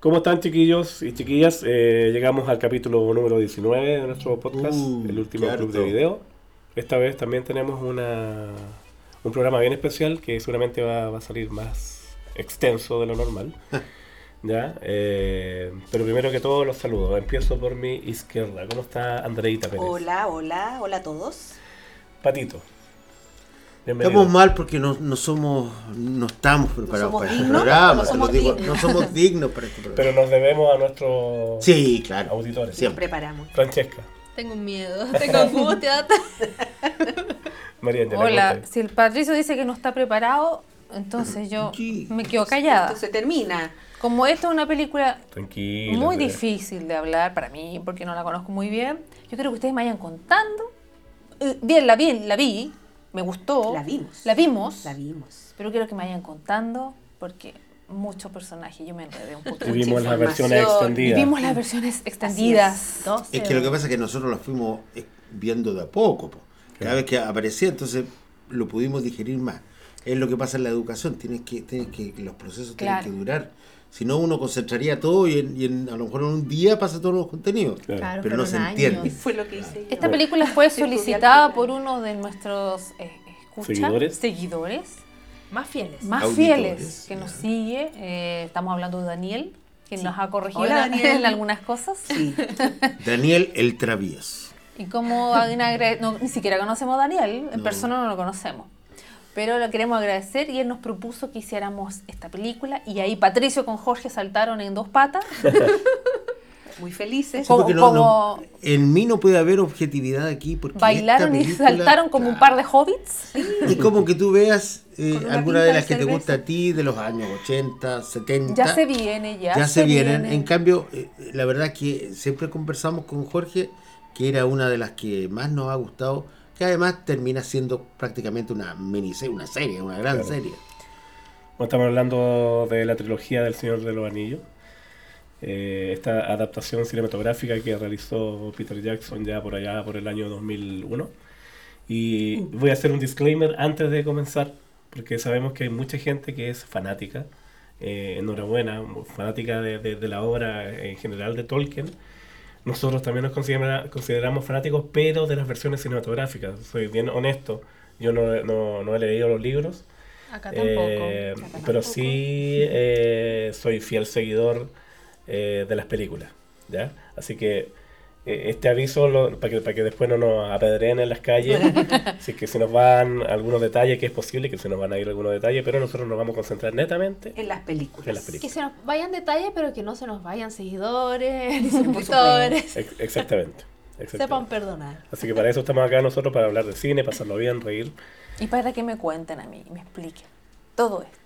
¿Cómo están chiquillos y chiquillas? Eh, llegamos al capítulo número 19 de nuestro podcast, Uh, el último club de video. Esta vez también tenemos una, un programa bien especial que seguramente va, va a salir más extenso de lo normal. ¿Ya? Eh, pero primero que todo los saludo. Empiezo por mi izquierda. ¿Cómo está Andreita Pérez? Hola, hola, hola a todos. Patito. Bienvenido. Estamos mal porque no, no somos, no estamos preparados somos para este dignos, programa. no somos digo, dignos. no somos dignos para este Pero programa. nos debemos a nuestros Sí, claro. auditores. Nos Siempre. preparamos. Francesca, Tengo miedo, tengo angustia. María Hola, si el Patricio dice que no está preparado, entonces yo Sí. me quedo callada. Esto se termina. Como esta es una película Tranquila. muy difícil de hablar para mí, porque no la conozco muy bien, yo creo que ustedes me vayan contando. Eh, Bien, la vi, la vi, me gustó. La vimos. La vimos. La vimos. Pero quiero que me vayan contando, porque muchos personajes, yo me enredé un poco. Vivimos las versiones extendidas. Vimos las versiones extendidas. Es que lo que pasa es que nosotros las fuimos eh, viendo de a poco. po. Cada vez que aparecía, entonces lo pudimos digerir más. Es lo que pasa en la educación. Tienes que, tienes que los procesos Claro. tienen que durar. Si no, uno concentraría todo y, en- y en- a lo mejor en un día pasa todos los contenidos. Claro. Pero no se entiende. Y fue lo que hice yo. Esta película fue solicitada por uno de nuestros eh, escucha- Seguidores. seguidores Más fieles. más Auditores, fieles que nos sigue. Eh, estamos hablando de Daniel, quien nos ha corregido Hola, en, Daniel. en algunas cosas. Sí. Daniel el Travieso. Y como no, ni siquiera conocemos a Daniel, en No. persona no lo conocemos. Pero lo queremos agradecer y él nos propuso que hiciéramos esta película y ahí Patricio con Jorge saltaron en dos patas. Muy felices. Sí, Como- no- no- como- en mí no puede haber objetividad aquí porque Bailaron esta y película- saltaron como un par de hobbits. Es como que tú veas eh, alguna de las de que te cerveza. gusta a ti de los años 80, 70. Ya se viene, ya, ya se vienen. viene. En cambio, eh, la verdad que siempre conversamos con Jorge, que era una de las que más nos ha gustado, que además termina siendo prácticamente una miniserie, una serie, una gran Claro. serie. Bueno, estamos hablando de la trilogía del Señor de los Anillos. Eh, esta adaptación cinematográfica que realizó Peter Jackson ya por allá por el año 2001. Y voy a hacer un disclaimer antes de comenzar, porque sabemos que hay mucha gente que es fanática, eh, enhorabuena, fanática de, de- de la obra en general de Tolkien. Nosotros también nos considera- consideramos fanáticos, pero de las versiones cinematográficas. Soy bien honesto, yo no, no- no he leído los libros. Acá tampoco. Eh, acá pero sí eh, soy fiel seguidor eh, de las películas, ¿ya? Así que este aviso lo- para que, para que después no nos apedreen en las calles, si es que se nos van algunos detalles, que es posible que se nos van a ir algunos detalles, pero nosotros nos vamos a concentrar netamente En las películas. en las Que se nos vayan detalles, pero que no se nos vayan seguidores, ni suscriptores. Ex- Exactamente. exactamente. Sepan perdonar. Así que para eso estamos acá nosotros, para hablar de cine, pasarlo bien, reír. Y para que me cuenten a mí, y me expliquen todo esto,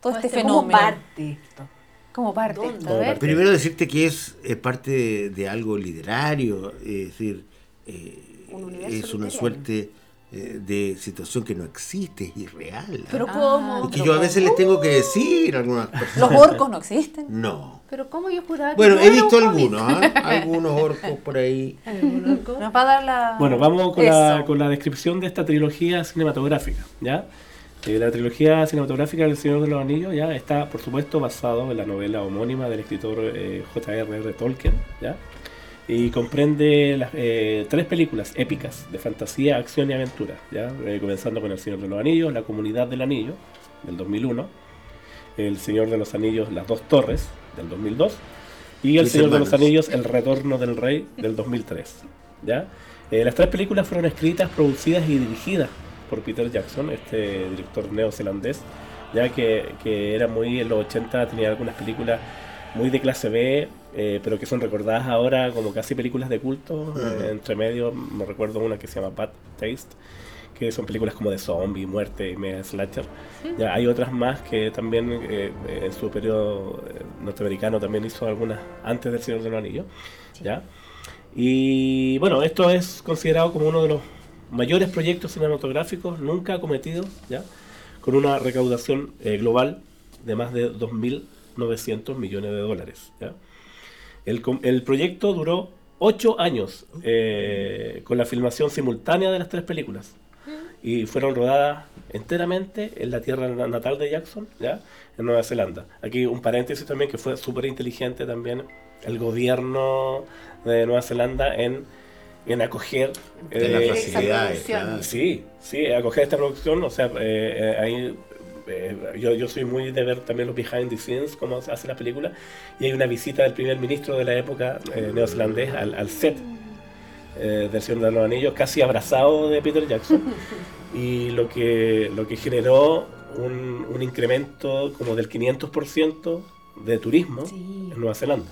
todo Todo este este ¿Cómo fenómeno. parte esto? Como parte. Como a ver. parte. Primero decirte que es, es parte de, de algo literario, es decir, eh, Un es una literario. suerte eh, de situación que no existe, es irreal. ¿ah? Pero Ah, ¿cómo? y que pero yo a veces les tengo que decir a algunas personas. Los orcos no existen. No. Pero ¿cómo yo juraba que Bueno, no he visto algunos, ¿ah? algunos orcos por ahí. ¿Algún orco? Nos va a dar la. Bueno, vamos con la, con la descripción de esta trilogía cinematográfica, ¿ya? Eh, la trilogía cinematográfica del Señor de los Anillos ya está, por supuesto, basado en la novela homónima del escritor eh, J.R.R. Tolkien, ¿ya? Y comprende las, eh, tres películas épicas de fantasía, acción y aventura, ¿ya? Eh, comenzando con El Señor de los Anillos, La Comunidad del Anillo, del 2001, El Señor de los Anillos, Las Dos Torres, del 2002, y El Mis Señor de los. Anillos, El Retorno del Rey, del 2003, ¿ya? Eh, las tres películas fueron escritas, producidas y dirigidas por Peter Jackson, este director neozelandés, ya que, que era muy en los 80, tenía algunas películas muy de clase B, eh, pero que son recordadas ahora como casi películas de culto. Eh, entre medio, me recuerdo una que se llama Bad Taste, que son películas como de zombie, muerte y media slasher. Ya, hay otras más que también eh, en su periodo eh, norteamericano también hizo algunas antes del Señor de los Anillos. ¿ya? Y bueno, esto es considerado como uno de los mayores proyectos cinematográficos nunca acometidos, ¿ya? con una recaudación eh, global de más de 2.900 millones de dólares. ¿ya? El, el proyecto duró ocho años eh, con la filmación simultánea de las tres películas. y fueron rodadas enteramente en la tierra na- natal de Jackson, ¿ya? en Nueva Zelanda. Aquí un paréntesis también que fue súper inteligente también el gobierno de Nueva Zelanda en, en acoger... De las eh, facilidades, producción. claro. Sí, sí, acoger esta producción, o sea, eh, eh, ahí eh, yo, yo soy muy de ver también los behind the scenes, cómo se hace la película, y hay una visita del primer ministro de la época eh, neozelandés al, al set eh, del Señor de los Anillos, casi abrazado de Peter Jackson, y lo que, lo que generó un, un incremento como del 500% de turismo Sí. en Nueva Zelanda,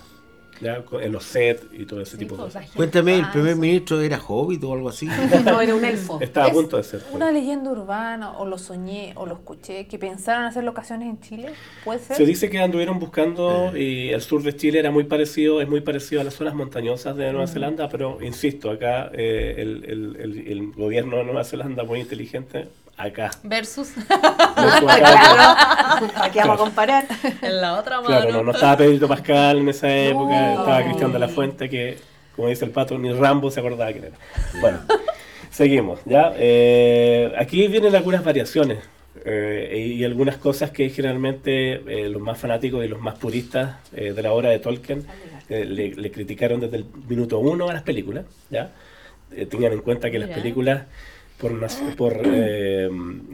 ¿ya? En los sets y todo ese Sí, tipo de pues, cosas. Cuéntame, ¿el primer ministro era hobbit o algo así? No, era un elfo. Estaba a Es punto de ser. Una leyenda urbana, o lo soñé, o lo escuché, que pensaron hacer locaciones en Chile. ¿Puede ser? Se dice que anduvieron buscando y el sur de Chile era muy parecido, es muy parecido a las zonas montañosas de Nueva Zelanda, pero insisto, acá eh, el, el- el- el gobierno de Nueva Zelanda muy inteligente, acá. Versus Versus acá, Claro. Aquí vamos a comparar. en la otra mano. claro, no, no estaba Pedrito Pascal en esa época, No. estaba Cristian de la Fuente, que como dice el pato, ni Rambo se acordaba quién era. Bueno, seguimos, ¿ya? Eh, aquí vienen algunas variaciones. eh, y algunas cosas que generalmente eh, los más fanáticos y los más puristas eh, de la obra de Tolkien eh, le, le criticaron desde el minuto uno a las películas, ¿ya? Eh, tengan en cuenta que las películas, por, por, eh,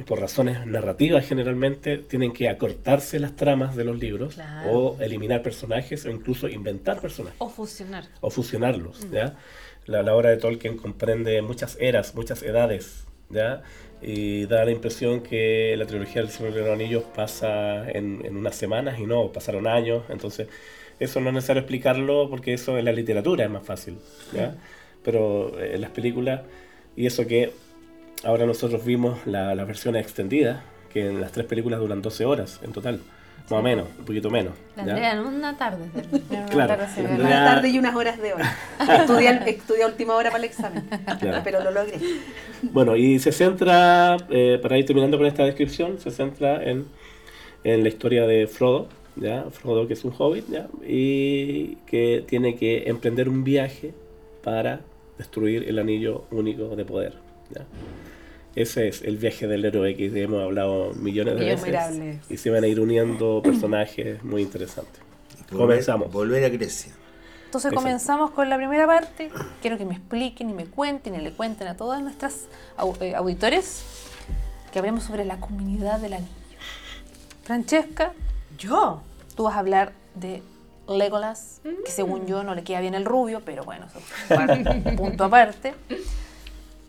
por razones narrativas generalmente, tienen que acortarse las tramas de los libros Claro. o eliminar personajes o incluso inventar personajes O fusionar. o fusionarlos, ¿ya? La, la obra de Tolkien comprende muchas eras, muchas edades, ¿ya? Y da la impresión que la trilogía del Señor de los Anillos pasa en, en unas semanas y no, pasaron años, entonces eso no es necesario explicarlo porque eso en la literatura es más fácil, ¿ya? Pero eh, en las películas, y eso que ahora nosotros vimos la- las versiones extendidas, que en las tres películas duran 12 horas en total, más o menos, un poquito menos, La ¿ya? Andrea en una tarde. termina. Claro. se la- Una tarde y unas horas de hora. Estudié, estudié a última hora para el examen. Claro. Pero lo logré. Bueno, y se centra, eh, para ir terminando con esta descripción, se centra en, en la historia de Frodo, ¿ya? Frodo que es un hobbit, ¿ya? Y que tiene que emprender un viaje para destruir el anillo único de poder, ¿ya? Ese es el viaje del héroe que hemos hablado millones de veces. Y se van a ir uniendo personajes muy interesantes. Volver- Comenzamos. Volver a Grecia. Entonces Exacto. comenzamos con la primera parte. Quiero que me expliquen y me cuenten y le cuenten a todas nuestras eh, auditores que hablemos sobre la comunidad del anillo. Francesca, ¿Yo? tú vas a hablar de Legolas, que según yo no le queda bien el rubio, pero bueno, eso es par- punto aparte.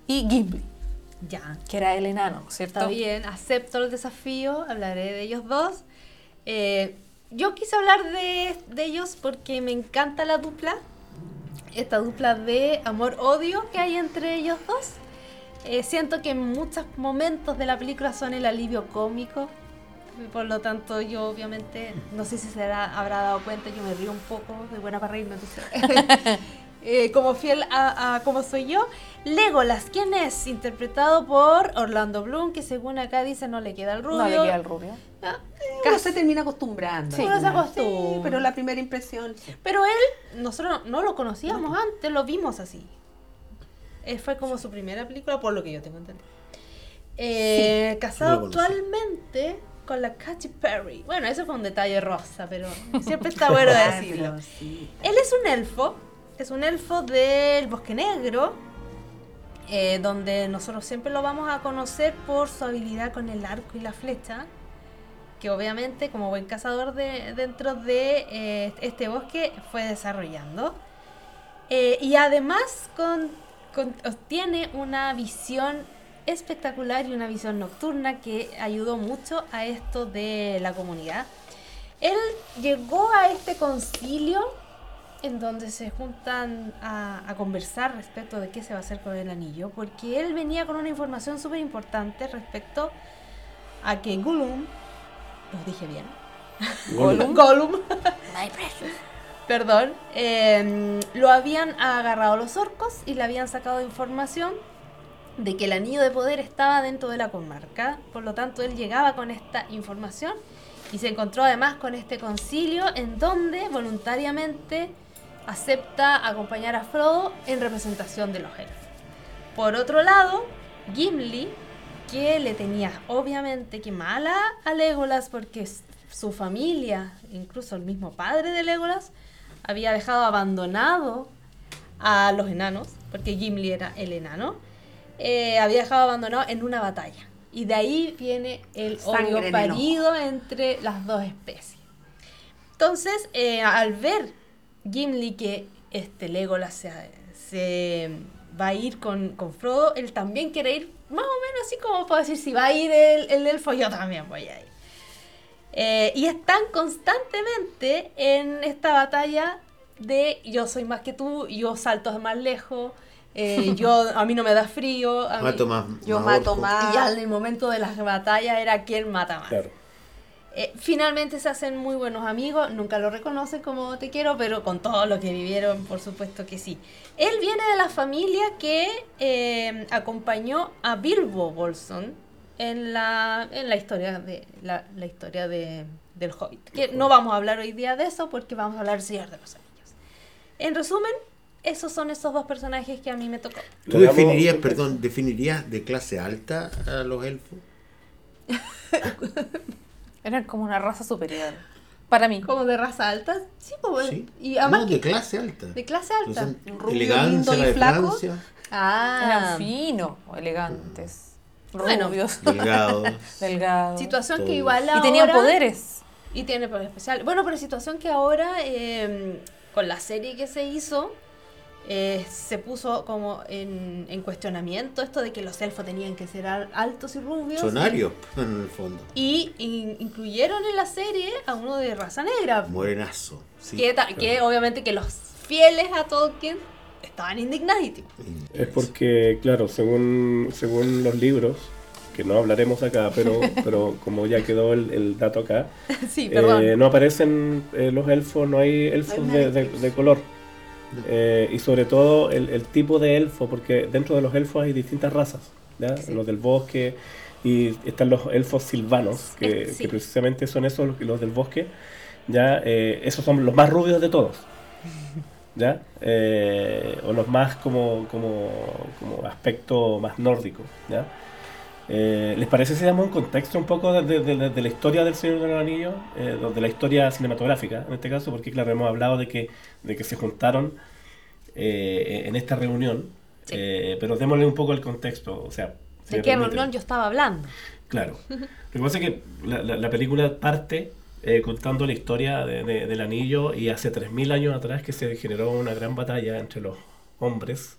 Y Gimli, Ya. que era el enano, ¿cierto? Está bien, acepto el desafío, hablaré de ellos dos. Eh, yo quise hablar de, de ellos porque me encanta la dupla, esta dupla de amor-odio que hay entre ellos dos. Eh, siento que en muchos momentos de la película son el alivio cómico, por lo tanto yo obviamente, no sé si se habrá dado cuenta, yo me río un poco, de buena para reírme. Eh, como fiel a, a como soy yo. Legolas, ¿quién es? Interpretado por Orlando Bloom, que según acá dice no le queda el rubio. No le queda el rubio. Ah, Uno se termina acostumbrando. Sí, uno se acostumbra. Sí, pero la primera impresión. Pero él, nosotros no lo conocíamos antes, lo vimos así. Eh, fue como su primera película, por lo que yo tengo entendido. Eh, casado actualmente con la Katy Perry. Bueno, eso fue un detalle rosa, pero siempre está bueno Ah, decirlo. Él es un elfo, es un elfo del Bosque Negro, eh, donde nosotros siempre lo vamos a conocer por su habilidad con el arco y la flecha, que obviamente como buen cazador de, dentro de eh, este bosque fue desarrollando. Eh, y además con- tiene una visión espectacular y una visión nocturna que ayudó mucho a esto de la comunidad. Él llegó a este concilio en donde se juntan a, a conversar respecto de qué se va a hacer con el anillo, porque él venía con una información súper importante respecto a que Gollum, lo dije bien, Gollum. Gollum, perdón, eh, lo habían agarrado los orcos y le habían sacado información de que el anillo de poder estaba dentro de la comarca, por lo tanto él llegaba con esta información y se encontró además con este concilio en donde voluntariamente acepta acompañar a Frodo en representación de los elfos. Por otro lado, Gimli, que le tenía obviamente que mala a Legolas porque su familia, incluso el mismo padre de Legolas, había dejado abandonado a los enanos, porque Gimli era el enano, eh, había dejado abandonado en una batalla. Y de ahí viene el Sangre odio en parido entre las dos especies. Entonces, eh, al ver Gimli que este Legolas se, se va a ir con, con Frodo, él también quiere ir más o menos así como puedo decir, si va a ir el, el elfo, yo también voy a ir. Eh, y están constantemente en esta batalla de yo soy más que tú, yo salto más lejos, eh, yo a mí no me da frío. a mí- Mato más. Yo más mato más. y el momento de las batallas era quien mata más. Claro. Eh, finalmente se hacen muy buenos amigos, nunca lo reconocen como te quiero, pero con todo lo que vivieron, por supuesto que sí. Él viene de la familia que eh, acompañó a Bilbo Bolson en la, en la historia de la, la historia de, del Hobbit. Que no vamos a hablar hoy día de eso porque vamos a hablar del Señor de los Anillos. En resumen, esos son esos dos personajes que a mí me tocó. ¿Tú definirías, perdón, definirías de clase alta a los elfos? Eran como una raza superior. Para mí. Como de raza alta, sí, pues, Sí. y además no, de clase alta. de clase alta. son Rubio, elegancia, lindo y flaco. Ah, Eran finos, elegantes, Bueno. rubios, delgados. delgados. situación que Todo. igual ahora... Y tenían poderes. Y tiene poder especial. Bueno, pero situación que ahora, eh, con la serie que se hizo, eh, se puso como en, en cuestionamiento esto de que los elfos tenían que ser al- altos y rubios. Sonarios, en el fondo. Y in- incluyeron en la serie a uno de raza negra. Morenazo. sí, que, ta- claro. que obviamente que los fieles a Tolkien estaban indignadísimos. Es porque, claro, según, según los libros, que no hablaremos acá, pero, pero como ya quedó el, el dato acá, sí, eh, no aparecen eh, los elfos, no hay elfos No hay de, de- elfos. de color. Eh, y sobre todo el, el tipo de elfo, porque dentro de los elfos hay distintas razas, los del bosque y están los elfos silvanos, que, Es- sí. que precisamente son esos los, los del bosque, ya eh, esos son los más rubios de todos. ¿Ya? Eh, o los más como, como, como aspecto más nórdico, ¿ya? Eh, ¿Les parece si damos un contexto un poco de, de- de- de la historia del Señor de los Anillos? Eh, de la historia cinematográfica, en este caso, porque claro, hemos hablado de que, de que se juntaron eh, en esta reunión, Sí. eh, pero démosle un poco el contexto, o sea... si ¿De qué reunión yo estaba hablando? Claro. Lo que pasa es que la, la- la película parte eh, contando la historia de- de- del anillo y hace 3.000 años atrás que se generó una gran batalla entre los hombres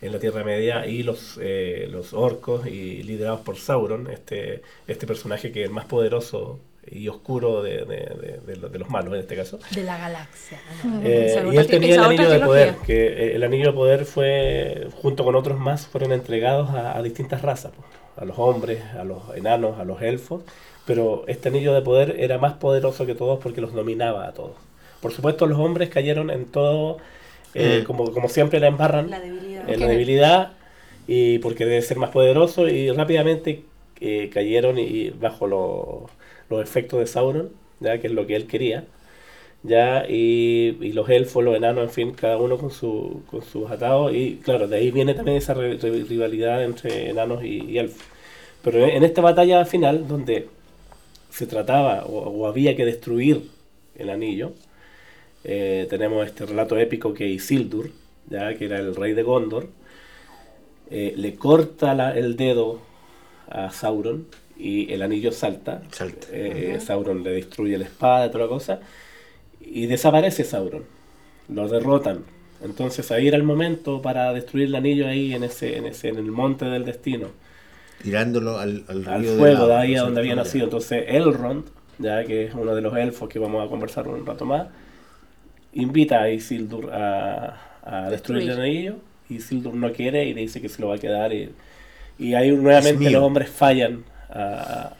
en la Tierra Media y los, eh, los orcos y liderados por Sauron, este, este personaje que es el más poderoso y oscuro de, de- de- de los- de los malos en este caso. De la galaxia. Eh, y él tenía el anillo de poder, que eh, el anillo de poder fue, junto con otros más, fueron entregados a, a distintas razas, pues, a los hombres, a los enanos, a los elfos, pero este anillo de poder era más poderoso que todos porque los dominaba a todos. Por supuesto, los hombres cayeron en todo, eh, Mm. como, como siempre la embarran, La debilidad. En la debilidad, y porque debe ser más poderoso, y rápidamente eh, cayeron y bajo lo- los efectos de Sauron, ya que es lo que él quería, ya y, y los elfos, los enanos, en fin, cada uno con, su, con sus atados, y claro, de ahí viene también esa re- re- rivalidad entre enanos y, y elfos. Pero en esta batalla final, donde se trataba o, o había que destruir el anillo, eh, tenemos este relato épico que Isildur, ya que era el rey de Gondor, eh, le corta la- el dedo a Sauron y el anillo salta. Salta. Eh, Sauron le destruye la espada y toda la cosa y desaparece Sauron. Lo derrotan. Entonces ahí era el momento para destruir el anillo ahí en ese, en ese, en el monte del destino Tirándolo al, al río al de fuego de ahí a donde había nacido. Entonces Elrond, ya que es uno de los elfos que vamos a conversar un rato más, invita a Isildur a, a destruir el anillo. Isildur no quiere y le dice que se lo va a quedar. Y, y ahí nuevamente los hombres fallan a-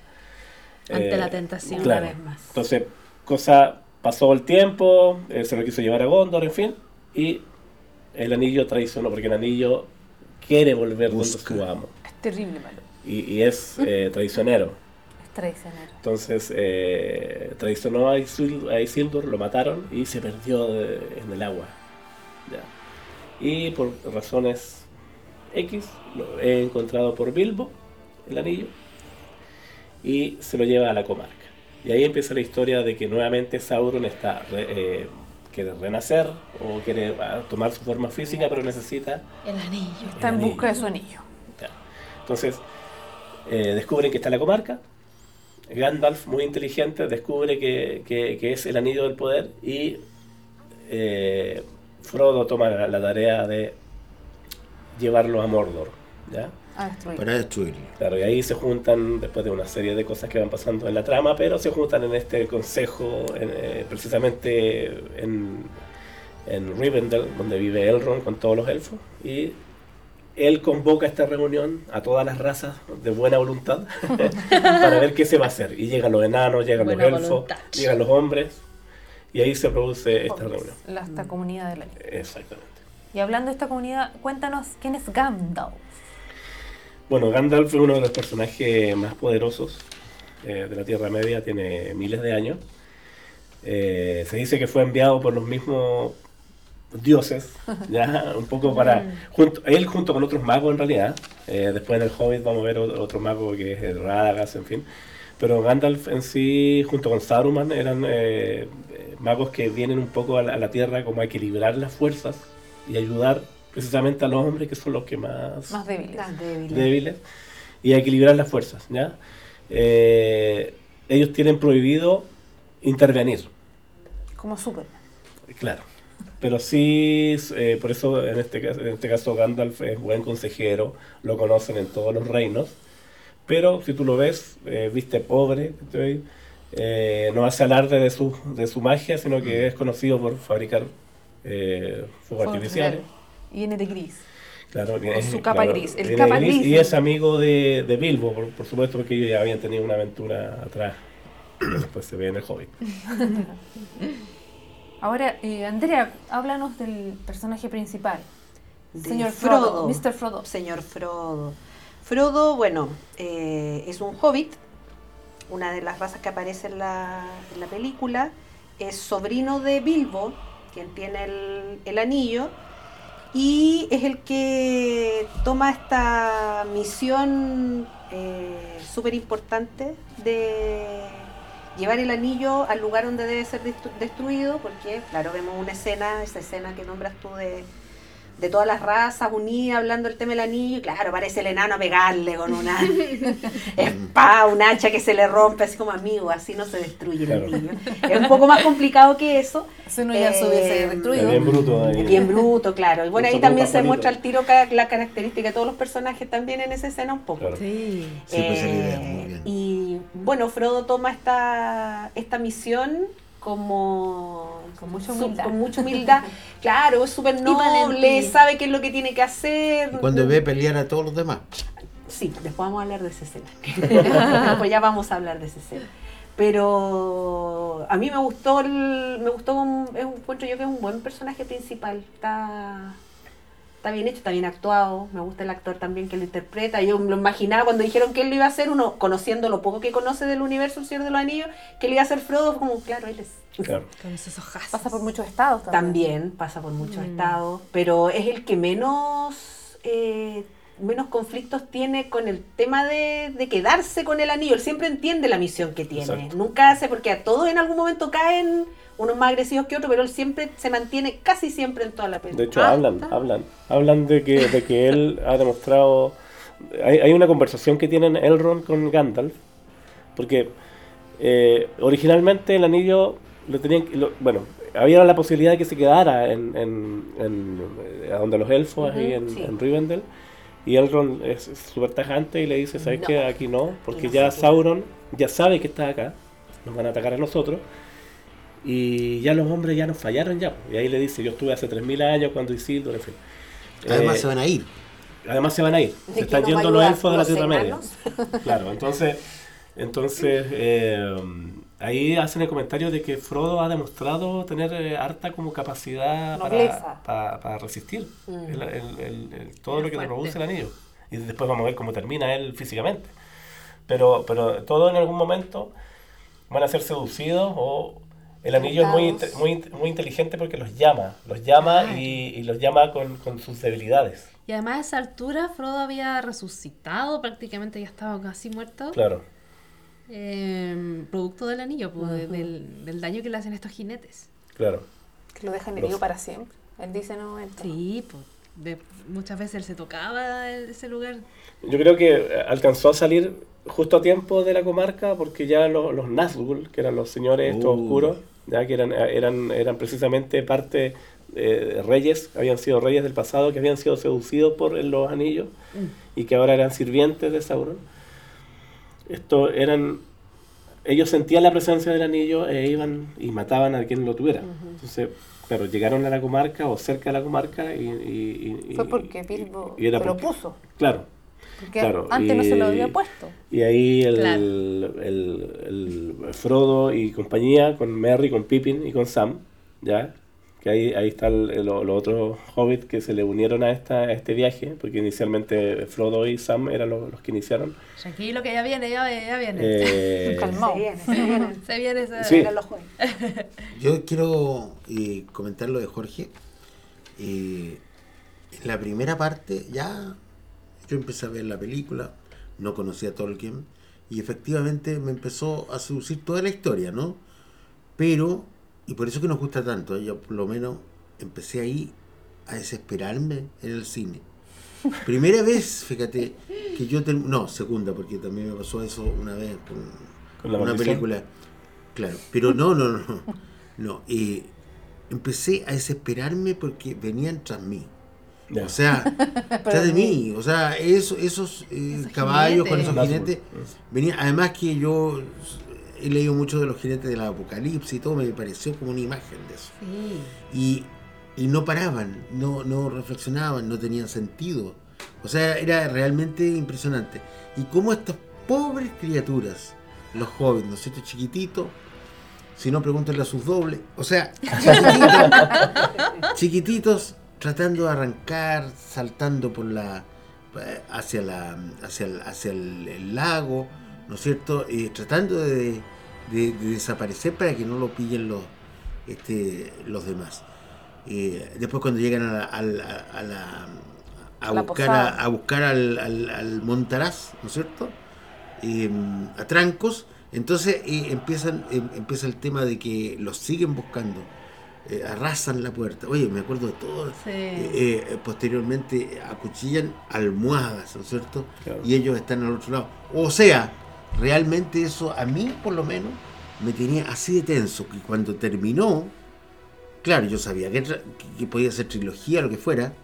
Ante eh, la tentación claro. una vez más. Entonces, cosa, pasó el tiempo, él se lo quiso llevar a Gondor, en fin, y el anillo traicionó, porque el anillo quiere volver donde Busca. su amo. Es terrible malo. Y, y es eh, traicionero. Traicionero. Entonces eh, traicionó a Isildur, a Isildur, lo mataron y se perdió de- en el agua. Ya. Y por razones X lo he encontrado por Bilbo el anillo y se lo lleva a la comarca. Y ahí empieza la historia de que nuevamente Sauron está re- eh, quiere renacer o quiere ah, tomar su forma física, pero necesita El anillo. Está en anillo. busca de su anillo. ya. Entonces, eh, descubren que está en la comarca. Gandalf, muy inteligente, descubre que, que- que es el anillo del poder y eh, Frodo toma la, la tarea de llevarlo a Mordor. ¿ya? A. Para destruirlo. Claro, y ahí se juntan, después de una serie de cosas que van pasando en la trama, pero se juntan en este consejo, en, eh, precisamente en, en Rivendell, donde vive Elrond con todos los elfos, y él convoca esta reunión a todas las razas de buena voluntad para ver qué se va a hacer. Y llegan los enanos, llegan Buena los elfos, voluntad. llegan los hombres, y ahí se produce esta reunión. La, esta comunidad del anillo. Exactamente. Y hablando de esta comunidad, cuéntanos quién es Gandalf. Bueno, Gandalf es uno de los personajes más poderosos eh, de la Tierra Media, tiene miles de años. Eh, se dice que fue enviado por los mismos dioses, ya un poco para junto, él junto con otros magos en realidad. Eh, después en el Hobbit vamos a ver otro mago que es el Radagast, en fin. Pero Gandalf en sí, junto con Saruman, eran eh, eh, magos que vienen un poco a la, a la Tierra como a equilibrar las fuerzas y ayudar precisamente a los hombres que son los que más Más débiles. Débiles. débiles y a equilibrar las fuerzas. ¿ya? Eh, ellos tienen prohibido intervenir, Como Superman. claro. Pero sí, eh, por eso en este, caso, en este caso Gandalf es buen consejero, lo conocen en todos los reinos. Pero si tú lo ves, eh, viste pobre. Eh, no hace alarde de su, de su magia, sino que es conocido por fabricar eh, artificiales. Y viene de gris. Claro, que Con es- su capa claro, gris, el viene capa gris. Y es amigo de, de Bilbo, por, por supuesto, porque ellos ya habían tenido una aventura atrás. Después se ve en el Hobbit. Ahora, eh, Andrea, háblanos del personaje principal. De Señor Frodo, Frodo. Mr. Frodo. Señor Frodo. Frodo, bueno, eh, es un hobbit, una de las razas que aparece en la, en la película. Es sobrino de Bilbo, quien tiene el, el anillo, y es el que toma esta misión súper importante de llevar el anillo al lugar donde debe ser destru- destruido, porque, claro, vemos una escena, esa escena que nombras tú de, de todas las razas unidas hablando del tema del anillo, y claro, aparece el enano a pegarle con una espada, un hacha que se le rompe, así como amigo, así no se destruye Claro. el anillo. Es un poco más complicado que eso. Si no ya se hubiese Eh, Es destruido. bien bruto. ahí. Bien bruto, claro. Y bueno, ahí también se bonito. muestra al tiro la característica de todos los personajes también en esa escena un poco. Claro. Sí. Sí, pues idea, Eh, muy bien. Y bueno, Frodo toma esta, esta misión como Con mucha su- humildad. con mucha humildad. claro, es súper noble, sabe qué es lo que tiene que hacer. Cuando ve pelear a todos los demás. Sí, después vamos a hablar de esa escena. pues ya vamos a hablar de esa escena. Pero a mí me gustó, el, me gustó, un- es un, encuentro yo que es un buen personaje principal. Está, está bien hecho, está bien actuado. Me gusta el actor también que lo interpreta. Yo me lo imaginaba cuando dijeron que él lo iba a hacer, uno conociendo lo poco que conoce del universo El Señor de los Anillos, que él iba a ser Frodo, fue como, claro, él es. Claro. Con esos ojazos. Pasa por muchos estados también. También pasa por muchos Mm. estados, pero es el que menos eh, menos conflictos tiene con el tema de, de quedarse con el anillo. Él siempre entiende la misión que tiene. Exacto. Nunca hace, porque a todos en algún momento caen unos más agresivos que otros, pero él siempre se mantiene casi siempre en toda la película. De hecho, hablan, hablan. Hablan de que, de que él ha demostrado... Hay, hay una conversación que tienen Elrond con Gandalf, porque eh, originalmente el anillo lo tenían... lo- bueno, había la posibilidad de que se quedara en, en, en, eh, donde los elfos, ahí en, sí. en Rivendell, y Elrond es súper tajante y le dice, ¿sabes No. qué? Aquí no, porque no ya. Sauron ya sabe que está acá, nos van a atacar a nosotros, y ya los hombres ya nos fallaron ya. Y ahí le dice, yo estuve hace 3.000 años cuando Isildur, en fin. Además Eh, se van a ir. además se van a ir. ¿De Se están yendo los elfos de la ¿Los Tierra Media. Claro, entonces, entonces eh, ahí hacen el comentario de que Frodo ha demostrado tener eh, harta como capacidad para, para, para resistir Mm. el- el- el- el- todo lo que le produce el anillo. Y después vamos a ver cómo termina él físicamente. Pero, pero todo en algún momento van a ser seducidos o El anillo es muy, muy, muy inteligente porque los llama, los llama y, y los llama con, con sus debilidades. Y además a esa altura Frodo había resucitado, prácticamente ya estaba casi muerto. Claro. Eh, producto del anillo, pues, de- del, del daño que le hacen estos jinetes. Claro. Que lo dejan Los- herido para siempre. Él dice momento. Sí, pues de- muchas veces él se tocaba ese lugar. Yo creo que eh, alcanzó a salir justo a tiempo de la comarca porque ya los, los Nazgûl, que eran los señores estos Uh. oscuros, ya que eran, eran, eran precisamente parte de reyes, habían sido reyes del pasado, que habían sido seducidos por los anillos y que ahora eran sirvientes de Sauron. Esto eran ellos sentían la presencia del anillo e iban y mataban a quien lo tuviera. Entonces, claro, llegaron a la comarca o cerca de la comarca y... y- y- Fue porque Bilbo y se lo puso. Claro. Porque Claro, antes no se lo había puesto. Y ahí el, Claro. el, el Frodo y compañía, con Merry, con Pippin y con Sam, ¿ya? Que ahí, ahí están los otros hobbits que se le unieron a, esta, a este viaje, porque inicialmente Frodo y Sam eran los, los que iniciaron. Tranquilo que ya viene, ya, ya viene. Eh. Se viene, se viene. Se viene. Sí. Los jueves. Yo quiero eh, comentar lo de Jorge. Eh, en la primera parte ya yo empecé a ver la película, no conocía a Tolkien y efectivamente me empezó a seducir toda la historia, ¿no? Pero, y por eso que nos gusta tanto, ¿eh? yo por lo menos empecé ahí a desesperarme en el cine. Primera vez, fíjate, que yo... term- No, segunda, porque también me pasó eso una vez con, ¿Con la una maldición? película. Claro, pero no, no, no. No, eh, empecé a desesperarme porque venían tras mí. O sea, tras de mí. O sea, eso, esos eh, Esos caballos con esos jinetes. Venía, además que yo he leído mucho de los jinetes del apocalipsis y todo, me pareció como una imagen de eso. Sí. Y, y no paraban, no, no reflexionaban, no tenían sentido. O sea, era realmente impresionante. Y cómo estas pobres criaturas, los jóvenes, ¿no es cierto? Chiquititos, si no, pregúntenle a sus dobles. O sea, chiquititos, chiquititos tratando de arrancar, saltando por la eh, hacia la hacia el, hacia el, el lago, ¿no es cierto? Eh, tratando de, de- de desaparecer para que no lo pillen los este, los demás. Eh, después cuando llegan a la, al- a, a la- a La buscar, a, a buscar al, al, al Montaraz, ¿no es cierto? Eh, a Trancos, entonces eh, empiezan, eh, empieza el tema de que los siguen buscando, eh, arrasan la puerta. Oye, me acuerdo de todo. Sí. Eh, eh, posteriormente acuchillan almohadas, ¿no es cierto? Claro. Y ellos están al otro lado. O sea, realmente eso a mí, por lo menos, me tenía así de tenso que cuando terminó, claro, yo sabía que, podía ser trilogía, lo que fuera,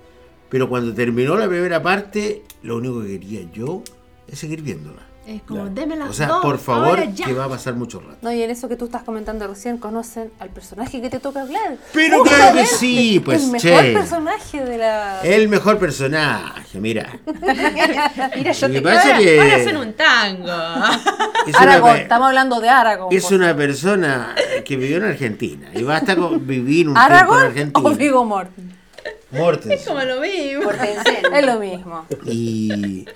pero cuando terminó la primera parte, lo único que quería yo es seguir viéndola. Es como, las O sea, dos, por favor, que va a pasar mucho rato. No, y en eso que tú estás comentando recién, conocen al personaje que te toca hablar. Pero claro que sí, pues, El mejor che. personaje de la. El mejor personaje, mira. Mira, yo te pasa Ahora, es que ahora hacen un tango. es una pe- estamos hablando de Aragón. Es una persona que vivió en Argentina y basta con vivir un ¿Aragón tiempo en o Argentina. Vigo Mortensen? Mortensen. Como lo mismo. por pensar. Es lo mismo. Y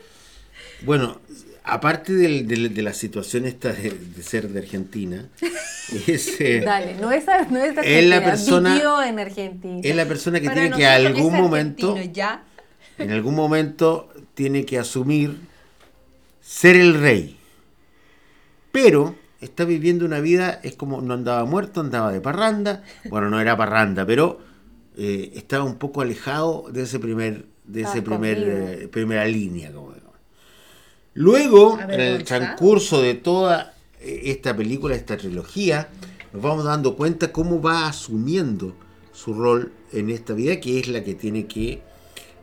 bueno, aparte de la situación esta de, de ser de Argentina, es, eh, Dale, no es, no es la persona- vivió en Argentina. es la persona que Para tiene que algún momento, ya. en algún momento, tiene que asumir ser el rey. Pero está viviendo una vida, es como no andaba muerto, andaba de parranda. Bueno, no era parranda, pero eh, estaba un poco alejado de ese primer, de ese primer eh, primera línea, como. Luego, en el transcurso de toda eh, esta película, esta trilogía, nos vamos dando cuenta cómo va asumiendo su rol en esta vida, que es la que tiene que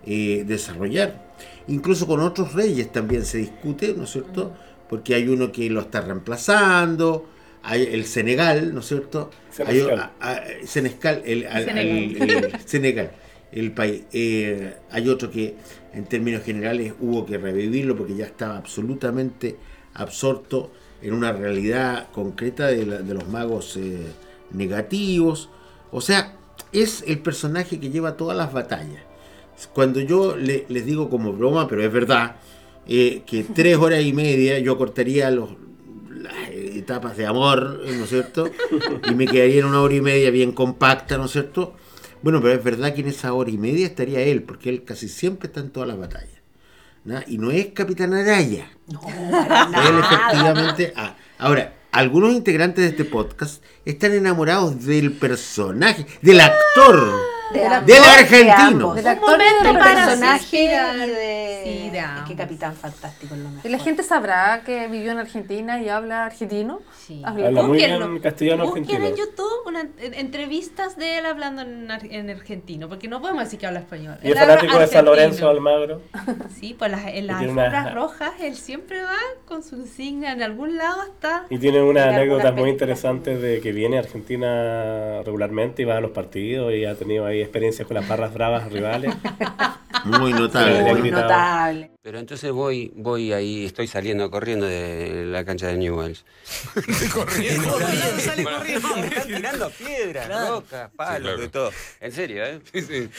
eh, desarrollar. Incluso con otros reyes también se discute, ¿no es cierto? Porque hay uno que lo está reemplazando, hay el Senegal, ¿no es cierto? Hay o- Senescal. a- a- Senescal, el, al- Senegal. el- el Senegal, el país. Eh, hay otro que en términos generales hubo que revivirlo porque ya estaba absolutamente absorto en una realidad concreta de, la- de los magos eh, negativos. O sea, es el personaje que lleva todas las batallas. Cuando yo le- les digo como broma, pero es verdad, eh, que tres horas y media yo cortaría los, la- eh, etapas de amor, ¿no es cierto? Y me quedaría en una hora y media bien compacta, ¿no es cierto? Bueno, pero es verdad que en esa hora y media estaría él, porque él casi siempre está en todas las batallas. ¿no? Y no es Capitán Araya. No, Él efectivamente. ah, ahora, algunos integrantes de este podcast están enamorados del personaje, del actor, De del ambos, de argentino. ambos. Del actor momento del para personaje y de, Sí, de es ambos. que Capitán Fantástico es lo mejor. ¿Y la gente sabrá que vivió en Argentina y habla argentino? Sí. Habla- Habla muy bien castellano Busquen argentino. en YouTube una, en- entrevistas de él hablando en, en argentino, porque no podemos decir que habla español. Y es fanático de San. Lorenzo Almagro. Sí, pues las, en las alfombras rojas él siempre va con su insignia, en algún lado está. Y tiene unas anécdotas muy interesantes de que viene a Argentina regularmente y va a los partidos y ha tenido ahí experiencias con las barras bravas rivales. Muy notable. Sí, Muy notable. Pero entonces voy, voy ahí, estoy saliendo corriendo de la cancha de Newells. corriendo, sale corriendo. Me están tirando piedras, rocas, palos, claro. de todo. En serio, ¿eh?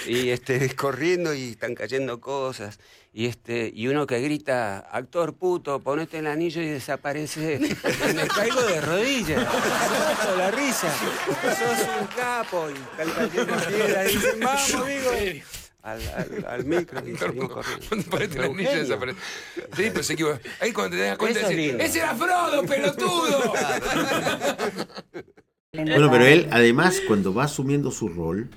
Y este, corriendo y están cayendo cosas. Y este, y uno que grita, actor puto, ponete el anillo y desaparece. Me caigo de rodillas. Mato la risa. Sos un capo. Y están cayendo piedras. Y dicen, vamos, amigo. Al, al, al micro y salimos corriendo. Cuando parece desaparece. Sí, pero se. Ahí cuando te das cuenta, Eso es decís, lindo. ¡Ese era Frodo, pelotudo! Bueno, pero él, además, cuando va asumiendo su rol,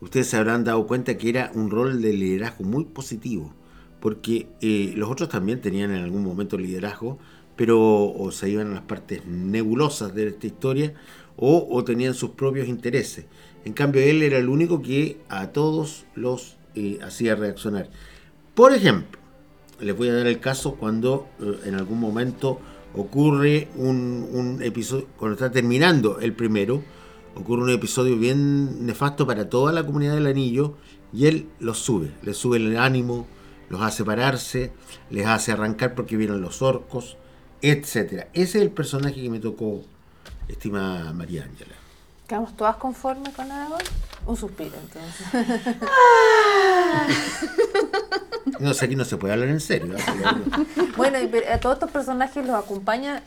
ustedes se habrán dado cuenta que era un rol de liderazgo muy positivo, porque eh, los otros también tenían en algún momento liderazgo, pero o se iban a las partes nebulosas de esta historia o, o tenían sus propios intereses. En cambio, él era el único que a todos los eh, hacía reaccionar. Por ejemplo, les voy a dar el caso cuando eh, en algún momento ocurre un, un episodio, cuando está terminando el primero, ocurre un episodio bien nefasto para toda la comunidad del anillo y él los sube, les sube el ánimo, los hace pararse, les hace arrancar porque vienen los orcos, etcétera. Ese es el personaje que me tocó, estimada María Ángela. ¿Quedamos todas conformes con Aragorn? Un suspiro, entonces. No sé, aquí no se puede hablar en serio. ¿eh? bueno, y a todos estos personajes los acompañan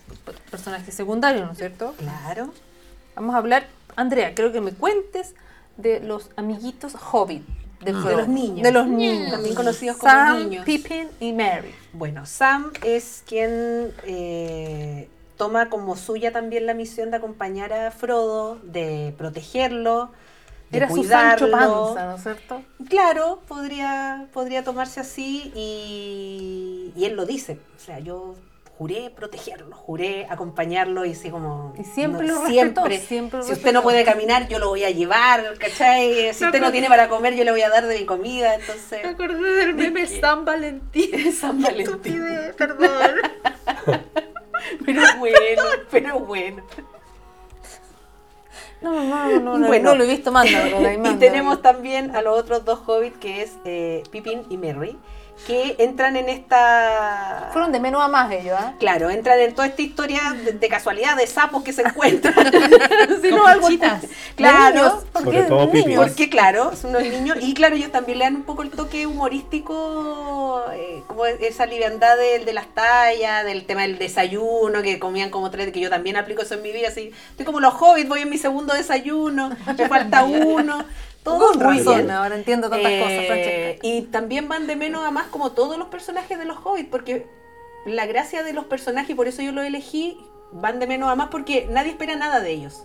personajes secundarios, ¿no es cierto? Claro. Vamos a hablar, Andrea, creo que me cuentes de los amiguitos Hobbit. De, De los niños. De los niños. También conocidos como Sam, niños. Pippin y Mary. Bueno, Sam es quien eh, toma como suya también la misión de acompañar a Frodo, de protegerlo, de Era su cuidarlo. Sancho Panza, ¿no es cierto? Claro, podría, podría tomarse así y, y él lo dice. O sea, yo juré protegerlo, juré acompañarlo y así como... Y siempre lo respetó, siempre, siempre lo Si usted no puede caminar, yo lo voy a llevar, ¿cachai? Si usted no tiene para comer, yo le voy a dar de mi comida, entonces... Me acordé del meme San Valentín. San Valentín. Perdón. Pero bueno, pero bueno. No, no, no, no, no, Bueno. no lo he visto, ahí, Y tenemos también a los otros dos hobbits, que es eh, Pippin y Merry, que entran en esta... Fueron de menos a más ellos, ¿ah? Claro, entran en toda esta historia de, de casualidad de sapos que se encuentran. Si no, algo-. Claro, Niños, ¿por Sobre todo niños? porque claro, son unos niños y claro, ellos también le dan un poco el toque humorístico, eh, como esa liviandad del- de, las tallas, del tema del desayuno, que comían como tres, que yo también aplico eso en mi vida, así, estoy como los hobbits, voy en mi segundo desayuno, me falta uno, todo Con razón, ahora entiendo tantas Eh, cosas, Francesca. Y también van de menos a más como todos los personajes de los hobbits, porque la gracia de los personajes, y por eso yo los elegí, van de menos a más porque nadie espera nada de ellos.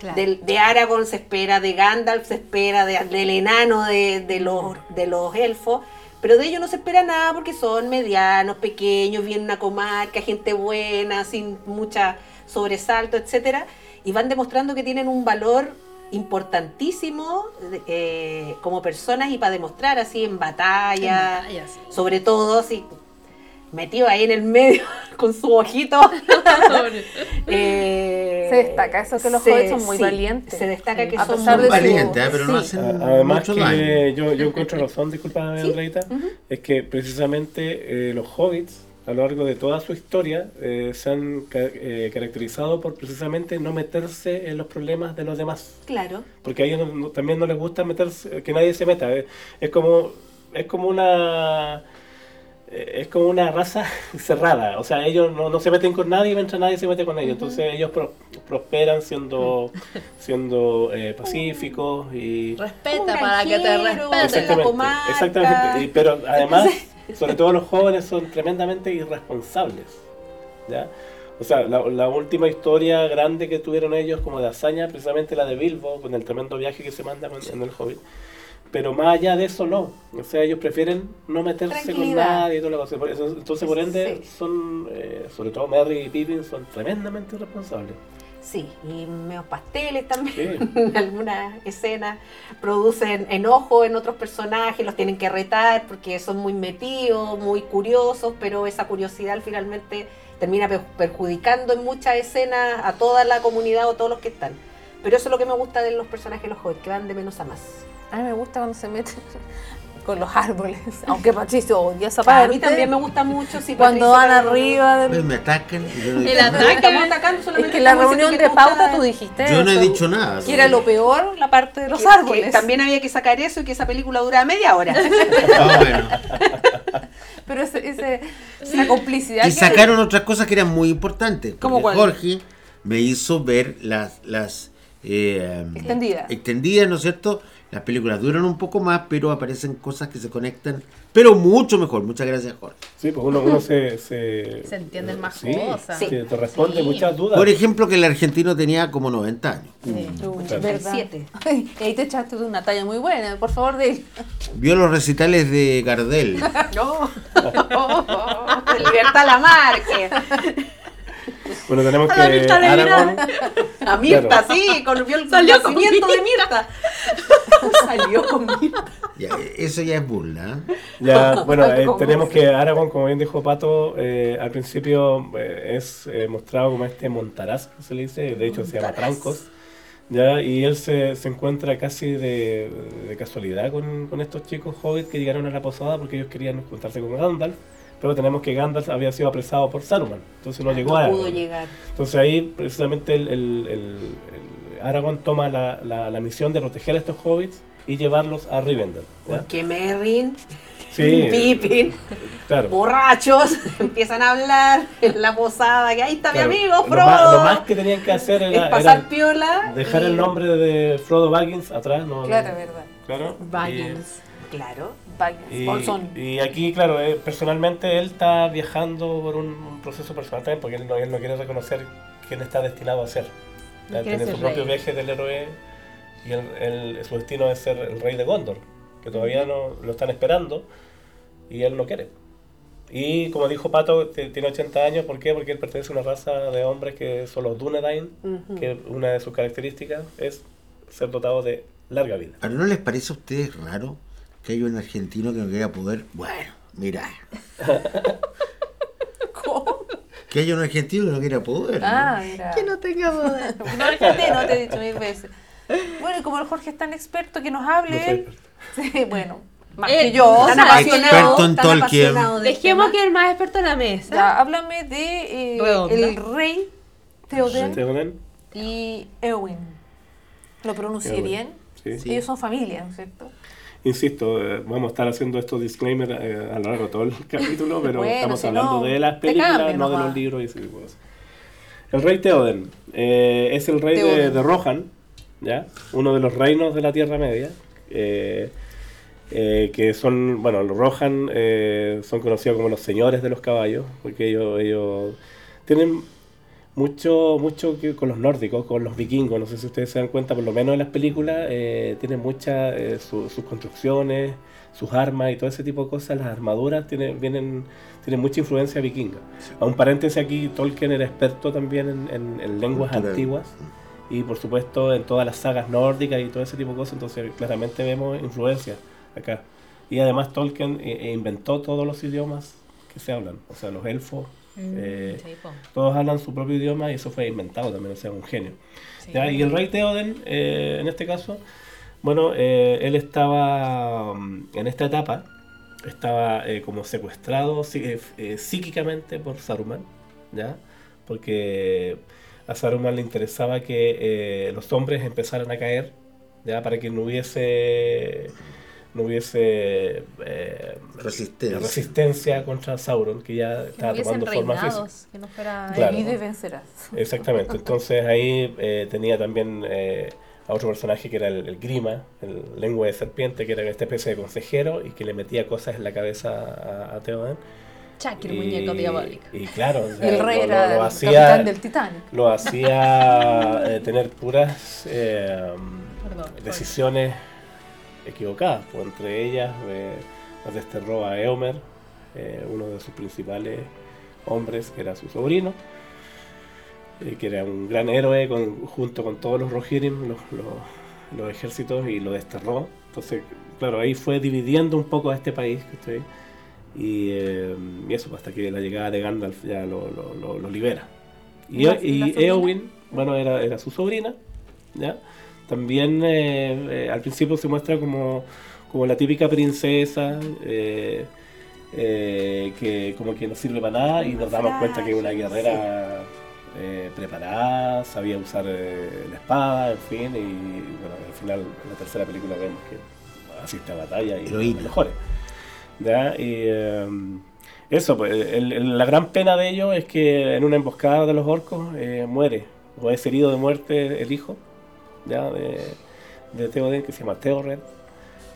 Claro. Del- de Aragorn se espera, de Gandalf se espera, de- del enano de, de los, de los elfos, pero de ellos no se espera nada porque son medianos, pequeños, vienen una comarca, gente buena, sin mucha sobresalto, etcétera, y van demostrando que tienen un valor importantísimo eh, como personas y para demostrar así en batalla, En batalla, sí. sobre todo así metido ahí en el medio con su ojito. Eh, Se destaca eso, que los hobbits son muy valientes. Se destaca que A son pesar muy de su- Valiente, ¿eh? pero no hacen Además mucho que daño. yo, yo encuentro razón, disculpa Andreita, es que precisamente eh, los hobbits a lo largo de toda su historia eh, se han ca- eh, caracterizado por precisamente no meterse en los problemas de los demás. Claro. Porque a ellos no- no- también no les gusta meterse, que nadie se meta. eh. Es como, es como una eh, es como una raza cerrada, o sea, ellos no, no se meten con nadie mientras nadie se mete con ellos, entonces ellos pro- prosperan siendo, siendo eh, pacíficos y... Respeta para que te respeten. Exactamente, comarca. exactamente. Y- pero además, sobre todo los jóvenes son tremendamente irresponsables. ¿ya? O sea, la, la última historia grande que tuvieron ellos como de hazaña, precisamente la de Bilbo, con el tremendo viaje que se manda en el Hobbit. Pero más allá de eso, no. O sea, ellos prefieren no meterse con nadie y toda la cosa. Entonces, por ende, Sí. son, eh, sobre todo Merry y Pippin, son tremendamente irresponsables. Sí, y meos pasteles también. Sí. algunas escenas producen enojo en otros personajes, los tienen que retar porque son muy metidos, muy curiosos, pero esa curiosidad finalmente termina per- perjudicando en muchas escenas a toda la comunidad o a todos los que están. Pero eso es lo que me gusta de los personajes de los jóvenes, que van de menos a más. A mí me gusta cuando se meten con los árboles, aunque Patricio odia esa A parte. mí también me gusta mucho si Cuando van arriba del... Pues me atacan y yo no he El ataque. estamos atacando, Es solamente que la reunión de pauta tú dijiste Yo no he eso, dicho nada. Que era lo peor la parte de los que- árboles. que también había que sacar eso y que esa película dura media hora. Ah, bueno. Pero ese, ese- esa complicidad Y que- sacaron otras cosas que eran muy importantes. ¿Cómo porque cuál? Jorge me hizo ver las, las eh, Extendidas. extendidas, ¿no es cierto? Las películas duran un poco más, pero aparecen cosas que se conectan, pero mucho mejor. Muchas gracias, Jorge. Sí, pues uno, uno se, se... Se entienden más sí, cosas. sí, te responde Sí. muchas dudas. Por ejemplo, que el argentino tenía como 90 años. Sí. ¿verdad? Siete. Y ahí te echaste una talla muy buena, por favor, de Vio los recitales de Gardel. No. Libertad Lamarque. Bueno, tenemos A la que Mirta Aragorn, A Mirta, Claro. sí, con el Salió con de Mirta. Salió con Mirta. Ya, eso ya es burla. ¿eh? ya, bueno, eh, ¿Cómo tenemos que Aragorn, como bien dijo Pato, eh, al principio eh, es eh, mostrado como este montaraz, que se le dice, de hecho se llama Montaraz. Trancos, ya, y él se, se encuentra casi de, de casualidad con, con estos chicos hobbits que llegaron a la posada porque ellos querían juntarse con Gandalf, pero tenemos que Gandalf había sido apresado por Saruman, entonces no llegó a No pudo llegar. Entonces ahí precisamente el, el- el- el Aragorn toma la, la- la misión de proteger a estos hobbits y llevarlos a Rivendell. ¿ya? Porque Merrin, Sí, Pippin, claro. borrachos, empiezan a hablar en la posada, que ahí está claro. mi amigo Lo Frodo. más, lo más que tenían que hacer es era, pasar era piola. dejar y- el nombre de Frodo Baggins atrás. ¿no? Claro, verdad. Claro. Baggins. Claro. Y. y, y aquí, claro, eh, personalmente él está viajando por un, un proceso personal también, porque él no, él no quiere reconocer quién está destinado a ser. No quiere tiene su propio rey. viaje del héroe y él- él- su destino es ser el rey de Gondor, que todavía no lo están esperando y él no quiere. Y como dijo Pato, tiene 80 años, ¿por qué? Porque él pertenece a una raza de hombres que son los Dunedain, Ujú. que una de sus características es ser dotado de larga vida. Ahora, ¿no les parece a ustedes raro que haya un argentino que no quiera poder? Bueno, mira. ¿Cómo? Que haya un argentino que no quiera poder. ¿no? Ah, mira. Que no tenga poder. No argentino, te he dicho mil veces. Bueno, y como el Jorge es tan experto que nos hable No él. Sí, bueno, más Eh, que yo. Tan apasionado, experto en tan apasionado Dejemos tema. que el más experto en la mesa. Ya, háblame de eh, el rey Theoden ¿Theoden? y Eowyn. ¿Lo pronuncié Eowyn, bien? Sí. Ellos son familia, ¿no es cierto? Insisto, eh, vamos a estar haciendo estos disclaimers eh, a lo largo de todo el capítulo, pero Bueno, estamos si hablando no, de las películas, no de los libros y cosas. El rey Theoden eh, es el rey de, de Rohan, ¿ya? uno de los reinos de la Tierra Media, eh, que son, bueno, los Rohan eh, son conocidos como los señores de los caballos, porque ellos, ellos tienen mucho mucho que con los nórdicos, con los vikingos, no sé si ustedes se dan cuenta, por lo menos en las películas, eh, tienen muchas, eh, su- sus construcciones, sus armas y todo ese tipo de cosas, las armaduras tienen, vienen, tienen mucha influencia vikinga. A un paréntesis aquí, Tolkien era experto también en, en- en lenguas Cultural. antiguas y por supuesto en todas las sagas nórdicas y todo ese tipo de cosas, entonces claramente vemos influencia acá. Y además Tolkien eh, eh, inventó todos los idiomas que se hablan, o sea, los elfos, eh, Sí, po. todos hablan su propio idioma y eso fue inventado también, o sea, un genio. Sí. ¿Ya? Y el rey Theoden, eh, en este caso, bueno, eh, él estaba mm, en esta etapa, estaba eh, como secuestrado sí- eh, eh, psíquicamente por Saruman, ¿ya? Porque a Saruman le interesaba que eh, los hombres empezaran a caer, ¿ya? Para que no hubiese no hubiese eh, Resistencia. resistencia contra Sauron, que ya Que estaba tomando forma física. que no fuera... Claro. Y vencerás. Exactamente, entonces ahí eh, tenía también eh, a otro personaje que era el, el Grima, el lengua de serpiente, que era esta especie de consejero y que le metía cosas en la cabeza a, a Theoden. Chucky, el Y- muñeco diabólico. Y claro, o sea, el rey lo- era lo, hacía, capitán del Titanic. lo hacía eh, tener puras eh, Perdón. decisiones equivocadas, pues entre ellas eh, desterró a Eomer, eh, uno de sus principales hombres, que era su sobrino, eh, que era un gran héroe con- junto con todos los Rohirrim, los, los- los ejércitos, y lo desterró. Entonces, claro, ahí fue dividiendo un poco a este país, ¿cachai? Y, eh, y eso, hasta que la llegada de Gandalf ya lo, lo- lo- lo libera. Y. Eowyn, bueno, era, era su sobrina, ¿ya? También eh, eh, al principio se muestra como, como la típica princesa, eh, eh, que como que no sirve para nada y nos damos cuenta que es una guerrera eh, preparada, sabía usar eh, la espada, en fin, y bueno, al final en la tercera película vemos que asiste a batalla y Heroína. lo mejores. ¿ya? Y eh, eso, pues, el- el- la gran pena de ello es que en una emboscada de los orcos eh, muere, o es herido de muerte el hijo ¿ya? de, de que se llama Theored,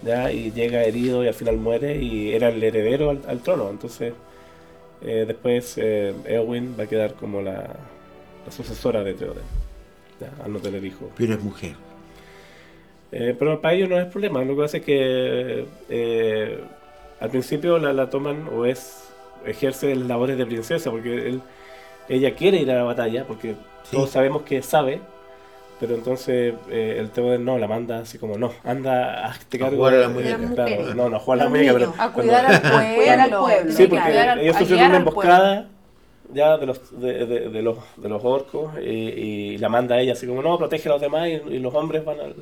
¿ya? y llega herido y al final muere y era el heredero al, al trono. Entonces, eh, después eh, Eowyn va a quedar como la, la sucesora de Theoden, ¿ya? al no tener hijos. Pero es mujer. Eh, pero para ellos no es problema. Lo que pasa es que al principio la, la toman o es ejerce labores de princesa porque él, ella quiere ir a la batalla porque Sí. todos sabemos que sabe. Pero entonces eh, el Theoden no, la manda así como no, anda a este A cargo. jugar a la de- muñeca. claro, no, no a jugar a la muñeca, pero. A cuando- cuidar al pueblo. Cuidar al pueblo. Sí, porque Cuidar al- ellos sufrieron una emboscada ya de los de, de- de los de los orcos y, y la manda a ella así como no, protege a los demás y, y los hombres van al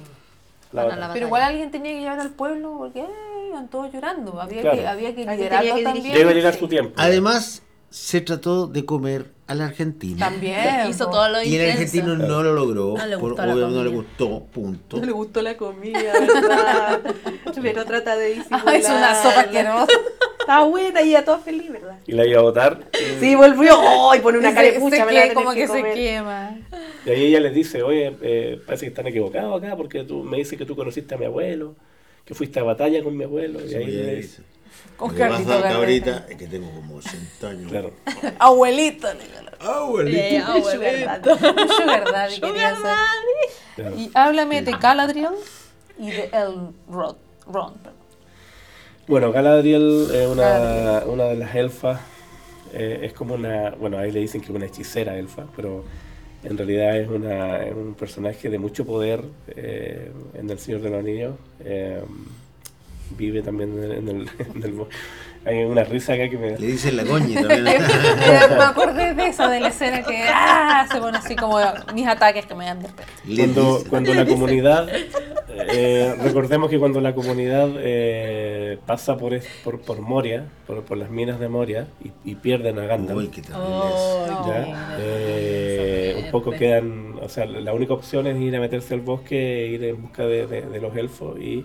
la Van a batalla. la Pero igual alguien tenía que llevar al pueblo porque iban todos llorando. Había Claro. que, había que liderarlo que también. a llegar Sí. su tiempo. Además, se trató de comer a la Argentina. También. Hizo todo lo Y el argentino no lo logró. No le por- gustó la obviamente no le gustó, punto. No le gustó la comida, ¿verdad? Pero trata de disimular. Ay, es una sopa asquerosa. Está buena y ya todo feliz, ¿verdad? Y la iba a votar. Sí, volvió. ¡Ay! pone una cara de pucha, me que- la voy a como tener que, se quema. Y ahí ella les dice, oye, eh, parece que están equivocados acá porque tú me dices que tú conociste a mi abuelo, que fuiste a batalla con mi abuelo. Y Sí, ahí ella le dice, Con "Lo que pasa, Carlito Garreta. cabrita, es que tengo como 80 años. Claro. Abuelito. Abuelito. Eh, abuelito. Un Sugar daddy quería ser. claro. Y háblame de Galadriel y de Elrond. Ron, perdón. Bueno, Galadriel es una, Galadriel. una de las elfas. eh, es como una. Bueno, ahí le dicen que es una hechicera elfa, pero en realidad es, una, es un personaje de mucho poder eh, en El Señor de los Anillos. eh, vive también en el. en el bo- hay una risa acá que me. Le dicen la coñi también. Me acordé de esa, de la escena que ah, se pone así como mis ataques que me dan de Cuando, cuando la comunidad, eh, recordemos que cuando la comunidad eh, pasa por, es- por, por Moria, por, por las minas de Moria, y, y pierden a Gandalf, Uy, Oh, No. ¿ya? Eh, un poco quedan, o sea, la única opción es ir a meterse al bosque, ir en busca de, de- de los elfos y,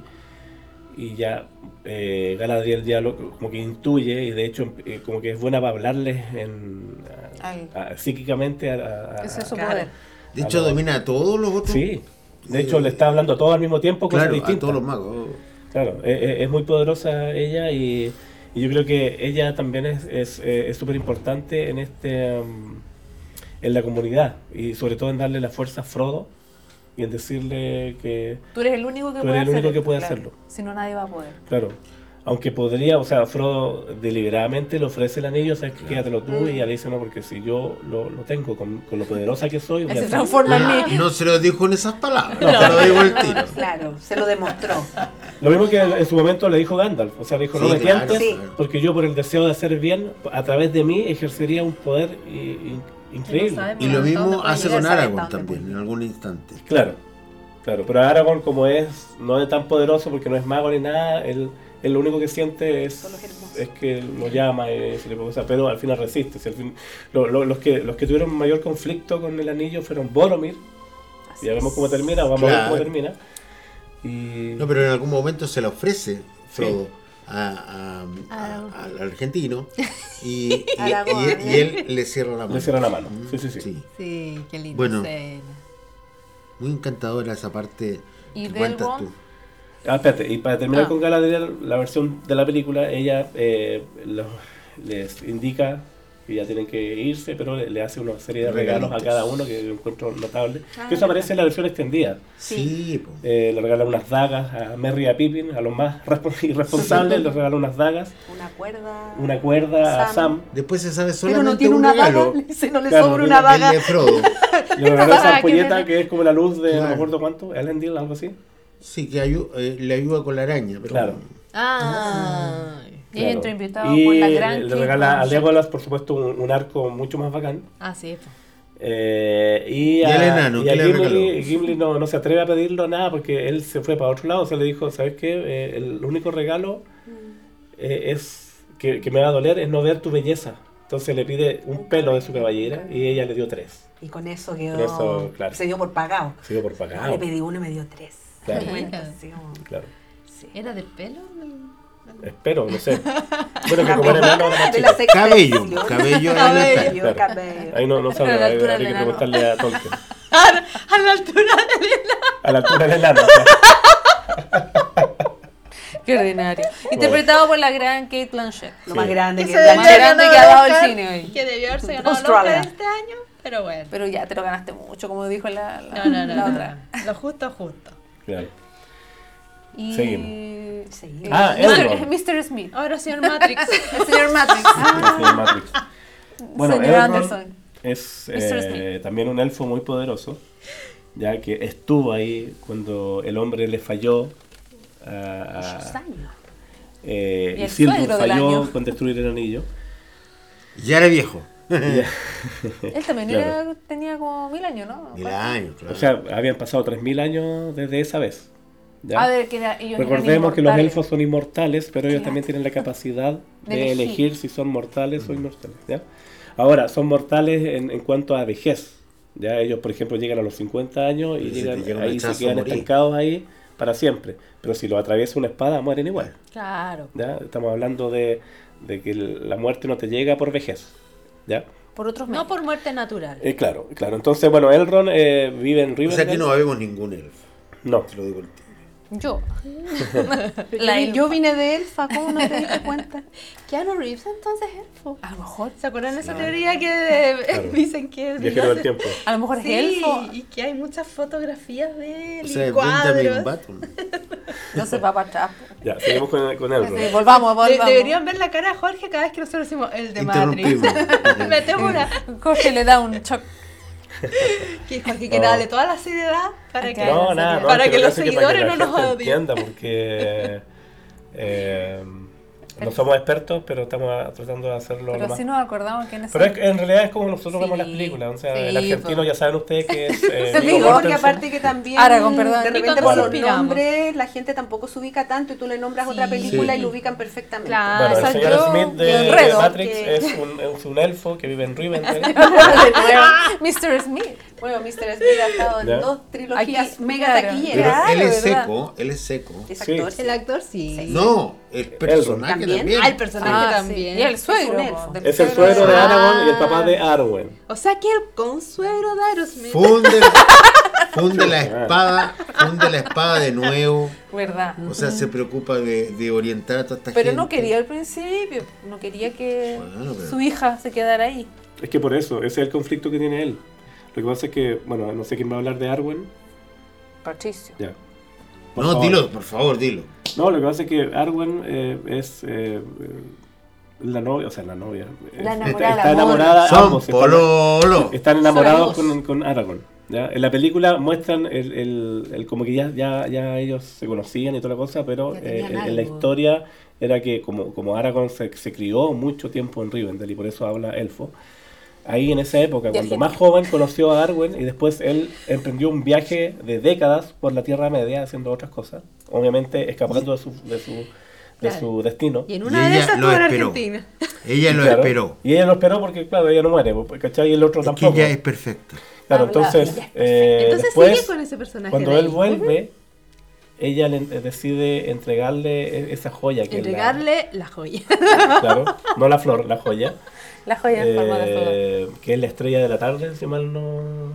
y ya eh, Galadriel ya lo- como que intuye y de hecho eh, como que es buena para hablarles en, a- Ay. a- psíquicamente a, a- es poder. De hecho, domina a todos los otros. Sí, de hecho le está hablando a todos al mismo tiempo, cosas Claro, a todos los magos. Claro, e- e- es, muy poderosa ella y, y yo creo que ella también es es eh, es súper importante en este um, en la comunidad y sobre todo en darle la fuerza a Frodo y en decirle que, Tú eres el único que Tú puede eres el único que puede claro. hacerlo. Si no, nadie va a poder. claro, aunque podría, o sea, Frodo deliberadamente le ofrece el anillo, sabes que quédatelo tú y ella le dice no, porque si yo lo, lo tengo con, con lo poderosa que soy, voy a Se transforma en mí. No se lo dijo en esas palabras, lo digo el tiro. Claro, se lo demostró. Lo mismo que en su momento le dijo Gandalf, o sea, le dijo, no me claro, tientes, Sí. claro. porque yo por el deseo de hacer bien, a través de mí ejercería un poder i- in- increíble. Y lo ¿Hasta dónde mismo hace con Aragorn también, en algún instante. Claro, claro, pero Aragorn como es, no es tan poderoso porque no es mago ni nada, él, él lo único que siente es, es que lo llama y se le puede usar, pero al final resiste. si al fin- lo- lo- los, que, los que tuvieron mayor conflicto con el anillo fueron Boromir, Así ya vemos cómo termina, vamos a ver cómo termina. Y No, pero en algún momento se le ofrece Frodo a- a- a- al argentino y, y- y- y él le cierra la mano. Le cierra la mano. Sí, sí, sí. Sí, qué lindo. Bueno. Muy encantadora esa parte ¿Y que cuentas tú. Ah, espérate, y para terminar Ah. con Galadriel, la versión de la película, ella eh, los- les indica que ya tienen que irse, pero le, le hace una serie de regalos a cada uno que encuentro notable. Ah, que eso aparece en la versión extendida. Sí. Eh, le regalan unas dagas a Merry y a Pippin, a los más respo- irresponsables, les regalan unas dagas, Una cuerda. una cuerda a Sam. Sam, Después se sabe Pero solamente no tiene un una regalo. daga. le dice, no le Claro, sobra una daga. le daga esa ampolleta que es como la luz de no me Claro. acuerdo cuánto, Elendil, algo así. Sí, que ayu- eh, le ayuda con la araña. Pero Claro. Ah. Y ella entró invitado Y por la le- gran le regala a. Legolas, por supuesto, un, un arco mucho más bacán. Ah, sí. Eh, y, ¿Y a, al enano, y qué a le Gimli? Gimli no, no se atreve a pedirlo nada porque él se fue para otro lado. Se le dijo, ¿sabes qué? Eh, el único regalo eh, es que, que me va a doler es no ver tu belleza. Entonces le pide un pelo de su caballera y ella le dio tres. Y con eso quedó. Con eso, claro. Se dio por pagado. Ha sido por Le pagado. pedí uno y me dio tres. Claro. Claro. sí. ¿Era del pelo? Espero, no sé. Bueno, que como era enano era más chico. Cabello, cabello. Cabello, Claro. cabello. Ahí no, no sabe, A la hay, altura hay del que enano. preguntarle a Tolkien. A la altura de A la altura del enano. Qué ordinario. Interpretado por la gran Kate Blanchett. Lo más grande Que la más grande que ha dado el cine hoy. Que debió haberse ganado el Australia. Oscar este año, pero bueno. Pero ya, te lo ganaste mucho, como dijo la, la, No, no, no. la no. otra. Lo justo, justo. Claro. Y... Seguimos. Seguimos. Ah, Mr. Mr. Smith. Ahora, señor Matrix. El señor Matrix. Sí, sí, Matrix. Bueno, señor Elrond Anderson. es Mr. eh, también un elfo muy poderoso, ya que estuvo ahí cuando el hombre le falló a, Muchos a años. eh, Y el suegro del falló año. con destruir el anillo. Ya era viejo. Él también Claro. era, tenía como mil años, ¿no? Mil años, claro. O sea, habían pasado 3.000 años desde esa vez. ¿Ya? A ver, que ellos Recordemos que los elfos son inmortales, pero ellos Claro. también tienen la capacidad de, De elegir. elegir. si son mortales o inmortales. ¿ya? Ahora, son mortales en, en cuanto a vejez. ¿ya? Ellos, por ejemplo, llegan a los 50 años y llegan, llega ahí se quedan estancados ahí para siempre. Pero si lo atraviesa una espada, mueren igual. Claro. ¿ya? Estamos hablando de, de que la muerte no te llega por vejez. ¿ya? Por otros No por muerte natural. Eh, claro, claro. Entonces, bueno, Elrond eh, vive en o Rivendell. sea que no vemos ningún elfo. No. Te lo digo el tío. Yo. La elfa. yo vine de elfa, ¿cómo no te diste cuenta? Keanu Reeves entonces elfo. A lo mejor. ¿Se acuerdan de esa teoría que Claro. dicen que Viajero del tiempo. A lo mejor es Sí, elfo. y que hay muchas fotografías de él O y sea, es Benjamin cuadros. Button. No se va para atrás. Ya, seguimos con, con Elrond. Sí, volvamos, De- volvamos. deberían ver la cara de Jorge cada vez que nosotros decimos el de Matrix. Interrumpimos. Metemos una. Jorge le da un shock. Que Jorge quiere No. darle toda la seriedad para que, No, nada, no, para que lo los seguidores no nos odien. porque eh, no somos expertos, pero estamos a- tratando de hacerlo lo Pero más. sí nos acordamos que en ese Pero es, en realidad es como nosotros vemos las películas. O sea, sí, el argentino ya saben ustedes que es. Eh, Digo, aparte que también Aragorn, perdón. de repente por los nombres la gente tampoco se ubica tanto y tú le nombras otra película Sí. y lo ubican perfectamente. Claro. Bueno, el señor Smith de, Matrix que- es, un, es un elfo que vive en Rivendell. Mr. Smith. Bueno, Mr. Smith ha estado en Ya. dos trilogías Aquí, mega claro. Pero taquilleras. Claro, él es ¿verdad? seco, él es seco. Es Sí. actor. El actor sí. No, el personaje ¿También? también. Ah, el personaje Ah, también. sí. Y el suegro. Es el suegro de Ah. Aragorn y el papá de Arwen. O sea que el consuegro de Aerosmith. Funde, funde la espada, funde la espada de nuevo. ¿Verdad? O sea, se preocupa de, de orientar a toda esta Pero gente. no quería al principio. No quería que Bueno, pero- su hija se quedara ahí. Es que por eso, ese es el conflicto que tiene él. Lo que pasa es que, bueno, no sé quién va a hablar de Arwen. Patricio. Ya. Por No, favor. dilo, por favor, dilo. No, lo que pasa es que Arwen eh, es eh, la novia, o sea, la novia. La enamorada, Está amor. enamorada, Son ambos están, pololo. están enamorados con, con Aragorn. ¿ya? En la película muestran el, el- el como que ya, ya, ya ellos se conocían y toda la cosa, pero eh, en, en la historia era que como, como Aragorn se, se crió mucho tiempo en Rivendell y por eso habla elfo. Ahí en esa época, cuando más joven conoció a Arwen y después él emprendió un viaje de décadas por la Tierra Media haciendo otras cosas, obviamente escapando de su, de su, de Claro. su destino. Y en Y una de ella esas lo estuvo en esperó. Argentina. Ella lo Claro. esperó. Y ella lo esperó porque, claro, ella no muere, pues, ¿cachai? Y el otro Es que tampoco. ella es perfecta. Claro, Habla, entonces, eh, Entonces después, sigue con ese personaje. cuando él vuelve, ella le- decide entregarle e- esa joya que es la- Entregarle la joya. claro, no la flor, la joya. La joya en forma de flor. eh, que es la estrella de la tarde, si mal no.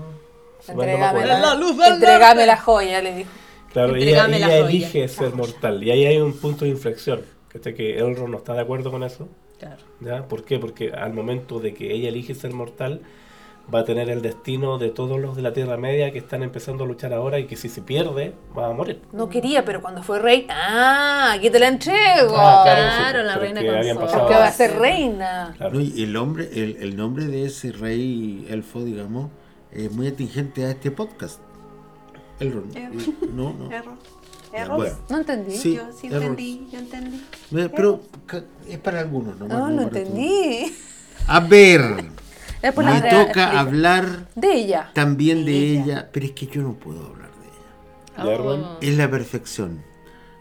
si mal no Entregame la la, luz del entregame norte. la joya, le dijo. Claro, ella, Entrégame la ella joya. elige ser mortal. Y ahí hay un punto de inflexión. ¿cachai? Que Elrond no está de acuerdo con eso. Claro. ¿ya? ¿Por qué? Porque al momento de que ella elige ser mortal, va a tener el destino de todos los de la Tierra Media que están empezando a luchar ahora y que si se pierde, va a morir. No quería, pero cuando fue rey, ah, aquí te la entrego. Ah, Claro, sí, la reina consorte. Porque va a ser reina. Claro. ¿no? Y el nombre, el, el nombre de ese rey elfo, digamos, es muy atingente a este podcast. Elrond. Error. Eh, No, no. Error. Error. bueno. No entendí. Sí, Yo sí error. entendí, yo entendí. Eh, Pero es para algunos, ¿no? No, no entendí. A ver, Después me la Andrea toca explica. hablar De ella. también de Ella. ella, pero es que yo no puedo hablar de ella. Oh. Es la perfección.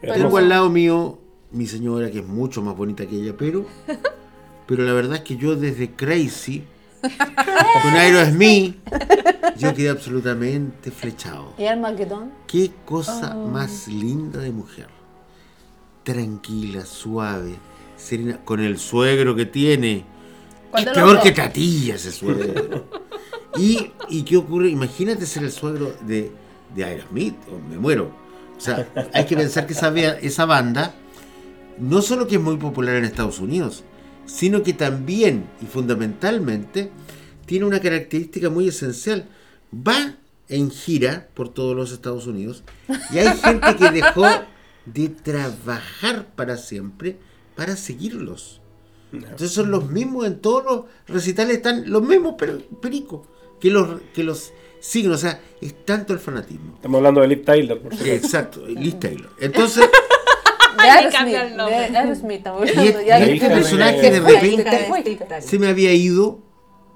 Tengo al lado mío mi señora, que es mucho más bonita que ella, pero, pero la verdad es que yo desde Crazy, con Aerosmith, yo quedé absolutamente flechado. ¿Y Armageddon? Qué cosa más linda de mujer. Tranquila, suave, serena, con el suegro que tiene. Es ¿Cuál de los peor dos? que Tatilla ese suegro. y, ¿Y qué ocurre? Imagínate ser el suegro de, de Aerosmith, o me muero. O sea, hay que pensar que esa, esa banda no solo que es muy popular en Estados Unidos, sino que también y fundamentalmente tiene una característica muy esencial. Va en gira por todos los Estados Unidos y hay gente que dejó de trabajar para siempre para seguirlos. Entonces son los mismos en todos los recitales, están los mismos pero pericos que los, que los siguen. O sea, es tanto el fanatismo. Estamos hablando de Liv Tyler, por supuesto. exacto, Liz Taylor. Entonces, Y este- este personaje de repente se me había ido,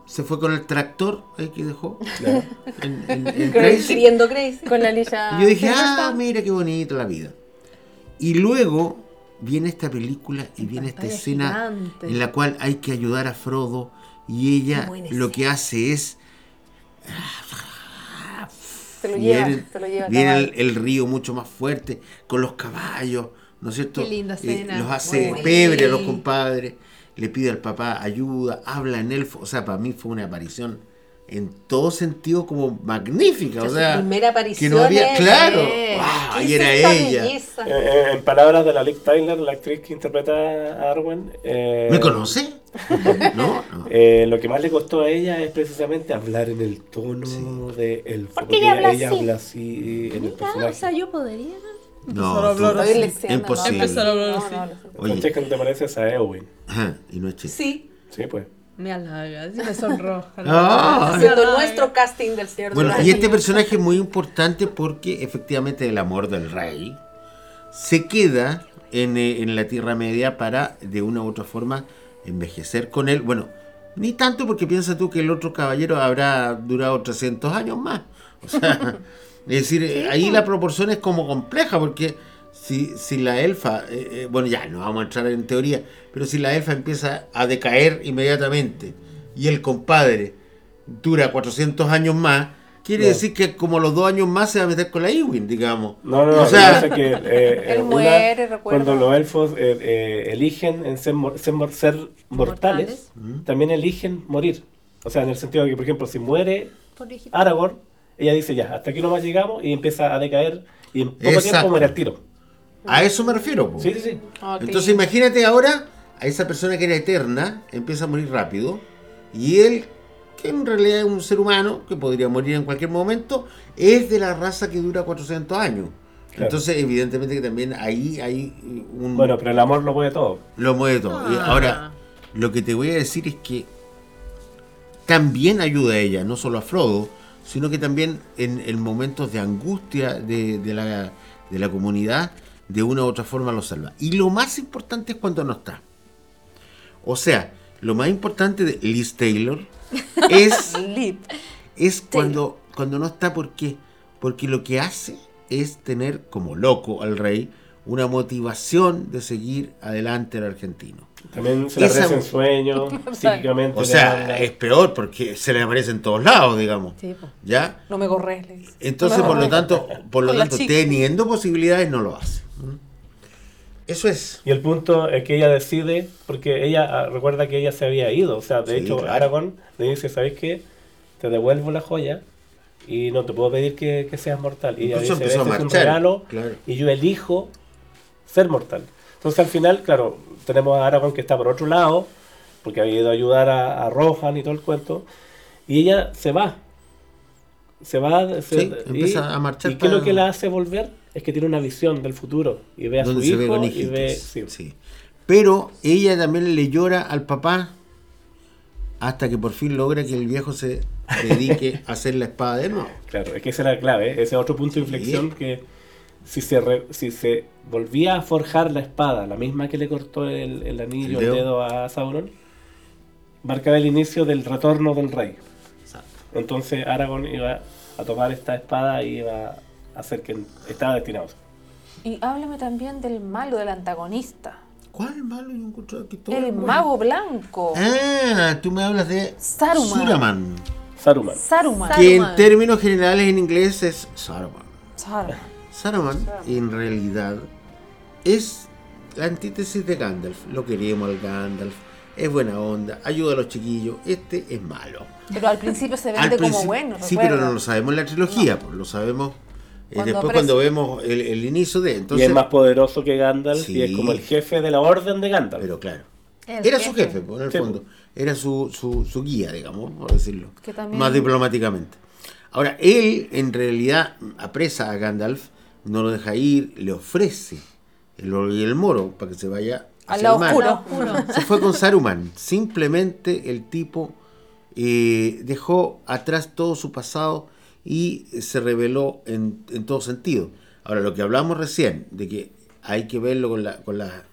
se fue con el tractor ahí que dejó Ya. en, en- en Crazy. Queriendo Grace. Con la Lisa. Y yo dije, ah, mira qué bonito la vida. Y luego viene esta película y viene esta escena gigante. en la cual hay que ayudar a Frodo y ella lo que hace es Se lo lleva, viene, se lo lleva. viene el, río mucho más fuerte con los caballos, ¿no es cierto? Qué linda Eh, escena. los hace pebre a los compadres, le pide al papá ayuda, habla en elfo, o sea, para mí fue una aparición en todo sentido como magnífica, o Su sea, primera que aparición. no había, es- claro, ¿Qué wow, y era ella. Eh, eh, en palabras de la Liv Tyler, la actriz que interpreta a Arwen. eh, ¿Me conoce? No, no. Eh, lo que más le costó a ella es precisamente hablar en el tono de elfo. Porque ella habla así. habla así en el personaje. o sea, yo podría. No, imposible. Empezar a hablar así. Oye, Francesca, ¿no te pareces a Eowyn? ajá, y no es chiste. Sí, Sí, pues. Me halagas y me sonroja. Ah. haciendo nuestro casting del Señor de Bueno, los y este personaje es muy importante porque efectivamente el amor del rey se queda en, eh, en la Tierra Media para de una u otra forma envejecer con él. Bueno, ni tanto porque piensa tú que el otro caballero habrá durado 300 años más. O sea, es decir, ahí la proporción es como compleja porque si, si la elfa, eh, eh, bueno ya no vamos a entrar en teoría, pero si la elfa empieza a decaer inmediatamente y el compadre dura 400 años más, quiere decir que como los dos años más se va a meter con la Ewing, digamos. No, no, no. O sea- lo que eh, Él eh, muere, recuerda. Cuando los elfos eh, eh, eligen en ser, ser, mor- ser mortales, también eligen morir. O sea, en el sentido de que, por ejemplo, si muere. Aragorn, ella dice ya, hasta aquí nomás llegamos y empieza a decaer y en poco Exacto. tiempo muere al tiro. A eso me refiero. po. Sí, sí, sí. Entonces imagínate ahora a esa persona que era eterna, empieza a morir rápido, y él, que en realidad es un ser humano, que podría morir en cualquier momento, es de la raza que dura 400 años. Claro. Entonces, evidentemente que también ahí hay un... Bueno, pero el amor lo puede todo. Lo mueve todo. Y Ah. ahora, lo que te voy a decir es que también ayuda a ella, no solo a Frodo, sino que también en, en momentos de angustia de, de la, de la comunidad, de una u otra forma lo salva. Y lo más importante es cuando no está. O sea, lo más importante de Liz Taylor es, es cuando, cuando no está, ¿por qué? Porque lo que hace es tener como loco al rey una motivación de seguir adelante al argentino. También se le Esa- aparecen sueños, psíquicamente. O sea, habla. es peor porque se le aparece en todos lados, digamos. Sí. ¿Ya? No me corres. Entonces, No me por lo tanto, por lo Con tanto, teniendo posibilidades, no lo hace. Eso es. Y el punto es que ella decide, porque ella ah, recuerda que ella se había ido, o sea, de Sí, hecho claro. Aragorn le dice, ¿sabes qué? Te devuelvo la joya y no te puedo pedir que, que seas mortal. Y ella dice, empezó a "Este es un marchar, regalo claro. y yo elijo ser mortal. Entonces al final, claro, tenemos a Aragorn que está por otro lado, porque había ido a ayudar a, a Rohan y todo el cuento, y ella se va. Se va, se- Sí, empieza a marchar ¿Y qué es lo que la hace volver? Es que tiene una visión del futuro y ve a su ve hijo con y ve... sí. Sí. Pero ella también le llora al papá hasta que por fin logra que el viejo se dedique a hacer la espada de nuevo. Claro, es que esa era la clave, ¿eh? ese es otro punto de Sí. inflexión que si se, re- si se volvía a forjar la espada, la misma que le cortó el, el anillo, El el dedo. dedo a Sauron, marcaba el inicio del retorno del rey. Exacto. Entonces Aragorn iba a tomar esta espada y iba a hacer que estaba destinado. Y háblame también del malo, del antagonista. ¿Cuál malo? Yo encuentro aquí todo El mago blanco. Ah, tú me hablas de Saruman. Suraman, Saruman. Saruman. que en Saruman. términos generales en inglés es Saruman. Saruman. Saruman en realidad es la antítesis de Gandalf. Lo queremos al Gandalf. Es buena onda, ayuda a los chiquillos. Este es malo. Pero al principio se Al vende como bueno. sí, pero no lo sabemos en la trilogía, pues, lo sabemos Cuando después aparece. cuando vemos el, el inicio de. y Entonces, es más poderoso que Gandalf y es como el jefe de la orden de Gandalf. pero claro, El era su jefe, en el Sí, fondo. Era su, su, su guía, digamos, por decirlo. Que también- Más diplomáticamente. Ahora, él en realidad apresa a Gandalf, no lo deja ir, le ofrece el oro y el moro para que se vaya Al lado oscuro. Se fue con Saruman. Simplemente el tipo eh, dejó atrás todo su pasado y se reveló en, en todo sentido. Ahora, lo que hablamos recién, de que hay que verlo con, la- con la-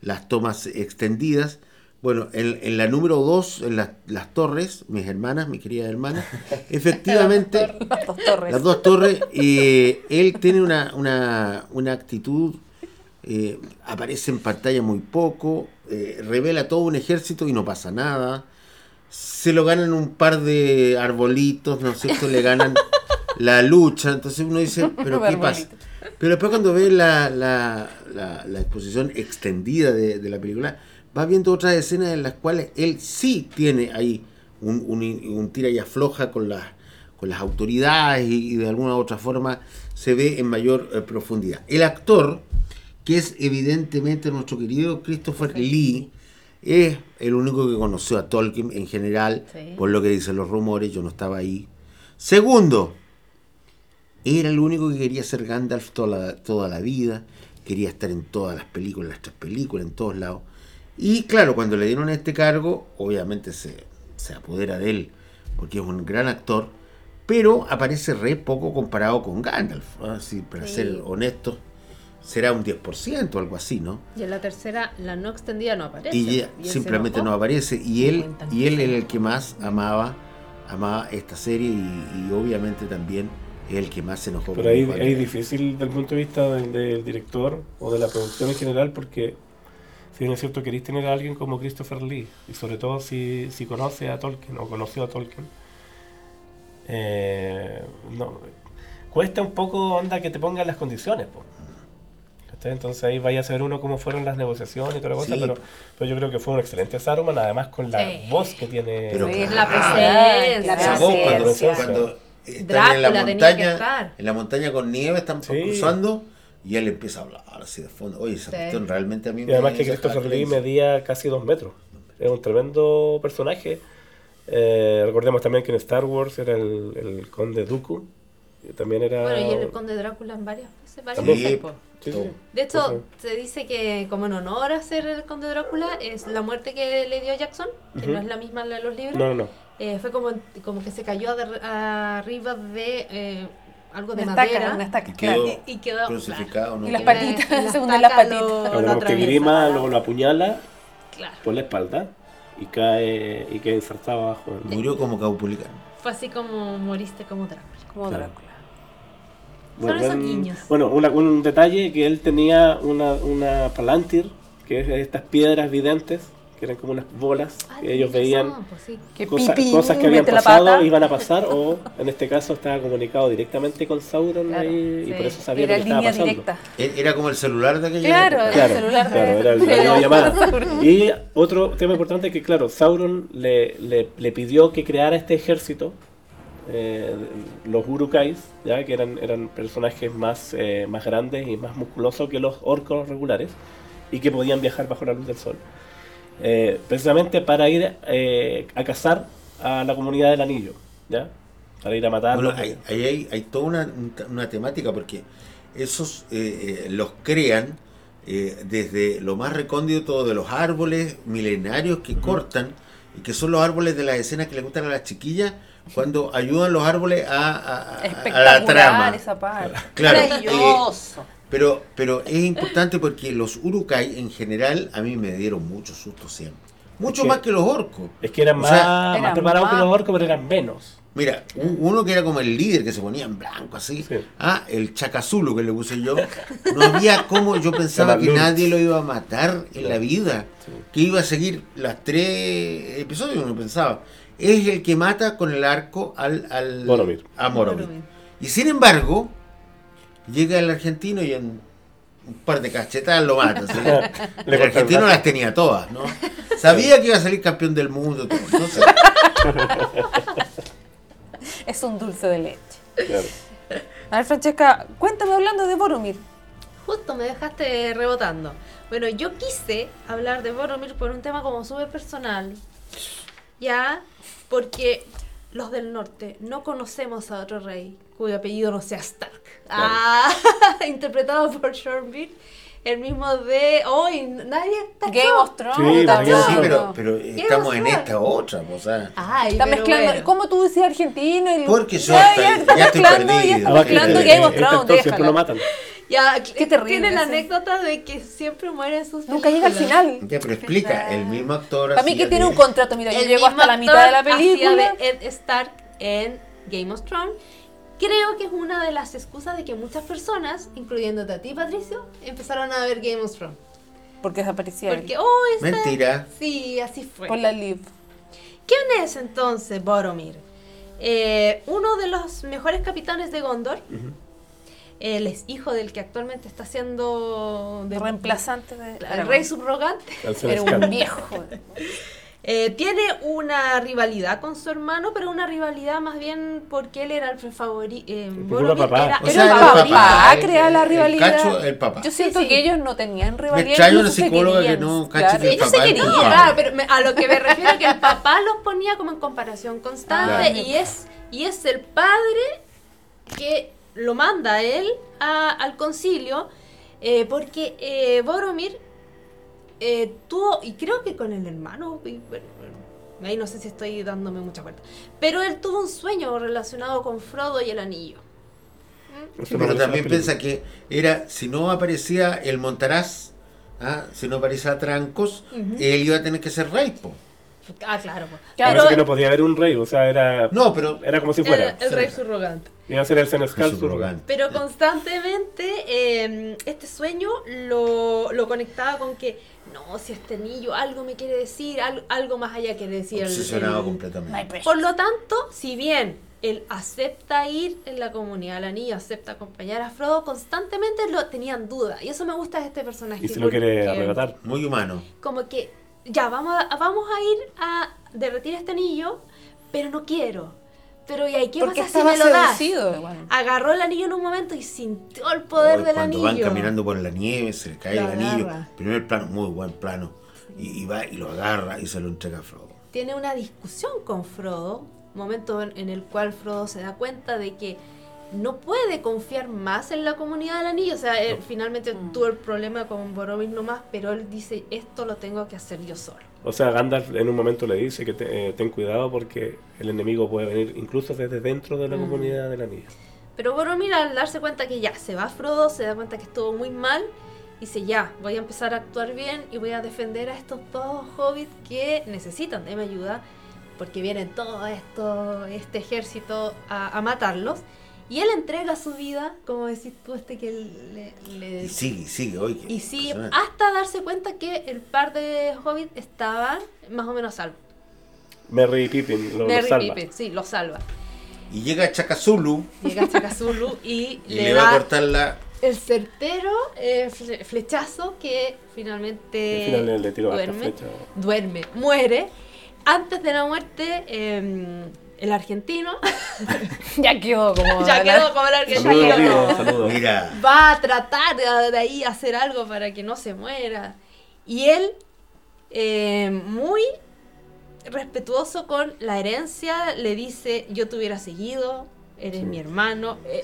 las tomas extendidas. Bueno, en, en la número 2, en las- las torres, mis hermanas, mis queridas hermanas, efectivamente, Las dos torres. las dos torres, eh, él tiene una, una, una actitud, eh, aparece en pantalla muy poco, eh, revela todo un ejército y no pasa nada. Se lo ganan un par de arbolitos, ¿no es cierto? Le ganan la lucha. Entonces uno dice, ¿pero qué pasa? Pero después cuando ve la, la, la- la exposición extendida de, de la película, va viendo otras escenas en las cuales él sí tiene ahí un, un, un tira y afloja con las, con las autoridades y, y de alguna u otra forma se ve en mayor eh, profundidad. El actor, que es evidentemente nuestro querido Christopher Lee, es el único que conoció a Tolkien en general, Sí. por lo que dicen los rumores, yo no estaba ahí. Segundo, era el único que quería ser Gandalf toda la, toda la vida, quería estar en todas las películas, las tres películas, en todos lados. Y claro, cuando le dieron este cargo, obviamente se, se apodera de él, porque es un gran actor, pero aparece re poco comparado con Gandalf. para Sí. ser honesto, será un 10% o algo así, ¿no? Y en la tercera, la no extendida no aparece. y ya simplemente no aparece y él y él era el que más amaba amaba esta serie y, y obviamente también es el que más se enojó Pero ahí es difícil del punto de vista del, del director o de la producción en general porque si bien es cierto queréis tener a alguien como Christopher Lee y sobre todo si, si conoce a Tolkien o conoció a Tolkien eh, no, cuesta un poco onda que te pongan las condiciones po. Entonces ahí vaya a saber uno cómo fueron las negociaciones y toda la cosa Sí. pero, pero yo creo que fue un excelente Saruman además con la Sí. voz que tiene Pero Sí, claro. la presencia. La Esa voz cuando, cuando están Drácula en la montaña en la montaña con nieve están Sí. cruzando y él empieza a hablar así de fondo oye esa Sí. cuestión realmente a mí Y además que Christopher Lee medía casi dos metros. Es un tremendo personaje. Eh, recordemos también que en Star Wars era el, el conde Dooku. Que también era... Bueno, y el conde Drácula en varias veces, varias. Sí, sí. De hecho, Entonces, se dice que como en honor a ser el conde Drácula es la muerte que le dio Jackson, que Ujú. no es la misma de los libros. no, no, no. Eh, fue como, como que se cayó de- arriba de eh, algo de Una madera. estaca, una estaca, Y claro. quedó Y, y quedó crucificado ¿no? Y las patitas, la- y la según de las patitas. lo- lo que. Grima luego lo apuñala Claro. por la espalda y cae y queda insertado abajo. murió como caupulicano Fue así como moriste como Drácula. Como Claro. Drácula. Solo esos guiños. Bueno, una- un detalle que él tenía una, una palantir, que es estas piedras videntes, que eran como unas bolas, Ah, que ellos veían pues sí. Que cosa- pipí, cosas que habían pasado, iban a pasar, o en este caso estaba comunicado directamente con Sauron Claro, ahí, y sí. por eso sabía Era lo que estaba pasando. directa. E- Era como el celular de aquella Claro, época. Claro, el celular de- claro, era el- la de- videollamada. Y otro tema importante es que, claro, Sauron le, le, le pidió que creara este ejército, eh, los Urukais, ¿ya? que eran, eran personajes más, eh, más grandes y más musculosos que los orcos regulares, y que podían viajar bajo la luz del sol. Eh, precisamente para ir a cazar a la comunidad del anillo, ¿ya? Para ir a matarlos. Bueno, ahí, ahí hay, hay toda una, una temática porque esos los crean desde lo más recóndito de los árboles milenarios que cortan y que son los árboles de las escenas que le gustan a las chiquillas cuando ayudan los árboles a, a- a- la trama. esa parte. Claro, eh, Maravilloso. pero, pero es importante porque los urukai en general a mí me dieron mucho susto siempre. Mucho Es que- más que los orcos. Es que eran O más, sea, más eran preparados que los orcos, pero eran menos. Mira, uno que era como el líder que se ponía en blanco así, Sí. ah, el chacazulu que le puse yo, no había como yo pensaba que nadie lo iba a matar en la vida, Sí. que iba a seguir las tres episodios, uno pensaba. Es el que mata con el arco al, al Boromir. a Boromir. Boromir. Y sin embargo, llega el argentino y en un par de cachetadas lo mata. el argentino las tenía todas, ¿no? Sabía que iba a salir campeón del mundo. Todo. Entonces, Es un dulce de leche. Claro. A ver, Francesca, cuéntame hablando de Boromir. Justo me dejaste rebotando. Bueno, yo quise hablar de Boromir por un tema como súper personal. Ya, porque los del norte no conocemos a otro rey cuyo apellido no sea Stark. Ah, interpretado por Sean Bean, el mismo de hoy nadie está Game of Thrones. Sí, también. Game of sí, Thrones. pero, pero estamos en esta otra, pues, o sea. Ay, Está mezclando. bueno. ¿Cómo tú decías argentino? Y... Porque yo ya, ya está ya estoy mezclando, ya está que mezclando Game of este Thrones. siempre lo matan. Ya, Qué terrible Tiene la ese. anécdota de que siempre muere sus Nunca llega al final. Ya, pero explica, el mismo actor. Para mí que tiene un contrato. Mira, yo llego hasta la mitad de la película. de Ed Stark en Game of Thrones. Creo que es una de las excusas de que muchas personas, incluyéndote a ti, Patricio, empezaron a ver Game of Thrones. Porque desaparecía él. Porque, oh, esta... Mentira. Sí, así fue. Por la Liv. ¿Quién es entonces Boromir? Eh, uno de los mejores capitanes de Gondor. Él es hijo del que actualmente está siendo de Reemplazante de. el rey subrogante. Esclavo. un viejo. Eh, tiene una rivalidad con su hermano, pero una rivalidad más bien porque él era el favorito. Eh, papá. era O el el favorito. papá el- crea la el rivalidad. cacho, el papá. Yo siento Sí, sí. que ellos no tenían Me rivalidad. una incluso se psicóloga que no cache Claro. Ellos papá se querían, claro, pero me- a lo que me refiero es que el papá los ponía como en comparación constante Claro. y es y es el padre que lo manda a él a- al concilio eh, porque eh, Boromir eh, tuvo, y creo que con el hermano, y bueno, bueno, ahí no sé si estoy dándome mucha vuelta, pero él tuvo un sueño relacionado con Frodo y el anillo. Sí, pero también piensa que era, si no aparecía el Montaraz, ¿ah? si no aparecía Trancos, él iba a tener que ser rey, po. Ah, claro. po. Claro. Pero que no podía haber un rey, o sea, era, No, pero era como si fuera. el rey subrogante. Iba a ser el Senescal subrogante. Rogante. Pero constantemente eh, este sueño lo, lo conectaba con que, no, si este anillo algo me quiere decir, al- algo más allá quiere decir. obsesionado el- completamente. Por lo tanto, si bien él acepta ir en la comunidad del anillo, acepta acompañar a Frodo, constantemente lo tenían duda. Y eso me gusta de este personaje. Y se lo quiere arrebatar. Muy humano. Como que, ya, vamos a, vamos a ir a derretir este anillo, pero no quiero. Pero ¿y ahí qué Porque pasa si me lo das? igual. Agarró el anillo en un momento y sintió el poder del cuando anillo. van caminando por la nieve, se le cae Lo el anillo. agarra. Primer plano, muy buen plano. Y, y va y lo agarra y se lo entrega a Frodo. Tiene una discusión con Frodo, momento en, en el cual Frodo se da cuenta de que no puede confiar más en la comunidad del anillo. O sea, él finalmente Mm. tuvo el problema con Boromir nomás, pero él dice, esto lo tengo que hacer yo solo. O sea, Gandalf en un momento le dice que te- eh, ten cuidado porque el enemigo puede venir incluso desde dentro de la Mm. comunidad del anillo. Pero Boromir al darse cuenta que ya se va Frodo, se da cuenta que estuvo muy mal, dice ya, voy a empezar a actuar bien y voy a defender a estos dos hobbits que necesitan de mi ayuda, porque vienen todo esto, este ejército a, a matarlos. Y él entrega su vida, como decís tú, este que le, le- Y sigue, sigue, oye. y sí, impresionante. hasta darse cuenta que el par de hobbits estaban más o menos salvos. Merry y Pippin lo, lo Merry salva. Pippin, sí, lo salva. Y llega Chacazulu Llega Chacazulu y, y le, le, va a cortar la. el certero eh, fle- flechazo que finalmente Al final le tiró hasta duerme, flecha. duerme, muere. Antes de la muerte, eh, el argentino Ya quedó como. ya quedó como el argentino. Saludos. Diego, saludos. Mira, va a tratar de, de ahí hacer algo para que no se muera. Y él, eh, muy respetuoso con la herencia, le dice, yo te hubiera seguido, eres mi hermano eh,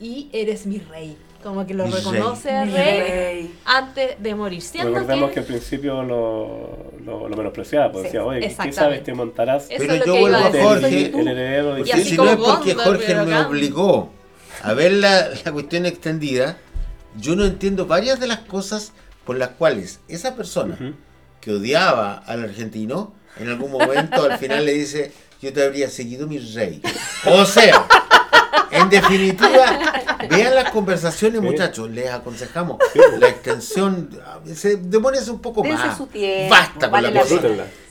y eres mi rey. Como que lo rey. reconoce al Mi rey, rey. antes de morir. Siendo Recordemos que... que, al principio lo, lo, lo menospreciaba, pues Sí, decía, oye, ¿qué sabes que montarás Eso Pero yo vuelvo a. Jorge. el heredero? Y si como no es porque Jorge me obligó a ver la, la cuestión extendida, yo no entiendo varias de las cosas por las cuales esa persona Ujú. que odiaba al argentino, en algún momento al final le dice, yo te habría seguido mi rey. O sea, en definitiva, vean las conversaciones Sí. muchachos, les aconsejamos la extensión, se demórense un poco Dense más. su tiempo, Basta con vale la la cosa.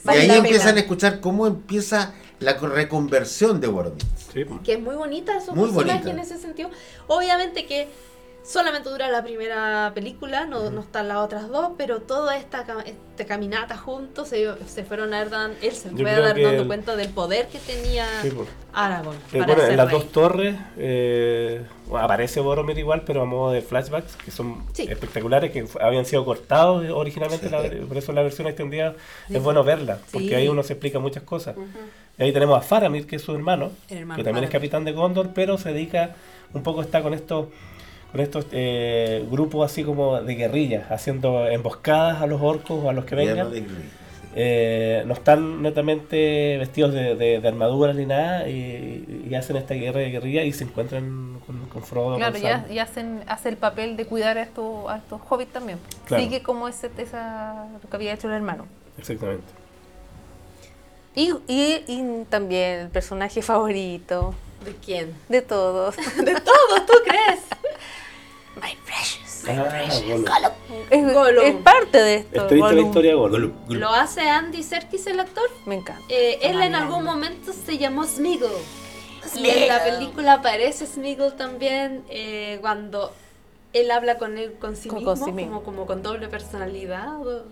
Y ahí empiezan pena. a escuchar cómo empieza la reconversión de Boromir. Sí, que es muy bonita su Muy bonita. en ese sentido. Obviamente que solamente dura la primera película, no, no están las otras dos, pero toda esta, esta caminata juntos se, se fueron a dar, dan- él se fue a dar dando el- cuenta del poder que tenía Sí, pues. Aragorn. Eh, para bueno, ser en las rey. dos torres eh, bueno, aparece Boromir igual, pero a modo de flashbacks, que son Sí. espectaculares, que habían sido cortados originalmente, la- por eso la versión extendida es bueno verla, porque Sí. ahí uno se explica muchas cosas. Y ahí tenemos a Faramir, que es su hermano, que también es capitán de Gondor, pero se dedica, un poco está con estos con estos eh, grupos así como de guerrillas, haciendo emboscadas a los orcos o a los que vengan. de Grey, sí. Eh, no están netamente vestidos de, de, de armaduras ni nada y, y hacen esta guerra de guerrilla y se encuentran con, con Frodo. Claro, con ya, Sam. ya hacen, hace el papel de cuidar a estos, a estos hobbits también. Claro. Sigue como ese, esa, lo que había hecho el hermano. Exactamente. Y, y, y también el personaje favorito ¿De quién? de todos. De todos, ¿tú crees? My precious. Ah, Gollum. Es, Gollum. es parte de esto. Es triste la historia de Gollum. Lo hace Andy Serkis, el actor. Me encanta. Eh, él en algún momento se llamó Smeagol. Y en la película aparece Smeagol también eh, cuando él habla con él con sí Con- mismo, con sí mismo. Como, como con doble personalidad. o-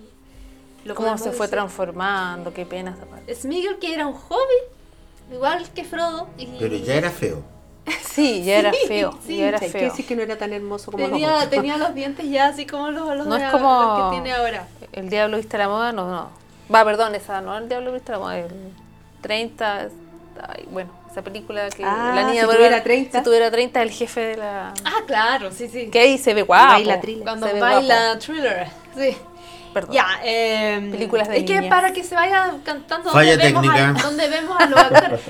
lo Cómo se fue decir. transformando, qué pena esa parte. Smeagol que era un hobbit, igual que Frodo. Y Pero ya era feo. Sí, ya era feo. sí, ya era feo. decir que no era tan hermoso como los tenía, otros. tenía los dientes ya así como los, los No de es como- los que tiene ahora. El Diablo Viste la Moda, no, no. Va, perdón, esa no, el Diablo Viste la Moda, el 30. ay, bueno, esa película que Ah, la niña si vuelve- tuviera 30. Si tuviera 30, el jefe de la. Ah, claro, sí, sí. Que ahí se ve guapo. Baila thriller. Cuando se baila thriller. Sí. Perdón. Ya, eh, Películas de Es que niñas. para que se vaya cantando Falla donde vemos, técnica. a, donde vemos a los actores.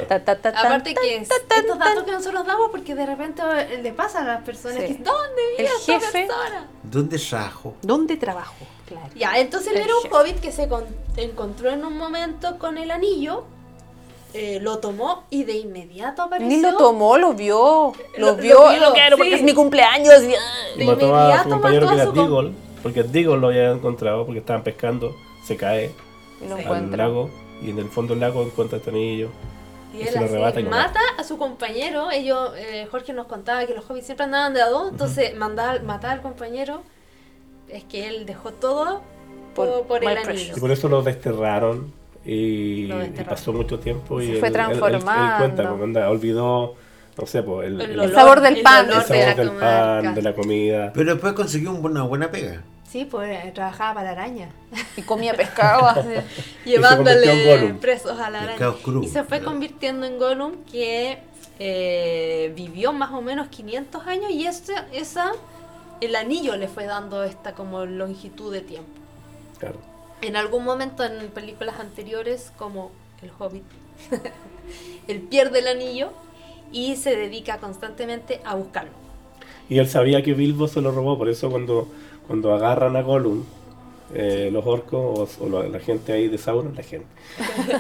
Aparte que es- estos datos que nosotros damos porque de repente le pasa a las personas Sí. que ¿dónde El vive esta jefe- persona? ¿Dónde rajo? ¿Dónde trabajo? Claro. Ya, entonces él El era un jefe. hobbit que se con- encontró en un momento con el anillo, eh, lo tomó y de inmediato apareció. Ni lo tomó, lo vio. Lo, Lo- vio, lo vio, lo quiero porque es mi cumpleaños. y- Y De mató a inmediato su compañero mató que a su com- Deagle, porque Deagle lo había encontrado porque estaban pescando, se cae Y al encuentra. lago y en el fondo del lago encuentra este anillo. Y Y él se lo arrebata y lo mata a su compañero. Ellos, eh, Jorge nos contaba que los hobbits siempre andaban de a dos, entonces mandar, matar al compañero es que él dejó todo por, Por por el Precious. anillo. Y por eso lo desterraron y, Lo y desterraron. pasó mucho tiempo y Se él, fue él- él- él transformando. cuenta, como anda, olvidó, pues, el, El el- olor- sabor del el pan. el de la sabor del pan, de la comida. Pero después consiguió un- una buena pega. Sí, pues eh, trabajaba para la araña, Y comía pescado. así. llevándole presos a la araña. Y se fue convirtiendo en Gollum que eh, vivió más o menos 500 años y esa, esa, el anillo le fue dando esta como longitud de tiempo. Claro. En algún momento en películas anteriores, como El Hobbit, él pierde el anillo y se dedica constantemente a buscarlo. Y él sabía que Bilbo se lo robó, por eso cuando, cuando agarran a Gollum eh, los orcos o, o la, la gente ahí de Sauron, la gente,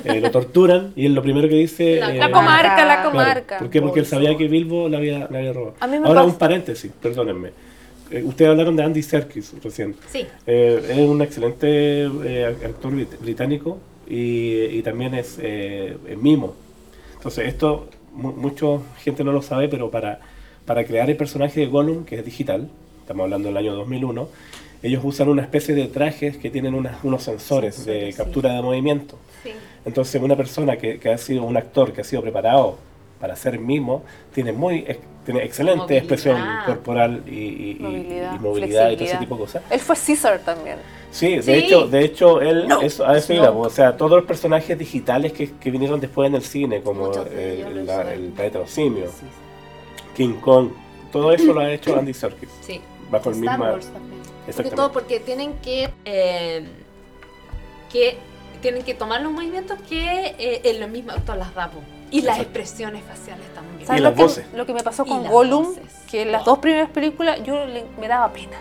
eh, lo torturan y él lo primero que dice... La- eh, La comarca, la claro, comarca. ¿Por qué? Porque él sabía que Bilbo le había, le había robado. Ahora pasa- un paréntesis, perdónenme. Eh, ustedes hablaron de Andy Serkis recién. Sí. Eh, es un excelente eh, actor brit- británico y, y también es, eh, es mimo. Entonces, esto mucha gente no lo sabe, pero para, para crear el personaje de Gollum, que es digital, estamos hablando del año 2001, ellos usan una especie de trajes que tienen unas- unos sensores, de sí. captura de movimiento. Sí. Entonces, una persona que, que ha sido un actor que ha sido preparado para ser mimo, tiene muy tiene excelente Movilidad. expresión corporal y, Movilidad, y movilidad y todo ese tipo de cosas. Él fue Caesar también. Sí, de Sí. hecho, de hecho él a eso No. iba, o sea, todos los personajes digitales que, que vinieron después en el cine, como el, la- hicieron. el planeta de los simios, King Kong, todo eso lo ha hecho Andy Serkis, Sí. bajo el Star mismo Wars también. Sobre exactamente. todo porque tienen que, eh, que tienen que tomar los movimientos que eh, el mismo actor las da. Y las Exacto. expresiones faciales también. ¿Sabes Y lo que, lo que me pasó con Gollum? voces. Que en las dos primeras películas yo le- me daba pena.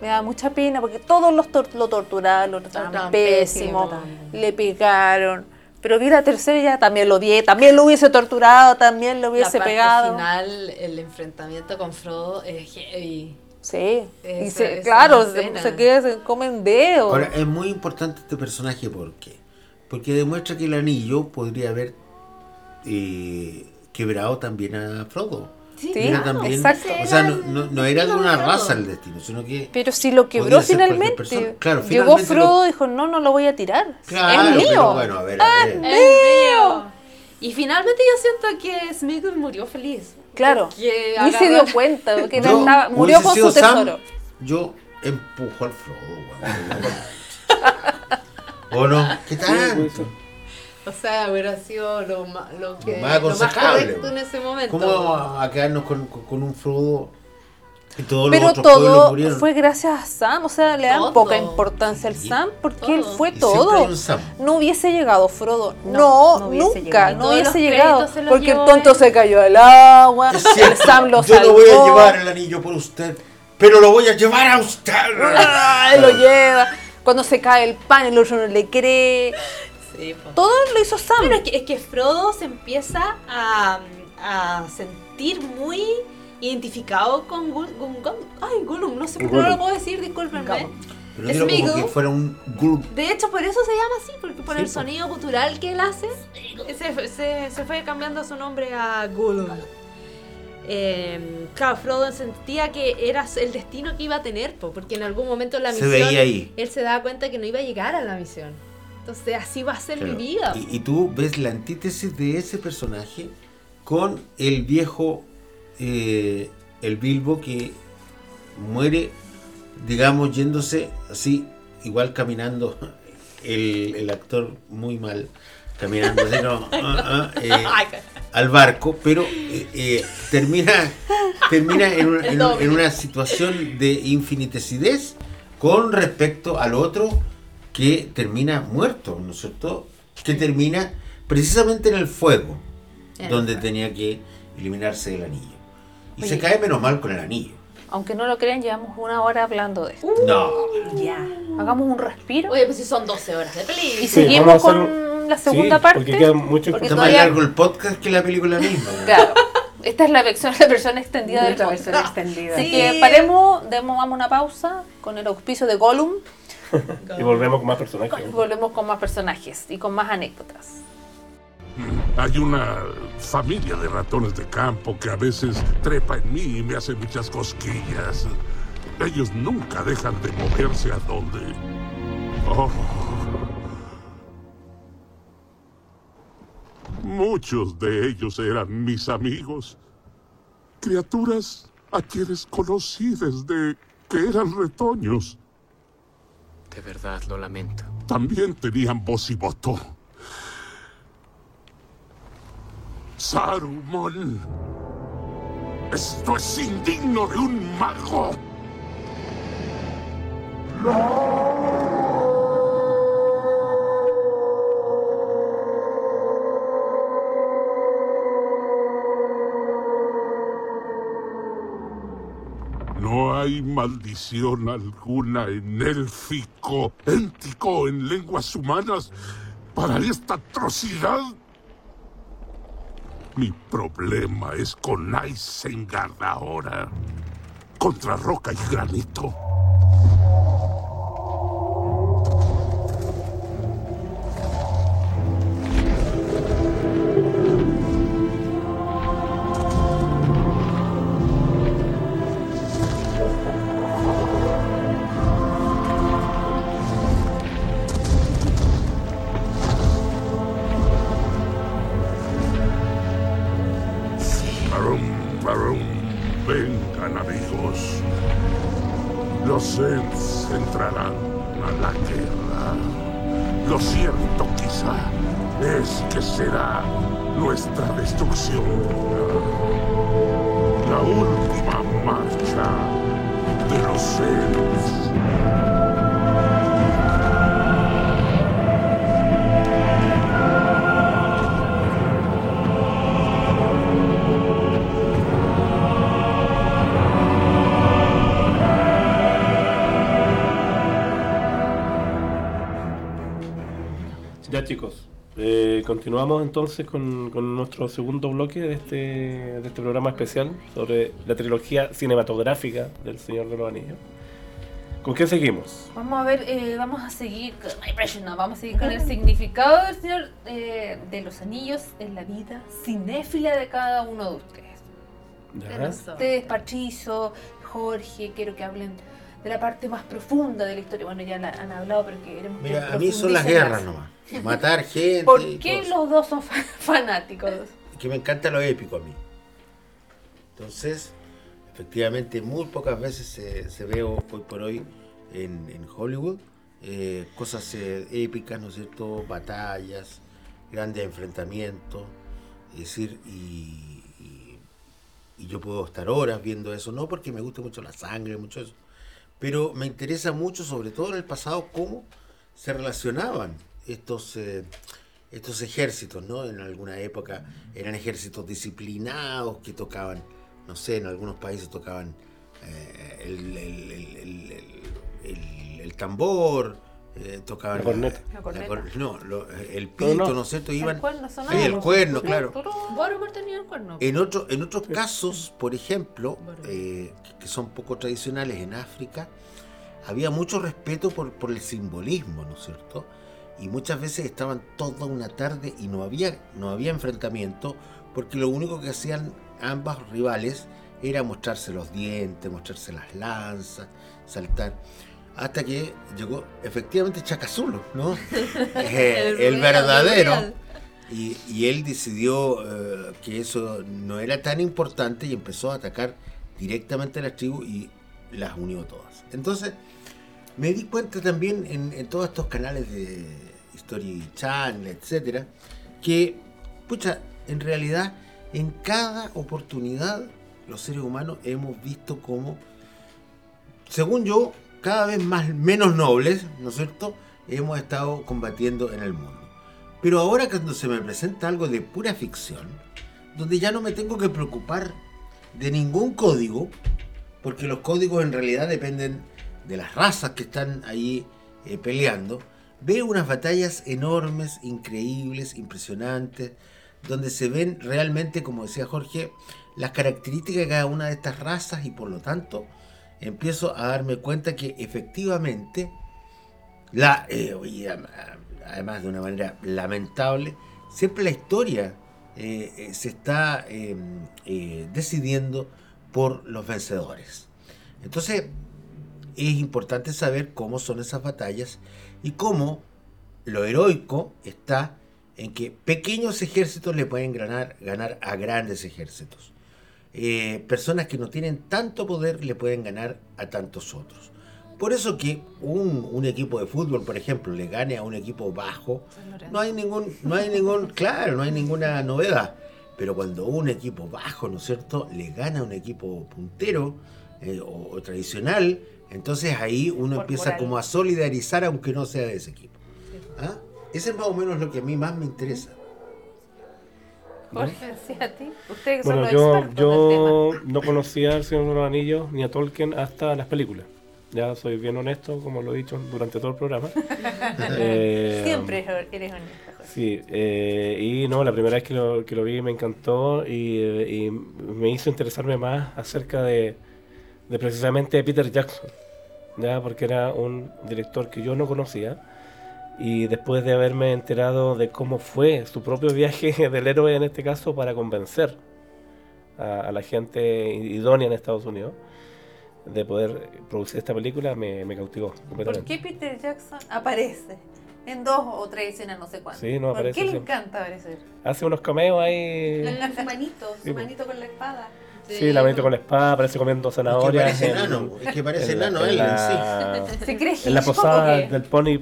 Me daba mucha pena porque todos los tor- lo torturaron, lo trataron trataban pésimo, pésimo. le pegaron. Pero vi la tercera y ya también lo odié, también lo hubiese torturado, también lo la hubiese parte pegado. final, el enfrentamiento con Frodo es heavy. Sí, y se- claro, se, se queda, se comen dedos. Ahora, es muy importante este personaje, ¿por qué? Porque demuestra que el anillo podría haber eh, quebrado también a Frodo. Sí, Era claro. también- exacto. O sea, no, no- no era de una Frodo. raza el destino, sino que... Pero si lo quebró finalmente. Claro, Llegó finalmente Frodo lo- y dijo, no, no lo voy a tirar. Claro, es mío. pero bueno, a ver, a ver. Es mío. Y finalmente yo siento que Smeagol murió feliz. Claro. Ni se dio cuenta, porque Yo estaba- murió con su Sam, tesoro. yo empujo al Frodo, weón. ¿O no? ¿Qué Sí, tal? O sea, hubiera sido lo más, lo que, Lo más aconsejable, correcto en ese momento. ¿Cómo vamos a quedarnos con, con- con un Frodo y todos los Pero otros pueblos todo murieron? fue gracias a Sam, o sea, le dan Todo. poca importancia al Sí. Sam porque él fue todo. No hubiese llegado Frodo, No, no, no hubiese nunca, llegado. no hubiese los llegado, los porque el tonto él. se cayó al agua, el Sam lo yo salvó, no voy a llevar el anillo por usted, pero lo voy a llevar a usted. ¡ay, lo lleva, cuando se cae el pan el otro no le cree, Sí, todo lo hizo Sam. Es que, es que Frodo se empieza a, a sentir muy identificado con Gul- Gul- Ay, Gollum, no sé por qué no Gollum. lo puedo decir, discúlpenme. Pero dilo como que fuera un gulp. De hecho, por eso se llama así, porque por Sí, el po. sonido gutural que él hace, se, se- se fue cambiando su nombre a Gollum. Eh, claro, Frodo sentía que era el destino que iba a tener, po, porque en algún momento en la Se misión veía ahí. él se daba cuenta que no iba a llegar a la misión. Entonces así va a ser Claro. mi vida. Y, y tú ves la antítesis de ese personaje con el viejo, eh, el Bilbo que muere, digamos, yéndose así, igual caminando, el, el actor muy mal, caminando así ah, ah, eh, al barco, pero eh, termina, termina en, un- en en una situación de infinitesidad con respecto al otro que termina muerto, ¿no es cierto? Que termina precisamente en el fuego, En el donde fuego. tenía que eliminarse el anillo. Y Oye. se cae menos mal con el anillo. Aunque no lo crean, llevamos una hora hablando de esto. No. Ya. Hagamos un respiro Oye, pues si son 12 horas de y película. Sí, seguimos a hacer con la segunda Sí, parte. Porque queda mucho Porque Está información. más todavía- largo el podcast que la película misma. ¿no? Claro. Esta es la versión, la versión extendida del Nuestra podcast. versión extendida. Así Sí. que paremos, demos vamos una pausa con el auspicio de Gollum Y volvemos con más personajes. y volvemos con más personajes y con más anécdotas. Hay una familia de ratones de campo que a veces trepa en mí y me hace muchas cosquillas. Ellos nunca dejan de moverse a donde. Oh. Muchos de ellos eran mis amigos. Criaturas a quienes conocí desde que eran retoños. De verdad lo lamento. También tenían voz y voto. Saruman. Esto es indigno de un mago. No hay maldición alguna en élfico, éntico, en lenguas humanas para esta atrocidad. Mi problema es con Isengard ahora, contra roca y granito. Continuamos entonces con, con nuestro segundo bloque de este, de este programa especial sobre la trilogía cinematográfica del Señor de los Anillos. ¿Con qué seguimos? Vamos a ver, eh, vamos a seguir, con- no, vamos a seguir con el significado del Señor eh, de los Anillos en la vida cinéfila de cada uno de ustedes. ¿Ya? Ustedes, Patricio, Jorge, quiero que hablen de la parte más profunda de la historia. Bueno, ya la han hablado, pero queremos que Mira, a mí son las guerras más. nomás. Matar gente. ¿Por qué los dos son fa- fanáticos? que me encanta lo épico a mí. Entonces, efectivamente, muy pocas veces se, se ve hoy por hoy en, en Hollywood eh, cosas eh, épicas, ¿no es cierto? Batallas, grandes enfrentamientos. Es decir, y, y- y yo puedo estar horas viendo eso, no porque me guste mucho la sangre, mucho eso, pero me interesa mucho, sobre todo en el pasado, cómo se relacionaban estos, eh, estos ejércitos, ¿no? En alguna época eran ejércitos disciplinados que tocaban, no sé, en algunos países tocaban eh, el, el- el- el- el- el- el tambor, eh, tocaban La corneta. La corneta. cor- no, lo- el pito, no. ¿no es cierto? Iban, El cuerno sí, el cuerno, claro. Tenía el cuerno. En, otro, en otros casos, por ejemplo, eh, que son poco tradicionales en África, había mucho respeto por, por el simbolismo, ¿no es cierto? Y muchas veces estaban toda una tarde y no había, no había enfrentamiento, porque lo único que hacían ambas rivales era mostrarse los dientes, mostrarse las lanzas, saltar. Hasta que llegó efectivamente Chacazulo, ¿no? Eh, el, real, verdadero. Y, y él decidió eh, que eso no era tan importante y empezó a atacar directamente a las tribus y las unió todas. Entonces, me di cuenta también en, todos estos canales de History Channel, etcétera, que, pucha, en realidad, en cada oportunidad, los seres humanos hemos visto como, según yo, cada vez más menos nobles, ¿no es cierto?, hemos estado combatiendo en el mundo. Pero ahora cuando se me presenta algo de pura ficción, donde ya no me tengo que preocupar de ningún código, porque los códigos en realidad dependen de las razas que están ahí eh, peleando, veo unas batallas enormes, increíbles, impresionantes, donde se ven realmente, como decía Jorge, las características de cada una de estas razas y por lo tanto empiezo a darme cuenta que efectivamente la, eh, además de una manera lamentable, siempre la historia eh, se está eh, decidiendo por los vencedores. Entonces, es importante saber cómo son esas batallas y cómo lo heroico está en que pequeños ejércitos le pueden ganar, ganar a grandes ejércitos. Eh, personas que no tienen tanto poder le pueden ganar a tantos otros. Por eso que un, un equipo de fútbol, por ejemplo, le gane a un equipo bajo, no hay ningún, no hay ningún, claro, no hay ninguna novedad. Pero cuando un equipo bajo, ¿no es cierto?, le gana a un equipo puntero eh, o, o tradicional, entonces ahí uno empieza como a solidarizar aunque no sea de ese equipo. ¿Ah? Ese es más o menos lo que a mí más me interesa. Jorge, sí, a ti. Ustedes que son Bueno, los yo, expertos yo no conocía al Señor de los Anillos ni a Tolkien hasta las películas. Ya soy bien honesto, como lo he dicho durante todo el programa. Eh, Siempre eres honesta, Jorge. Sí, eh, y no, la primera vez que lo, que lo vi me encantó y, eh, y me hizo interesarme más acerca de, de precisamente Peter Jackson, ya porque era un director que yo no conocía y después de haberme enterado de cómo fue su propio viaje del héroe en este caso para convencer a, a la gente idónea en Estados Unidos de poder producir esta película, me, me cautivó ¿Por completamente. qué Peter Jackson aparece en dos o tres escenas, no sé cuántas? Sí, no ¿Por aparece qué le siempre. encanta aparecer? Hace unos cameos ahí. Su manito, Sí, su po. manito con la espada. Sí, la manito con la espada, parece comiendo Es que zanahorias. parece en- enano, es que parece enano en él en la- sí. ¿Se cree En la posada del pony,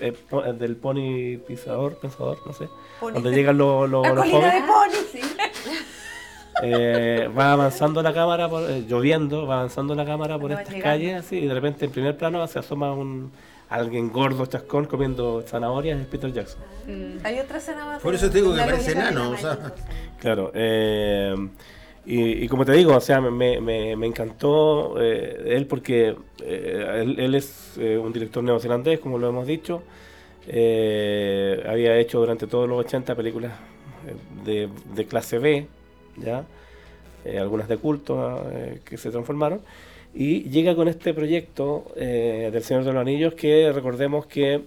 eh, po- del pony pisador, pensador, no sé. Pony. Donde llegan los, los, La los colina de. Pony. Eh, va avanzando la cámara, por- eh, lloviendo, va avanzando la cámara por estas calles, así, y de repente en primer plano se asoma un alguien gordo, chascón, comiendo zanahorias, es Peter Jackson. Hay otra más. Por eso te digo que parece enano, o sea. Claro, eh, y, y como te digo, o sea, me, me- me encantó eh, él porque eh, él, él es eh, un director neozelandés, como lo hemos dicho. Eh, había hecho durante todos los 80 películas eh, de, de clase B, ¿ya? Eh, algunas de culto que se transformaron. Y llega con este proyecto del Señor de los Anillos que recordemos que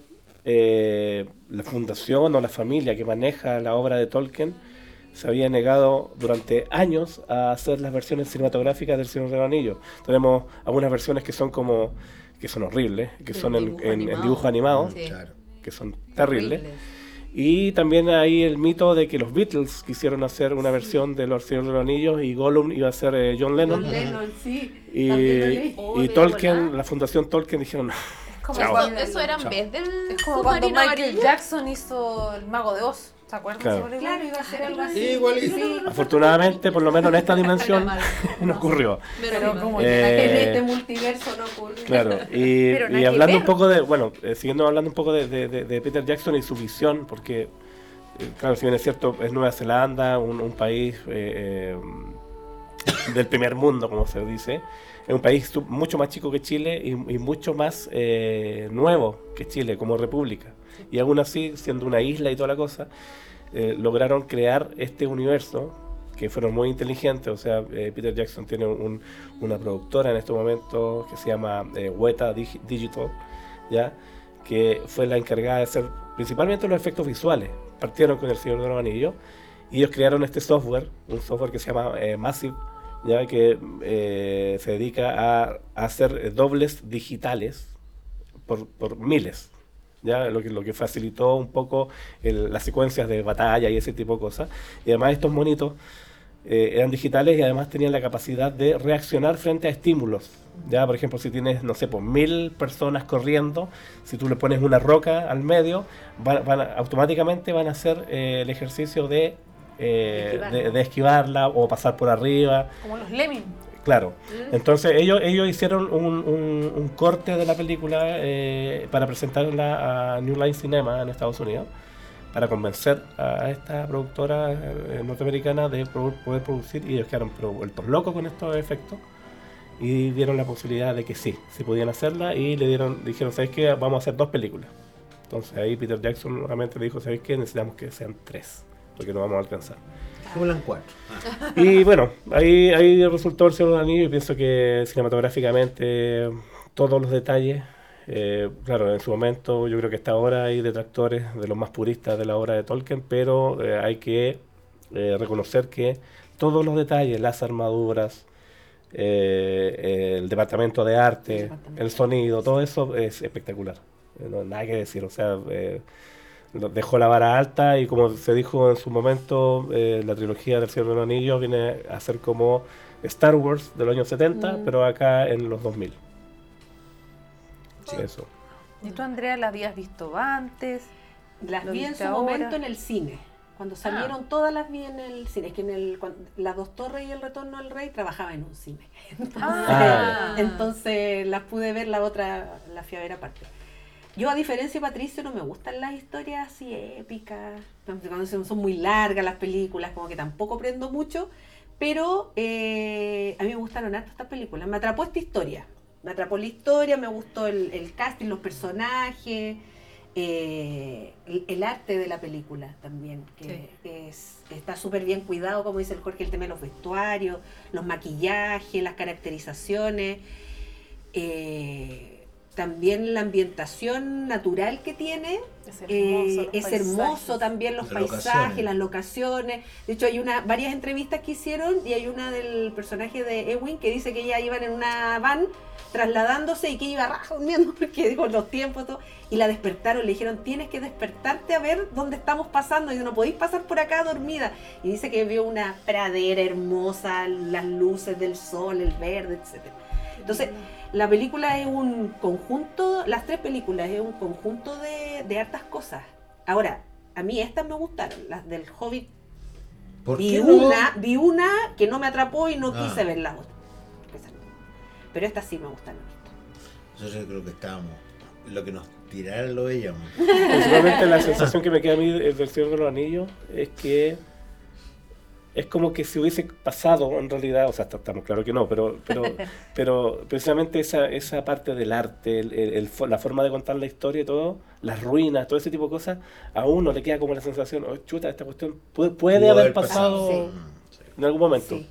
la fundación o la familia que maneja la obra de Tolkien se había negado durante años a hacer las versiones cinematográficas del Señor de los Anillos. Tenemos algunas versiones que son como que son horribles, que son en, dibujo en- en animado. dibujo animado, Sí. Claro. que son terribles. Y también hay el mito de que los Beatles quisieron hacer una versión de Los Señor de los Anillos y Gollum iba a ser eh, John Lennon. John Lennon, sí. Y. Oh, Tolkien, la fundación Tolkien dijeron, Es como Chao. cuando, Eso era en Chao. vez del es como cuando Michael amarillo. Jackson hizo El Mago de Oz. ¿Se acuerdan? Claro. Claro, iba a ser algo así. Sí, igualito. Sí. afortunadamente, por lo menos en esta dimensión, no ocurrió. Pero como Eh, que en este multiverso no ocurre. Claro, y, Pero nada y hablando un poco de, bueno, eh, siguiendo hablando un poco de, de- de- de Peter Jackson y su visión, porque, eh, claro, si bien es cierto, es Nueva Zelanda, un, un país eh, eh, del primer mundo, como se dice, es un país mucho más chico que Chile y, y mucho más eh, nuevo que Chile como república. Y aún así, siendo una isla y toda la cosa, eh, lograron crear este universo que fueron muy inteligentes. O sea, eh, Peter Jackson tiene un- una productora en estos momentos que se llama eh, Weta Dig- Digital, ¿ya? que fue la encargada de hacer principalmente los efectos visuales. Partieron con El Señor de los Anillos y ellos crearon este software, un software que se llama eh, Massive, ya que se dedica a, hacer dobles digitales por miles. ¿Ya? Lo, que, lo que facilitó un poco el- las secuencias de batalla y ese tipo de cosas. Y además estos monitos eh, eran digitales y además tenían la capacidad de reaccionar frente a estímulos. Ya, por ejemplo, si tienes, no sé, pues mil personas corriendo, si tú le pones una roca al medio, van, van automáticamente van a hacer eh, el ejercicio de, eh, Esquivar. de, de esquivarla o pasar por arriba. Como los Lemming. Claro. Entonces ellos, ellos hicieron un, un- un corte de la película eh, para presentarla a New Line Cinema en Estados Unidos, para convencer a esta productora eh, norteamericana de poder producir y ellos quedaron vueltos locos con estos efectos y dieron la posibilidad de que sí, se podían hacerla y le dieron, dijeron, ¿sabes qué? Vamos a hacer dos películas. Entonces ahí Peter Jackson nuevamente dijo, ¿sabes qué? Necesitamos que sean tres, porque no vamos a alcanzar. Vuelan cuatro. Y bueno, ahí, ahí resultó el Señor de los Anillos y pienso que cinematográficamente todos los detalles, eh, claro, en su momento yo creo que hasta ahora hay detractores de los más puristas de la obra de Tolkien, pero eh, hay que eh, reconocer que todos los detalles, las armaduras, eh, el departamento de arte, el sonido, todo eso es espectacular. No, nada que decir, o sea, eh, dejó la vara alta y como se dijo en su momento, eh, la trilogía del Señor de los Anillos viene a ser como Star Wars de los años 70, Mm. pero acá en los 2000. Sí. Eso. ¿Y tú, Andrea, la habías visto antes? Las ¿Lo vi en su ahora? momento en el cine. Cuando salieron todas las vi en el cine. Es que en el, cuan- Las dos torres y el retorno del rey trabajaba en un cine. Ah, Entonces las pude ver, la otra la fui a ver aparte. Yo, a diferencia de Patricio, no me gustan las historias así épicas, cuando son muy largas las películas, como que tampoco aprendo mucho, pero eh, a mí me gustaron harto estas películas. Me atrapó esta historia, me atrapó la historia, me gustó el, el casting, los personajes, eh, el, el arte de la película también, que, que es- que está súper bien cuidado, como dice el Jorge, el tema de los vestuarios, los maquillajes, las caracterizaciones. eh, también la ambientación natural que tiene Es eh, hermoso. los es hermoso también los Las paisajes, locaciones. las locaciones. De hecho, hay una varias entrevistas que hicieron y hay una del personaje de Ewin que dice que ella iban en una van trasladándose y que iba durmiendo porque con los tiempos todo, y la despertaron, le dijeron tienes que despertarte a ver dónde estamos pasando y no podéis pasar por acá dormida y dice que vio una pradera hermosa, las luces del sol, el verde, etcétera. Entonces, la película es un conjunto, las tres películas es un conjunto de, de hartas cosas. Ahora, a mí estas me gustaron, las del Hobbit. ¿Por Vi qué no? una, vi una que no me atrapó y no Ah. quise ver la otra. Pero estas sí me gustaron. Nosotros creo que estábamos. Lo que nos tiraran lo veíamos. Principalmente la sensación que me queda a mí del del Señor de los Anillos es que es como que si hubiese pasado en realidad, o sea, estamos claro que no, pero pero pero precisamente esa, esa parte del arte, el- el- la forma de contar la historia y todo, las ruinas, todo ese tipo de cosas, a uno le queda como la sensación, oh, chuta, esta cuestión puede, puede haber pasado sí. en algún momento. Sí,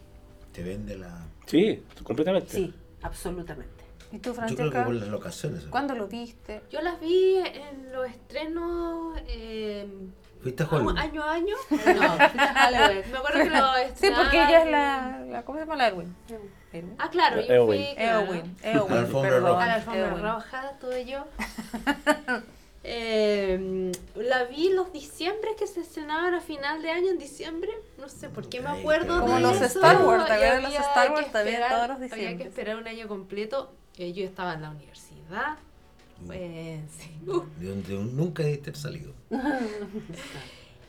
Te vende la. Sí, completamente. sí, absolutamente. ¿Y tú, Yo creo que Francesca? por las locaciones. ¿Cuándo lo viste? Yo las vi en los estrenos eh, ¿Fuiste a año Hollywood? año. año. No, me acuerdo que lo Sí, porque ella es la, la ¿cómo se llama la Erwin? Erwin. Ah, claro, yo Eowyn. fui Eowyn, Eowyn, A la alfombra perdón, roja. a la alfombra roja, todo yo. Eh, la vi los diciembre que se estrenaban a final de año en diciembre. No sé por qué me acuerdo. Como de los eso, Star Wars, ¿te y acuerdas de los había Star que Wars? También esperar- todos los Había que esperar un año completo. Eh, yo estaba en la universidad. Pues, sí. De donde nunca haber salido.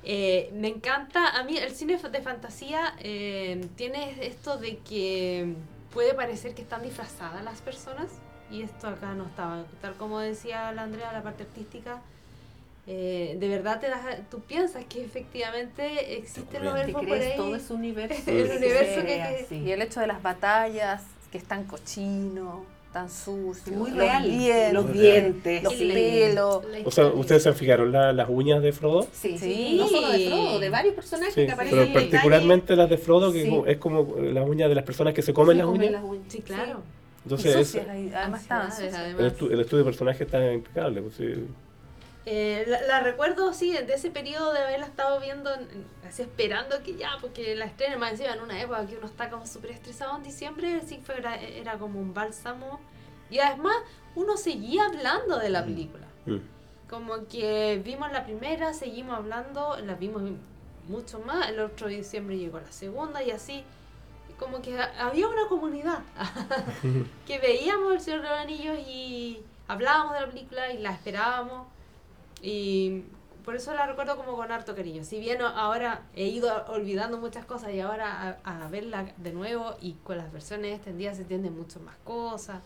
Eh, me encanta, a mí el cine de fantasía eh, tiene esto de que puede parecer que están disfrazadas las personas y esto acá no estaba, tal como decía la Andrea, la parte artística, eh, de verdad te das, tú piensas que efectivamente existen los Te ¿Te elfos por ahí. todo ese universo? El universo que- que-. Y el hecho de las batallas, que es tan cochino, tan sucio, muy los real. dientes, los dientes, los sí. pelos. O sea. ¿ustedes se fijaron la- las uñas de Frodo? Sí, Sí. no solo de Frodo, de varios personajes Sí, que aparecen pero en particularmente las de Frodo, que Sí. es como las uñas de las personas que se comen las comen uñas. las uñas. Sí, claro. Entonces, y es- además el, además. estu- el estudio de personaje está impecable. pues, sí. Eh, la, la recuerdo, sí, de ese periodo de haberla estado viendo, en- en- así esperando que ya, porque la estrenen más encima en una época que uno está como súper estresado en diciembre, sí fue, era, era como un bálsamo. Y además, uno seguía hablando de la película. Mm. Como que vimos la primera, seguimos hablando, la vimos mucho más, el otro diciembre llegó la segunda y así. Como que ha- había una comunidad que veíamos El Señor de los Anillos y hablábamos de la película y la esperábamos. Y por eso la recuerdo como con harto cariño. Si bien ahora he ido olvidando muchas cosas y ahora a, a verla de nuevo y con las versiones extendidas se entienden mucho más cosas.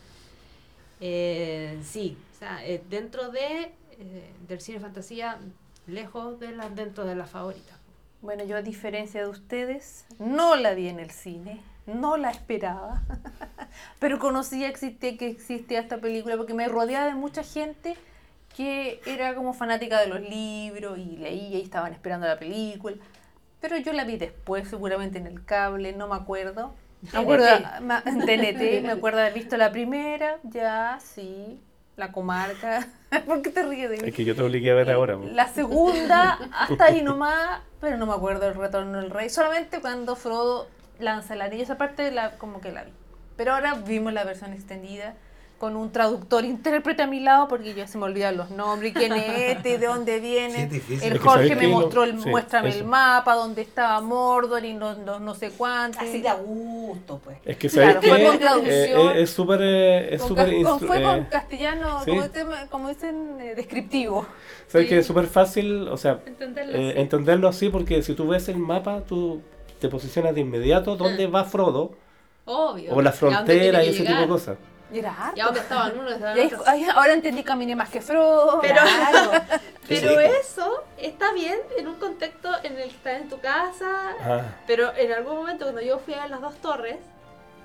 Eh, sí, o sea, eh, dentro de eh, del cine fantasía, lejos de la, dentro de la favorita. Bueno, yo a diferencia de ustedes, no la vi en el cine, no la esperaba, pero conocía existía, que existía esta película porque me rodeaba de mucha gente que era como fanática de los libros y leía y estaban esperando la película. Pero yo la vi después, seguramente en el cable, no me acuerdo. Me acuerdo, en TNT, me acuerdo haber visto la primera, ya, sí, la comarca. ¿Por qué te ríes de mí? Es que yo te obligué a ver ahora. pues. La segunda, hasta ahí nomás, pero no me acuerdo del retorno del rey. Solamente cuando Frodo lanza el anillo, esa parte la, como que la vi. Pero ahora vimos la versión extendida con un traductor intérprete a mi lado porque ya se me olvidan los nombres, quién es este, de dónde viene. Sí, es el Es que Jorge me que mostró el, sí, muéstrame eso. el mapa, donde estaba Mordor y no, no, no sé cuánto. Así da gusto, pues. Es que Claro, sabes fue que con traducción. es súper eh, es súper con- instru- fue con eh, castellano, sí. como, dicen, como dicen, eh, descriptivo. sabes que es súper fácil, o sea, Entenderlo eh, así. entenderlo así porque si tú ves el mapa, tú te posicionas de inmediato dónde va Frodo Obvio. o la ¿Y a dónde frontera y que ese tipo de cosas. Y era harto. ¿Y a dónde estaban unos? Estaban Y otros. ahí- ahora entendí caminé más que Frodo. Pero, pero Sí. eso está bien en un contexto en el que estás en tu casa, Ah, pero en algún momento cuando yo fui a las dos torres,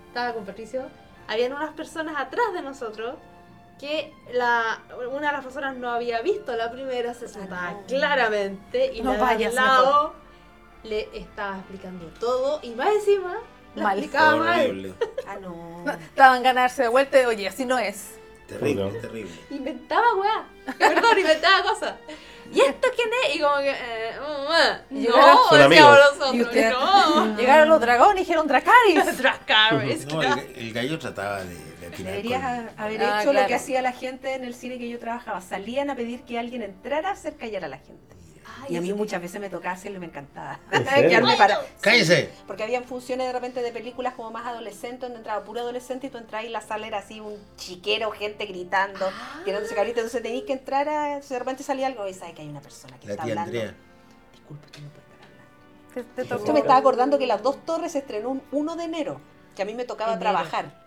estaba con Patricio, habían unas personas atrás de nosotros que la, una de las personas no había visto la primera, se notaba no. claramente y No la de al lado le estaba explicando todo y más encima la Mal. explicaba mal. Ah, no. Estaban ganarse de vuelta y oye, así no es. Terrible, Perdón. terrible. Inventaba weá, perdón, inventaba cosas. ¿Y esto quién es? Y como que, eh, Y no, llegaron- Son decíamos amigos. nosotros, Y no. Llegaron los dragones y dijeron Dracaris. Dracarys, No, el, el gallo trataba de, de Deberías con- haber Ah, hecho lo que hacía la gente en el cine que yo trabajaba. Salían a pedir que alguien entrara a hacer callar a la gente. Ay, Y a mí muchas veces me tocaba hacerlo y me encantaba. Quedarme para- ¡Cállese! Porque habían funciones de repente de películas como más adolescentes, donde entraba puro adolescente y tú entrabas y la sala era así, un chiquero, gente gritando, Ah. tirándose cabrita. Entonces tenías que entrar a. de repente salía algo y sabes que hay una persona que La está tía hablando. Andrea. Disculpe, que no puedo hablar. Yo me estaba acordando que Las Dos Torres se estrenó un 1 de enero, que a mí me tocaba Enero. trabajar.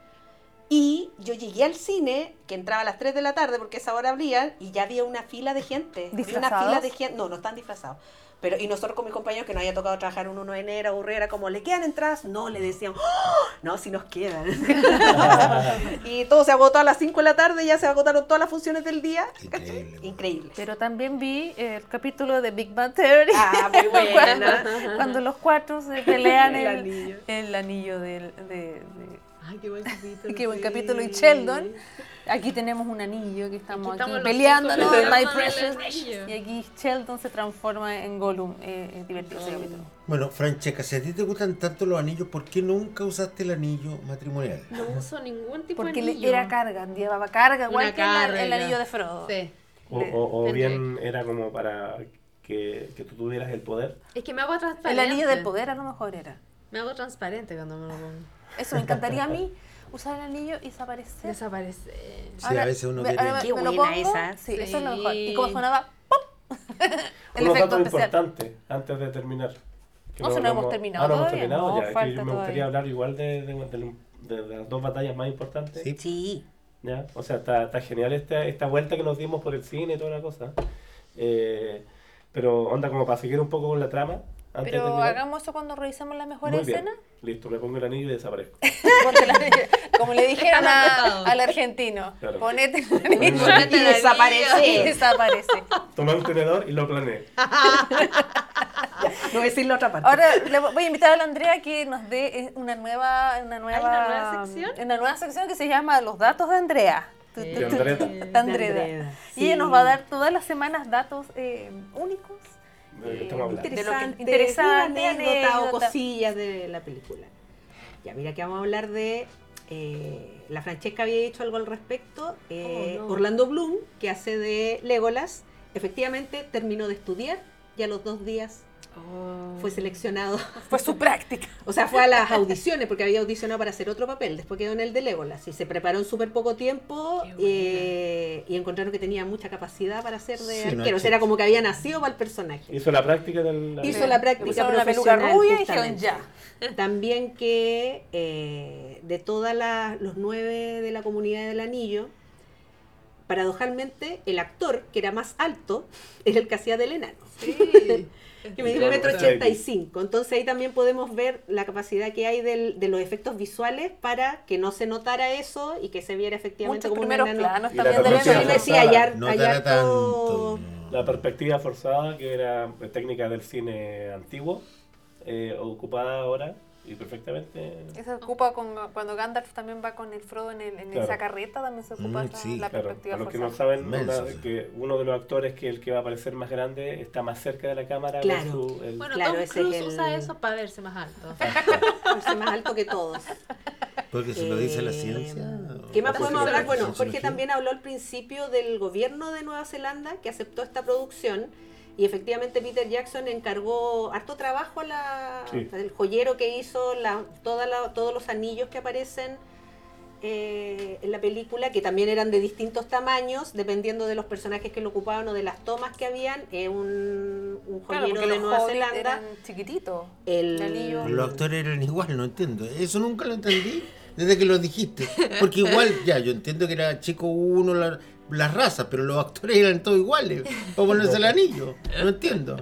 Y yo llegué al cine, que entraba a las 3 de la tarde, porque esa hora abrían, y ya había una fila de gente. Había una fila de gente. No, no están disfrazados. Pero, y nosotros con mis compañeros que nos había tocado trabajar un 1 de enero, aburrido, era como, ¿le quedan entradas? No, le decían, ¡Oh! no, si nos quedan. y todo se agotó a las 5 de la tarde, ya se agotaron todas las funciones del día. Increíble. Increíble. Pero también vi el capítulo de Big Bang Theory. Ah, muy buena. cuando, cuando los cuatro se pelean El el, anillo. el anillo del, de, de- Ay, qué buen capítulo. Qué buen sí. capítulo. Y Sheldon. Aquí tenemos un anillo que estamos aquí, estamos los peleándonos, cinco My Precious. el anillo. Y aquí Sheldon se transforma en Gollum. Eh, es divertido ese capítulo. Bueno, Francesca, si a ti te gustan tanto los anillos, ¿por qué nunca usaste el anillo matrimonial? No uso ningún tipo Porque de anillo. era carga, llevaba carga, igual Una que el- el, carga. anillo de Frodo. Sí. o, o- o bien era como para que, que tú tuvieras el poder. Es que me hago transparente. El anillo del poder a lo mejor era. Me hago transparente cuando me lo pongo. Eso me encantaría a mí, usar el anillo y desaparecer. Desaparece. Sí, a veces uno me, quiere- ahora me- Qué me buena pongo, esa. Sí, Sí. eso es lo mejor. Y como sonaba ¡pop! el Unos efecto importantes antes de terminar. Que No, si no hemos terminado Ah, no hemos terminado no, ya. Falta yo me gustaría todavía. hablar igual de, de- de- de- de las dos batallas más importantes. Sí. Sí. ¿ya? O sea, está, está genial esta, esta vuelta que nos dimos por el cine y toda la cosa. Eh, pero onda como para seguir un poco con la trama. Antes Pero hagamos eso cuando revisemos la mejor Muy bien. escena. Listo, me pongo el anillo y desaparezco. Como le dijeron a- al argentino, Claro. ponete el anillo Ponete Y desaparece. y desaparece. Tomé un tenedor y lo planeé. No voy a decir la otra parte. Ahora le voy a invitar a la Andrea que nos dé eh, una nueva, una nueva, nueva sección? Una nueva sección que se llama Los datos de Andrea. Tu, de. Andreda, Y ella nos va a dar todas las semanas datos eh, únicos. ¿De qué estamos hablando? interesante, interesante, anécdota o cosillas de la película. Ya, mira que vamos a hablar de. eh, la Francesca había dicho algo al respecto. eh, Oh, no. Orlando Bloom, que hace de Legolas, efectivamente terminó de estudiar y a los dos días Oh. fue seleccionado. Fue su práctica. O sea, fue a las audiciones porque había audicionado para hacer otro papel. Después quedó en el de Legolas y se preparó en súper poco tiempo eh, y encontraron que tenía mucha capacidad para ser de Sí, no arquero. O sea, era como que había nacido para el personaje. Hizo la práctica del. Hizo la práctica profesional. rubia y ya. También que eh, de todos los nueve de la comunidad del anillo, paradojalmente, el actor que era más alto era el que hacía del enano, Sí. Que medía un metro ochenta y cinco. Entonces ahí también podemos ver la capacidad que hay del- de los efectos visuales para que no se notara eso y que se viera efectivamente Muchos como un primeros planos la también de No tanto. La perspectiva forzada, que era técnica del cine antiguo, eh, ocupada ahora y perfectamente. Y se ocupa con, cuando Gandalf también va con el Frodo en, el- en Claro. esa carreta, también se ocupa Mm, esa- sí, la Claro, perspectiva para los que no saben, Inmenso, una- sí. que uno de los actores que el que va a aparecer más grande está más cerca de la cámara. Claro. versus el- Bueno, Claro, Tom ese es Cruise el- usa eso para verse más alto. Verse más alto que todos. Porque se lo dice la Eh, ciencia. ¿Qué más ¿O podemos la hablar? Bueno? Jorge también habló al principio del gobierno de Nueva Zelanda que aceptó esta producción y efectivamente Peter Jackson encargó harto trabajo a la, Sí. al joyero que hizo la, toda la- todos los anillos que aparecen eh, en la película, que también eran de distintos tamaños, dependiendo de los personajes que lo ocupaban o de las tomas que habían. eh, un, joyero de Nueva Zelanda. eran chiquititos. El, el anillo. Los actores eran igual, no entiendo. Eso nunca lo entendí. desde que lo dijiste. Porque igual, ya, yo entiendo que era chico uno la- las razas, pero los actores eran todos iguales. Para ponerse el anillo. No entiendo.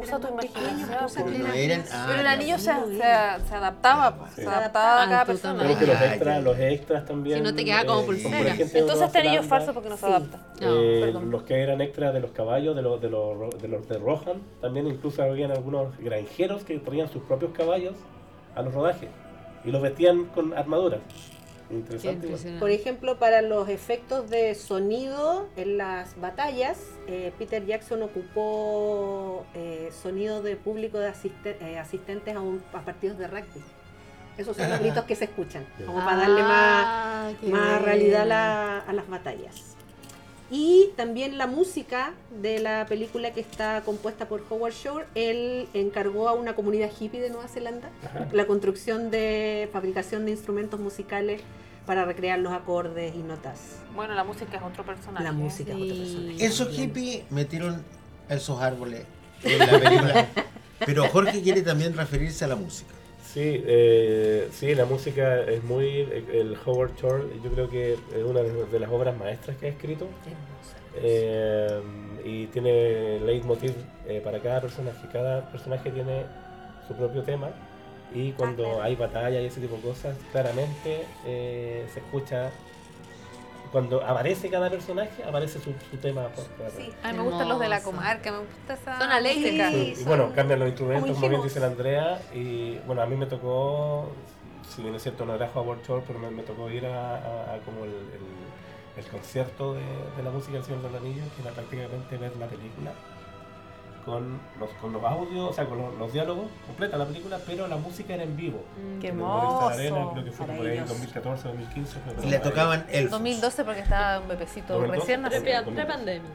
Usa tu imaginación. tu no eran. ah, Pero el anillo se, se, se adaptaba, pues, se adaptaba a cada Ah, persona. también. Pero que los Ah, extras, los extras también. Si no te queda como eh, pulsera. por ejemplo, en Entonces este anillo es falso porque no se Sí. adapta. No, eh, perdón. los que eran extras de los caballos, de los de los, de los de Rohan, también incluso habían algunos granjeros que traían sus propios caballos a los rodajes y los vestían con armaduras. Interesante. Por ejemplo, para los efectos de sonido en las batallas, eh, Peter Jackson ocupó eh, sonido de público de asiste- eh, asistentes a, un- a partidos de rugby. Esos son los gritos que se escuchan, como para darle más, Ah, qué más bueno. realidad a, la- a las batallas. Y también la música de la película que está compuesta por Howard Shore, él encargó a una comunidad hippie de Nueva Zelanda la construcción de fabricación de instrumentos musicales para recrear los acordes y notas. Bueno, la música es otro personaje. La música es otro personaje. Esos hippies metieron esos árboles en la película. Pero Jorge quiere también referirse a la música. Sí, eh, sí, la música es muy. El Howard Shore, yo creo que es una de, las obras maestras que ha escrito. Eh, y tiene leitmotiv eh, para cada personaje. Cada personaje tiene su propio tema. Y cuando claro. hay batalla y ese tipo de cosas, claramente eh, se escucha. Cuando aparece cada personaje, aparece su, su tema. por Sí, a mí me gustan los de la comarca, me gusta esa Son alegres. Sí. Y bueno, cambian los instrumentos, como como bien dice la Andrea. Y bueno, a mí me tocó, si bien es cierto, no era Howard Shore, pero me, me tocó ir a, a- a como el, el- el concierto de, de la música del Señor del Anillo, que era prácticamente ver la película con los, con los audios, o sea, con los, los diálogos, completa la película, pero la música era en vivo. Qué En el Movistar Arena, hermoso. creo que fue por ahí en Maravilloso. 2014, 2015. fue por Y le tocaban elfos. 2012 porque estaba un bebecito 2012. recién nacido. Pre- Pre- Pre-pandemia.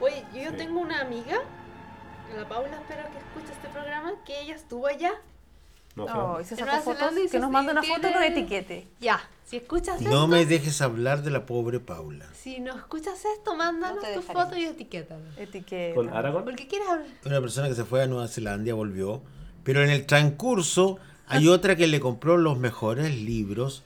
Oye, yo Sí. tengo una amiga, la Paula, espero que escuche este programa, que ella estuvo allá. No. Oh, y se En sacó Nueva fotos, que se- nos mande una tiene- foto y nos etiquete. Ya, si escuchas No esto, me dejes hablar de la pobre Paula. si no escuchas esto, mándanos No tu foto y etiquétala. Etiqueta. ¿Con Aragorn? Porque quieres hablar. Una persona que se fue a Nueva Zelanda volvió. Pero en el transcurso hay otra que le compró los mejores libros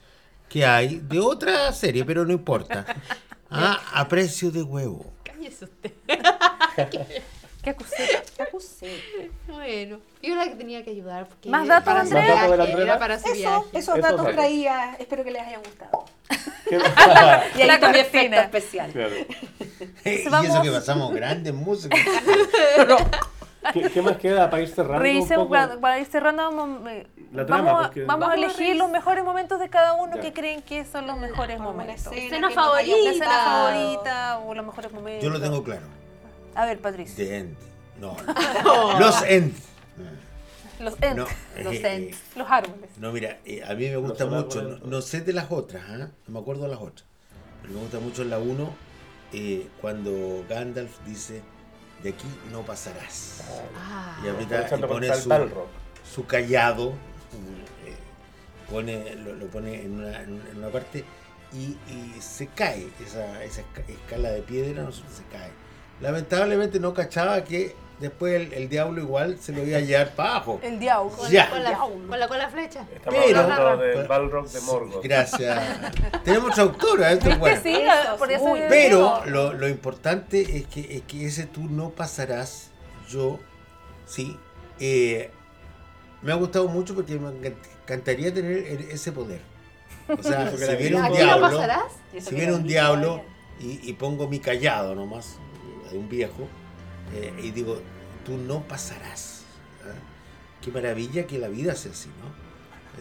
que hay de otra serie, pero no importa. Ah, a precio de huevo. Cállese usted. ¿Qué acusé? ¿Qué acusé? Bueno, yo la que tenía que ayudar. Porque ¿Más datos, para Andrea? ¿Más datos de Andrea? Era para su Eso, viaje. esos Esos datos traía, espero que les hayan gustado. ¿Qué- Y ahí está mi efecto especial. Claro. y eso que pasamos grandes músicos. ¿Qué, qué más queda para ir cerrando? un Revisemos, poco? para, para ir cerrando, vamos, eh, La trama, vamos, a- porque- vamos a Vamos a elegir los mejores momentos de cada uno Ya. que creen que son los mejores momentos. escena favorita. Escena favorita o los mejores momentos. Yo lo tengo claro. A ver, Patricia. The End. No, no. Los End. Los No, los eh, ents, los árboles. No, mira, eh, a mí me gusta mucho, no, no sé de las otras, ¿ah? no me acuerdo de las otras, pero me gusta mucho la 1 cuando Gandalf dice, de aquí no pasarás. Ah, Y aprieta y pone su, su callado, eh, pone, lo, lo pone en una, en una parte y, y se cae, esa, esa esca- escala de piedra no, se se cae. Lamentablemente no cachaba que después el, el diablo igual se lo iba a llevar para abajo. El diablo. con, Ya. la, con, la, con la flecha. Estamos Pero- hablando del Balrog de Morgoth. Gracias. Tenemos traductora, esto es ¿Viste? bueno. Sí, Eso, por eso muy yo Pero lo, lo importante es que, es que ese tú no pasarás. Yo, sí. eh, me ha gustado mucho porque me encan- encantaría tener e- ese poder. O sea, si viene un ¿Aquí Diablo. no si viene un diablo todavía. y, y pongo mi callado nomás, de un viejo, eh, y digo, tú no pasarás. ¿ah? Qué maravilla que la vida sea así, ¿no?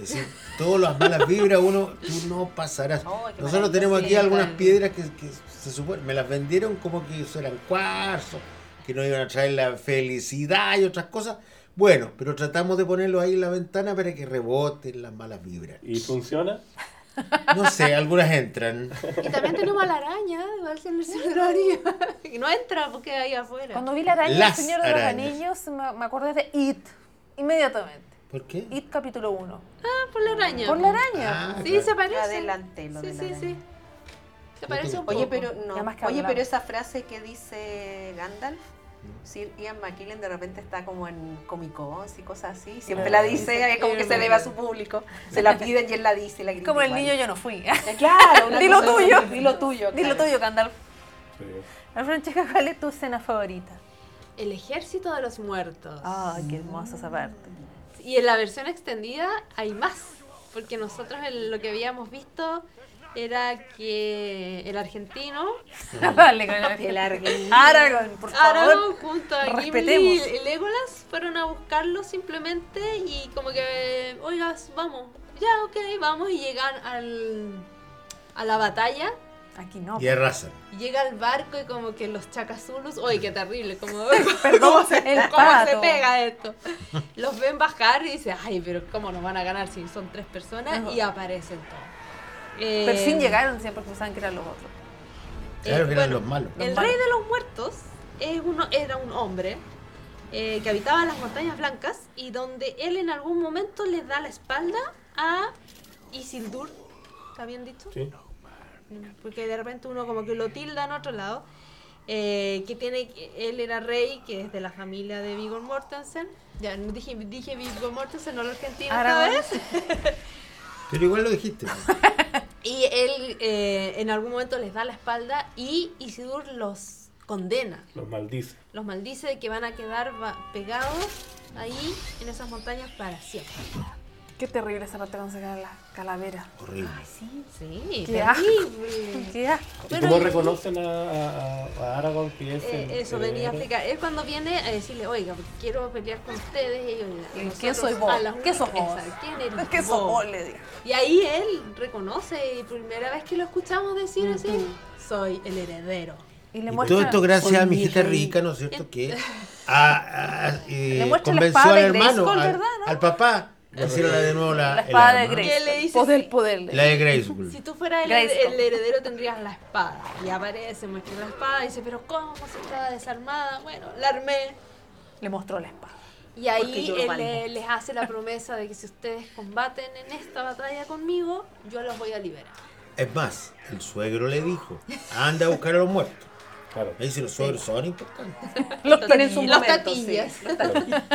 Es decir, todas las malas vibras, uno, tú no pasarás. Oh, Nosotros tenemos aquí Sí, algunas piedras que, que se supone, me las vendieron como que eran cuarzo, que nos iban a traer la felicidad y otras cosas. Bueno, pero tratamos de ponerlo ahí en la ventana para que reboten las malas vibras. ¿Y funciona? No sé, algunas entran. Y también tenemos a la araña, igual que en el celular. Y no entra porque ahí afuera. Cuando vi la araña del Las Señor de los. Anillos, me, me acordé de It. Inmediatamente. ¿Por qué? It capítulo 1. Ah, por la araña. Por la araña. Ah, Sí, claro. se parece. Adelante lo Sí, de la sí, araña. sí. Se parece un poco. Oye, pero no. Oye, pero esa frase que dice Gandalf Sí, Ian McKellen de repente está como en Comic Cons y cosas así. Siempre la dice, eh, como que se debe a su público. Se la piden y él la dice la grita Como el igual. niño yo no fui. Eh, Claro, una Dilo cosa así. tuyo. Dilo tuyo. Dilo claro. tuyo, Gandalf. Sí. La Francesca, ¿cuál es tu escena favorita? El ejército de los muertos. Ay, qué hermosa esa parte. Y en la versión extendida hay más, porque nosotros el- lo que habíamos visto era que el argentino, Dale con el El argentino. Aragorn, por favor. Aragorn junto a Gimli respetemos. y Legolas fueron a buscarlo simplemente y como que, oiga, vamos, ya, ok, vamos y llegan al, a la batalla. Aquí no. Y arrasan. y Llega al barco y como que los chacazulus, oye, qué terrible, como, ¿cómo, se, el cómo se pega esto? Los ven bajar y dicen, ay, pero ¿cómo nos van a ganar si son tres personas? Ajá. Y aparecen todos. Eh, Pero sin llegaron siempre porque pensaban que eran los otros. Claro que eran bueno, los malos. El malos. rey de los muertos es uno, era un hombre eh, que habitaba las montañas blancas y donde él en algún momento le da la espalda a Isildur. ¿Está bien dicho? Sí. Porque de repente uno como que lo tilda en otro lado. eh, que tiene él era rey que es de la familia de Viggo Mortensen ya no dije dije Viggo Mortensen no el argentino esta vez Pero igual lo dijiste. y él eh, en algún momento les da la espalda y Isildur los condena Los maldice. los maldice de que van a quedar pegados ahí en esas montañas para siempre. Qué terrible esa parte cuando se las calaveras. Horrible. Sí, sí, Qué asco. terrible. Qué asco. ¿Y cómo reconocen a, a, a Aragorn que es el- Eh, eso venía a explicar. Es cuando viene a decirle, oiga, quiero pelear con ustedes. Y ellos, ¿Y nosotros quién soy vos? ¿Qué sos vos? Exacto, ¿Quién eres ¿Qué sos vos? vos? Le digo. Y ahí él reconoce, y primera vez que lo escuchamos decir así, soy el heredero. Y le Y muestra. todo esto gracias a mi rey. rica, ¿no es cierto? Que a- a- eh, convenció al hermano, Grayskull, al, ¿verdad, no? al papá, hacerle de nuevo la, La el espada de. Grace. Y él le Poder, La de Grayskull. Si tú fueras el, el heredero tendrías la espada. Y aparece, muestra la espada y dice, pero ¿cómo si estaba desarmada? Bueno, la armé. Le mostró la espada. Y ahí él le- les hace la promesa de que si ustedes combaten en esta batalla conmigo, yo los voy a liberar. Es más, el suegro le dijo, anda a buscar a los muertos. Claro. Ahí dice, los suegros son importantes. Los tienen su Los momento, sí. tatillas. Los tatillas.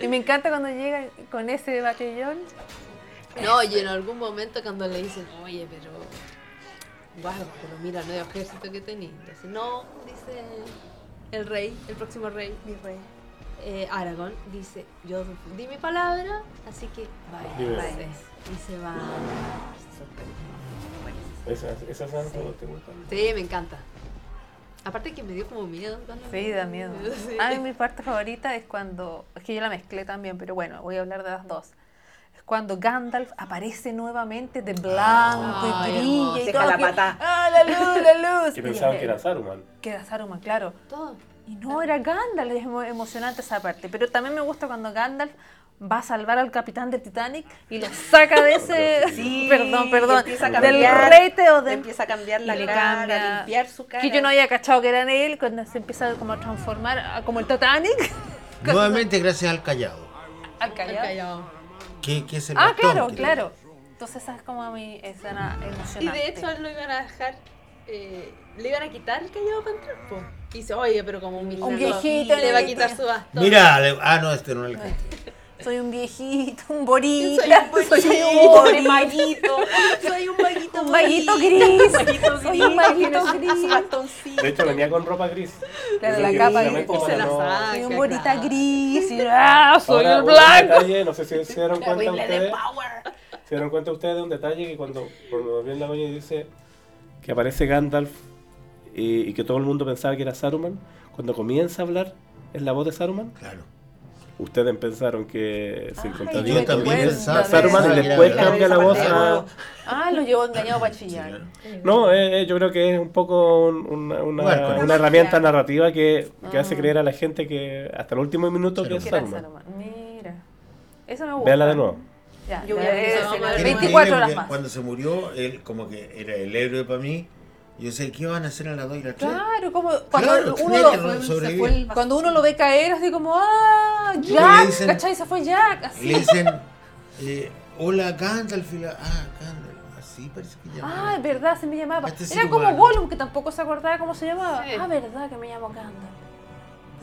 Y me encanta cuando llega con ese batallón. No, y en algún momento cuando le dicen, oye, pero guarda, pero mira el nuevo ejército que tenéis. Dice, no, dice el rey, el próximo rey, mi rey. Eh, Aragón dice, yo di mi palabra, así que Dime. vaya. Y se va. Esa, esa escena te gusta. Sí, me encanta. Aparte que me dio como miedo. Sí, da miedo. Sí. A mí mi parte favorita es cuando. Es que yo la mezclé también, pero bueno, voy a hablar de las dos. Es cuando Gandalf aparece nuevamente de blanco y brilla hermoso. y Deja todo. la que- pata. ¡Ah, la luz, la luz! Que Y pensaban que era Saruman. Que era Saruman, claro. Todo. Y no, era Gandalf, es emo- emocionante esa parte. Pero también me gusta cuando Gandalf va a salvar al capitán del Titanic y lo saca de ese. Sí, perdón, perdón. empieza a Del cambiar, rey Theoden. Empieza a cambiar la Y le cara, cambia- a limpiar su cara. Que yo no había cachado que era él cuando se empieza como a transformar como el Titanic. Nuevamente gracias al callado. Al callado. Que, que es el Ah, bastón claro, que- claro. Entonces esa es como mi escena Y emocionante. de hecho lo iban a dejar, eh, le iban a quitar el callado para entrar, po. Y dice, oye, pero como un, Un viejito le va a le quitar su bastón. Mira, le- ah, no, este no es el que. Soy un viejito, un boricua. Soy un pobre maguito. Soy un maguito Un maguito gris. Soy un maguito gris. De hecho, venía con ropa gris. Claro, la capa gris. Se para la no- saca. Soy un borita claro. gris. Y, ¡Ah, soy Ahora, el blanco! detalle, no sé si se dieron cuenta ustedes. power. Se dieron cuenta ustedes de un detalle que cuando, cuando viene la doña y dice que aparece Gandalf y, y que todo el mundo pensaba que era Saruman, cuando comienza a hablar es la voz de Saruman. Claro. Ustedes pensaron que se Ay, encontraría yo Yo también pensaba Saruman y después cambia la voz a... Ah, lo llevó engañado para chillar. No, eh, eh, yo creo que es un poco un- una, una- Bueno, una herramienta narrativa que, que Ah. hace creer a la gente que hasta el último minuto que es Saruman. Saruman. Mira. Eso me gusta. Véala de nuevo. Ya, Yo voy ya, a ver esa escena. Era 24 increíble horas más. Cuando se murió, él como que era el héroe para mí. Yo sé, ¿qué van a hacer a las 2 y las 3? Claro, como cuando Claro, uno lo, fue cuando uno lo ve caer así como ah Jack, dicen- ¿cachai? Se fue Jack, Y así. le dicen, eh, hola Gandalf. Y la, ah, Gandalf. Así parece que llama. Ah, es verdad, se me llamaba. Este Era como. Gollum, que tampoco se acordaba cómo se llamaba. Sí. Ah, verdad que me llamo Gandalf.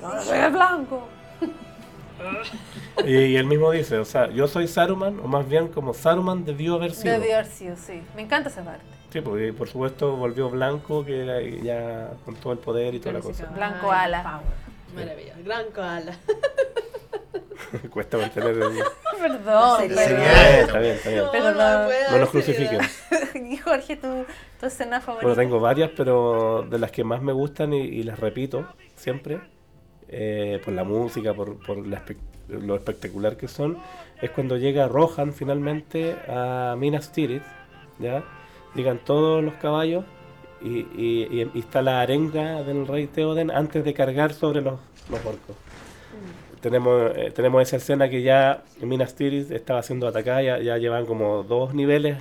No soy el blanco. Y, y él mismo dice, o sea, yo soy Saruman, o más bien como Saruman debió haber sido. Debió haber sido, sí. Me encanta esa parte. Sí, y por supuesto volvió blanco, que era ya con todo el poder y toda la cosa. Blanco Ay, ala. power. Maravilloso. Gran koala. Cuesta mantener el... Perdón. Eh, está bien, está bien. No puedo No nos decir crucifiquen. Y Jorge, tu, tu escena favorita. Bueno, tengo varias, pero de las que más me gustan y, y las repito siempre, eh, por la música, por, por la lo espectacular que son, es cuando llega Rohan finalmente a Minas Tirith, ¿ya? Llegan todos los caballos y, y- y- está la arenga del rey Theoden antes de cargar sobre los, los orcos. Tenemos, eh, tenemos esa escena que ya Minas Tirith estaba siendo atacada, ya, ya llevan como dos niveles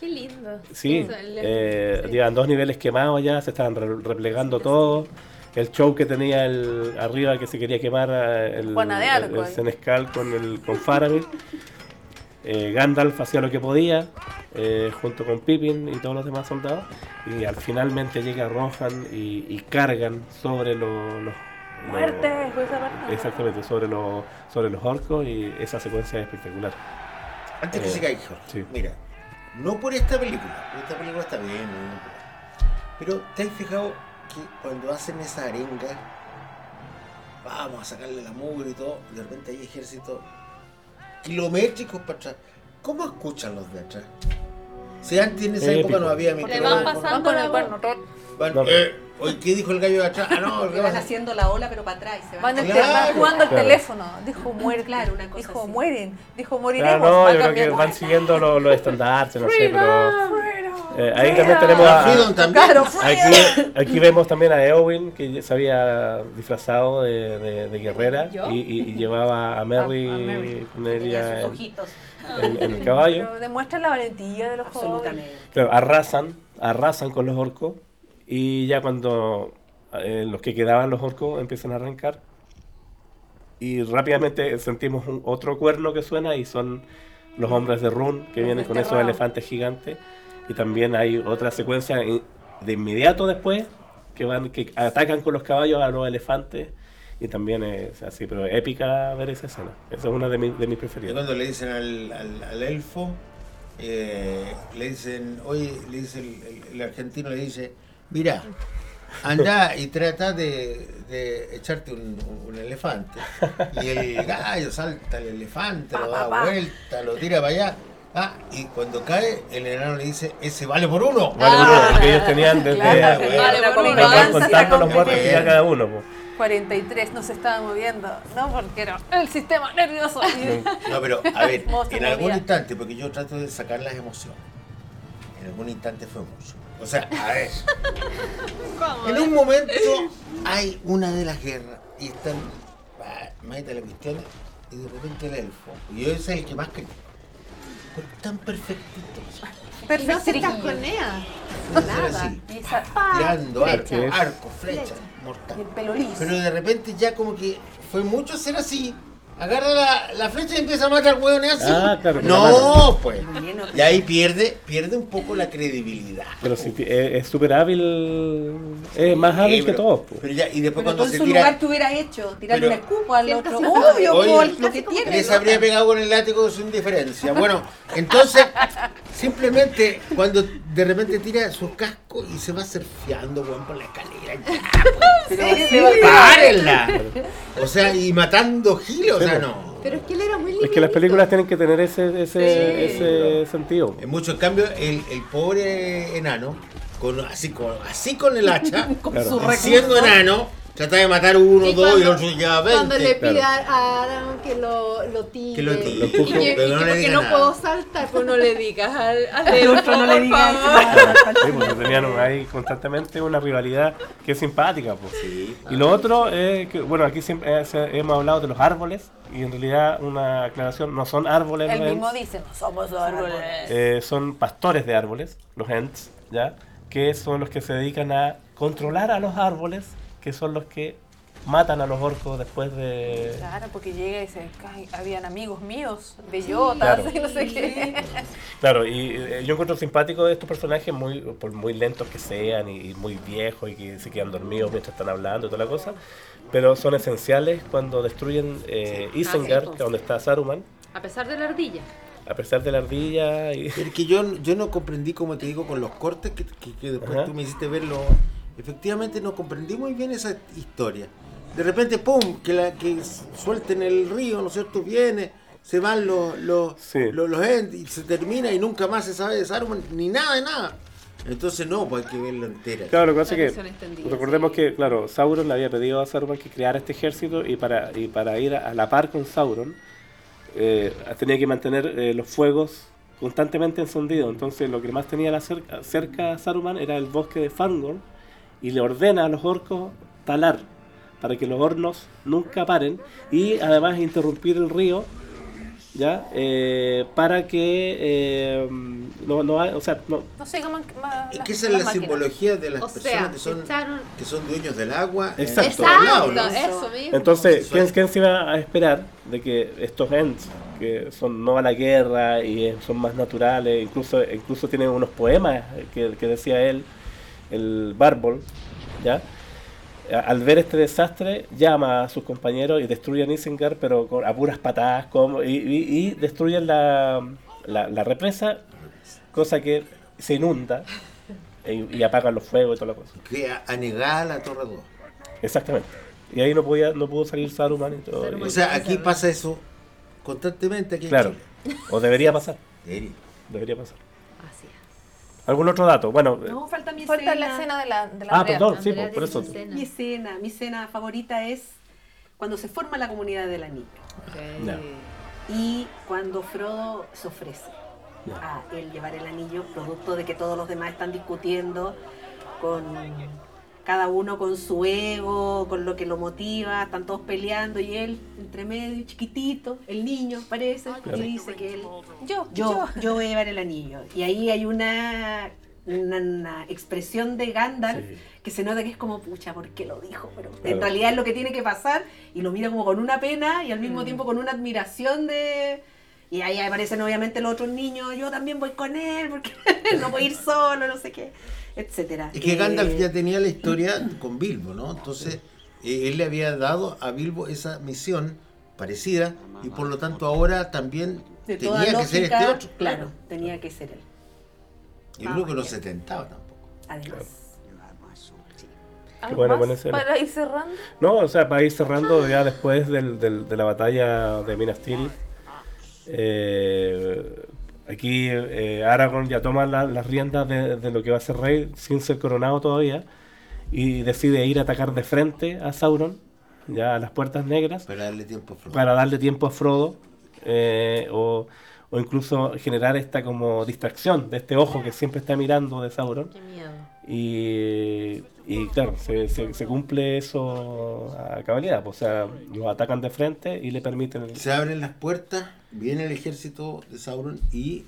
Qué lindo. Sí, Eso, el- eh, sí. llevan dos niveles quemados ya, se estaban re- replegando todo. El show que tenía el arriba que se quería quemar eh, el, el- el. Senescal con el con Faramir. Eh, Gandalf hacía lo que podía eh, junto con Pippin y todos los demás soldados y al finalmente llega Rohan y, y cargan sobre los, los- Muerte, parte. exactamente sobre los sobre los orcos y esa secuencia es espectacular. Antes que Eh, se caiga, sí. mira, no por esta película, esta película está bien, ¿no? pero ¿te has fijado que cuando hacen esa arenga, vamos a sacarle la mugre y todo, de repente hay ejércitos kilométricos para atrás? ¿Cómo escuchan los de atrás? Si antes en esa Épico. época no había Le micrófono. van Van pasando con el cuerno. No, eh, ¿qué dijo el gallo de atrás? Ah, no, el van haciendo la ola pero para atrás se van, Van, este- Claro. van jugando al Claro. teléfono. Dijo muere, Claro, una cosa Dijo así. mueren. Dijo Claro, moriremos. no, Va yo creo que van siguiendo los, los estandartes, no sé, pero eh, ahí también tenemos Ah, a, también. Claro, Aquí, aquí vemos también a Eowyn, que se había disfrazado de, de- de guerrera y, y- y llevaba a Merry, A- a sus en, ojitos. en- en el caballo. Pero demuestra la valentía de los jóvenes. Claro, arrasan, arrasan con los orcos y ya cuando eh, los que quedaban los orcos empiezan a arrancar y rápidamente sentimos un- otro cuerno que suena y son los hombres de Run que vienen con esos elefantes gigantes. Y también hay otra secuencia in- de inmediato después que van que atacan con los caballos a los elefantes. Y también es así pero épica ver esa escena. Esa es una de, mis- de mis Y preferidas cuando le dicen al, al- al elfo, eh, le dicen, oye, le dice el, el- el argentino, le dice, mira, anda y trata de, de echarte un, un elefante. Y el gallo salta al elefante, lo da vuelta, lo tira para allá. Ah, y cuando cae, el enano le dice, ese vale por uno. Vale, bueno, porque ellos tenían desde Claro, bueno. Vale, por uno. Van contando los muertos que cada uno. po. 43 no se estaba moviendo, no porque era el sistema nervioso. No, pero a ver, en algún instante, porque yo trato de sacar las emociones, en algún instante fue mucho. O sea, a ver, ¿Cómo? en un momento hay una de las guerras y están, mete la cuestión, y de repente el elfo, y yo ese es el que más creo, porque están perfectitos. No se Perfecto. casconea. Hacer así, Y esa- tirando arco, flecha. arco, flecha, Y el mortal. pelo liso. Pero de repente ya como que fue mucho ser así. Agarra la, la flecha y empieza a matar hueones así. Ah, claro, No, pues. Y ahí pierde, pierde un poco la credibilidad. Pero si ti- es es súper hábil, es más hábil Sí, que pero- todos. po. Pero ya, y después Pero tú cuando en se su tira, lugar que hubiera hecho, tirarle Pero- escupo al Siempre otro. Obvio, Oye, por lo que tiene. les ¿no? habría pegado con el látigo de su indiferencia. Bueno, entonces, simplemente cuando de repente tira su casco y se va surfeando, weón, por la escalera. Ya, ¡Párenla! O sea, y matando giles, o sea, no. Pero es que él era muy Es que las películas tienen que tener ese, ese, Sí. ese sentido. En muchos cambios, el, el pobre enano, con, así, con, así con el hacha, Claro. y siendo enano, trata de matar uno, Y dos y el cuando- otro ya Cuando le 20. pide a a Aaron que lo, lo tire. Que lo tire. Y y no que le porque diga no nada. puedo saltar, pues no le digas al, al El elfo, otro no le por diga favor. Sí, porque tenían ahí constantemente una rivalidad que es simpática. po. Sí. Y lo otro es que, bueno, aquí siempre eh, se- hemos hablado de los árboles y en realidad una aclaración, no son árboles Él los mismo Ents, dice, no somos árboles. eh, son pastores de árboles, los Ents, ¿ya? Que son los que se dedican a controlar a los árboles, que son los que matan a los orcos después de... Claro, porque llega y dice, "Ay, habían amigos míos, bellotas, Claro. y no sé qué. Claro, y eh, yo encuentro simpático estos personajes, muy por muy lentos que sean y, y muy viejos y que se quedan dormidos mientras están hablando y toda la cosa, pero son esenciales cuando destruyen eh, Isengard, sí, que es donde está Saruman, A pesar de la ardilla. a pesar de la ardilla y... Pero que yo, yo no comprendí, como te digo, con los cortes que, que- que después Ajá. tú me hiciste verlo. Efectivamente no comprendí muy bien esa historia. De repente, ¡pum! Que, la, que suelten el río, ¿no es cierto? Viene, se van los, los, Sí. los, los y se termina y nunca más se sabe de Saruman, ni nada de nada. Entonces no, pues hay que verlo entera. Claro, lo que pasa es que recordemos sí. que, claro, Sauron le había pedido a Saruman que creara este ejército y para, y para ir a, a la par con Sauron eh, tenía que mantener eh, los fuegos constantemente encendidos. Entonces lo que más tenía la cerca, cerca a Saruman era el bosque de Fangorn y le ordena a los orcos talar para que los hornos nunca paren y además interrumpir el río ya Eh, para que eh, no, no o sea no, No. Es que esa es la simbología de las O personas sea, que son, echaron. que son dueños del agua. Exacto. Exacto, ¿no? eso mismo. Entonces, ¿quién, quién se iba a esperar de que estos Ents, que son no a la guerra y eh, son más naturales, incluso incluso tienen unos poemas que, que decía él, el Bárbol, ¿ya? Al ver este desastre, llama a sus compañeros y destruyen Isengard, pero con, a puras patadas, como, y, y- y destruyen la, la, la represa, cosa que se inunda y, y apagan los fuegos y toda la cosa. Que a- anegada la Torre 2. Exactamente. Y ahí no podía no pudo salir Saruman y todo. Saruman. y- O sea, aquí pasa eso constantemente aquí en Claro. Chile. O debería pasar. Debería. Debería pasar. ¿Algún otro dato? Bueno, No, falta mi Falta la escena. escena de la, de la ah, Andrea. perdón, sí, Andrea por eso. escena. Mi escena, mi escena favorita es cuando se forma la comunidad del anillo y cuando Frodo se ofrece a él llevar el anillo, producto de que todos los demás están discutiendo con cada uno con su ego, con lo que lo motiva, están todos peleando y él entre medio, chiquitito, el niño parece, y dice que él Yo, yo, yo. voy a llevar el anillo. Y ahí hay una, una, una expresión de Gandalf Sí. que se nota que es como, pucha, ¿por qué lo dijo? Pero Claro. en realidad es lo que tiene que pasar y lo mira como con una pena y al mismo tiempo con una admiración de... Y ahí aparecen obviamente los otros niños, yo también voy con él porque no voy a ir solo, no sé qué, etcétera. Es que Eh, Gandalf ya tenía la historia con Bilbo, ¿no? Entonces, eh, él le había dado a Bilbo esa misión parecida y por lo tanto ahora también de tenía que ser este otro. Claro, tenía que ser él. Y luego que no se tentaba tampoco. Además. ¿Algo buena, más buena escena. para ir cerrando? No, o sea, para ir cerrando ya después del, del- de la batalla de Minas Tirith, eh, aquí eh, Aragorn ya toma la- las riendas de, de lo que va a ser rey sin ser coronado todavía y decide ir a atacar de frente a Sauron, ya a las puertas negras. Para darle tiempo a Frodo. para darle tiempo a Frodo eh, o, o incluso generar esta como distracción de este ojo que siempre está mirando de Sauron Qué miedo. y, y claro, se, se- se cumple eso a cabalidad, pues, o sea, los atacan de frente y le permiten... el- Se abren las puertas, viene el ejército de Sauron y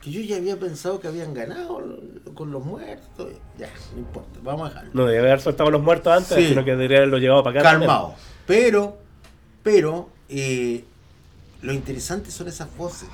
que yo ya había pensado que habían ganado con los muertos. Ya, no importa, vamos a dejarlo. No debe haber soltado los muertos antes, Sí. sino que debería haberlo llevado para acá. también. calmado. Pero, pero, eh, lo interesante son esas voces.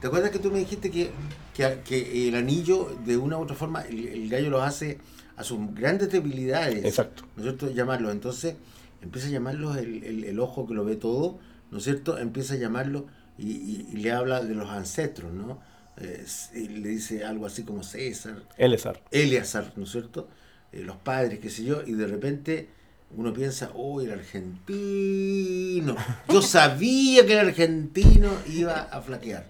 ¿Te acuerdas que tú me dijiste que, que, que el anillo, de una u otra forma, el, el gallo los hace a sus grandes debilidades? Exacto. ¿No es cierto? Llamarlos. Entonces, empieza a llamarlos el, el- el ojo que lo ve todo, ¿no es cierto? Empieza a llamarlo y, y- y le habla de los ancestros, ¿no? Eh, y le dice algo así como César, Eleazar. Eleazar, ¿no es cierto? Eh, los padres, qué sé yo, y de repente uno piensa, oh, el argentino. Yo sabía que el argentino iba a flaquear.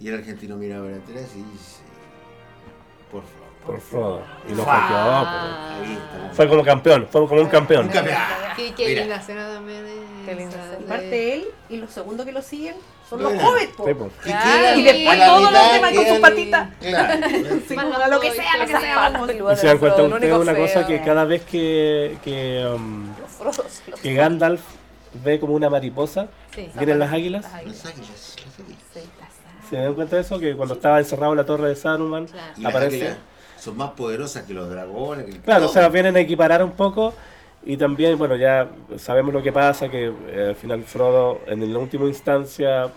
Y el argentino mira para atrás y dice, por favor. Por Frodo. Y lo Ah. Pues. Fue como campeón, fue como un campeón. Un campeón. Qué, linda escena también. Qué linda Aparte él y los segundos que lo siguen son los hobbits, po. Sí. Y, Claro. queda Y después la todos los mitad demás con sus quedan- patitas. Claro. Sí, Más como los lo que sea, lo que sea. vamos. Y se dan cuenta ustedes una cosa feo. que cada vez que, que, um, que Gandalf ve como una mariposa, Sí, vienen las águilas. Las águilas. Las ¿Se dan cuenta de eso? Que cuando estaba encerrado en la torre de Saruman, Claro. Y las aparece. águilas son más poderosas que los dragones. que Claro, o todo. sea, vienen a equiparar un poco Y también, bueno, ya sabemos lo que pasa, que eh, al final Frodo en la última instancia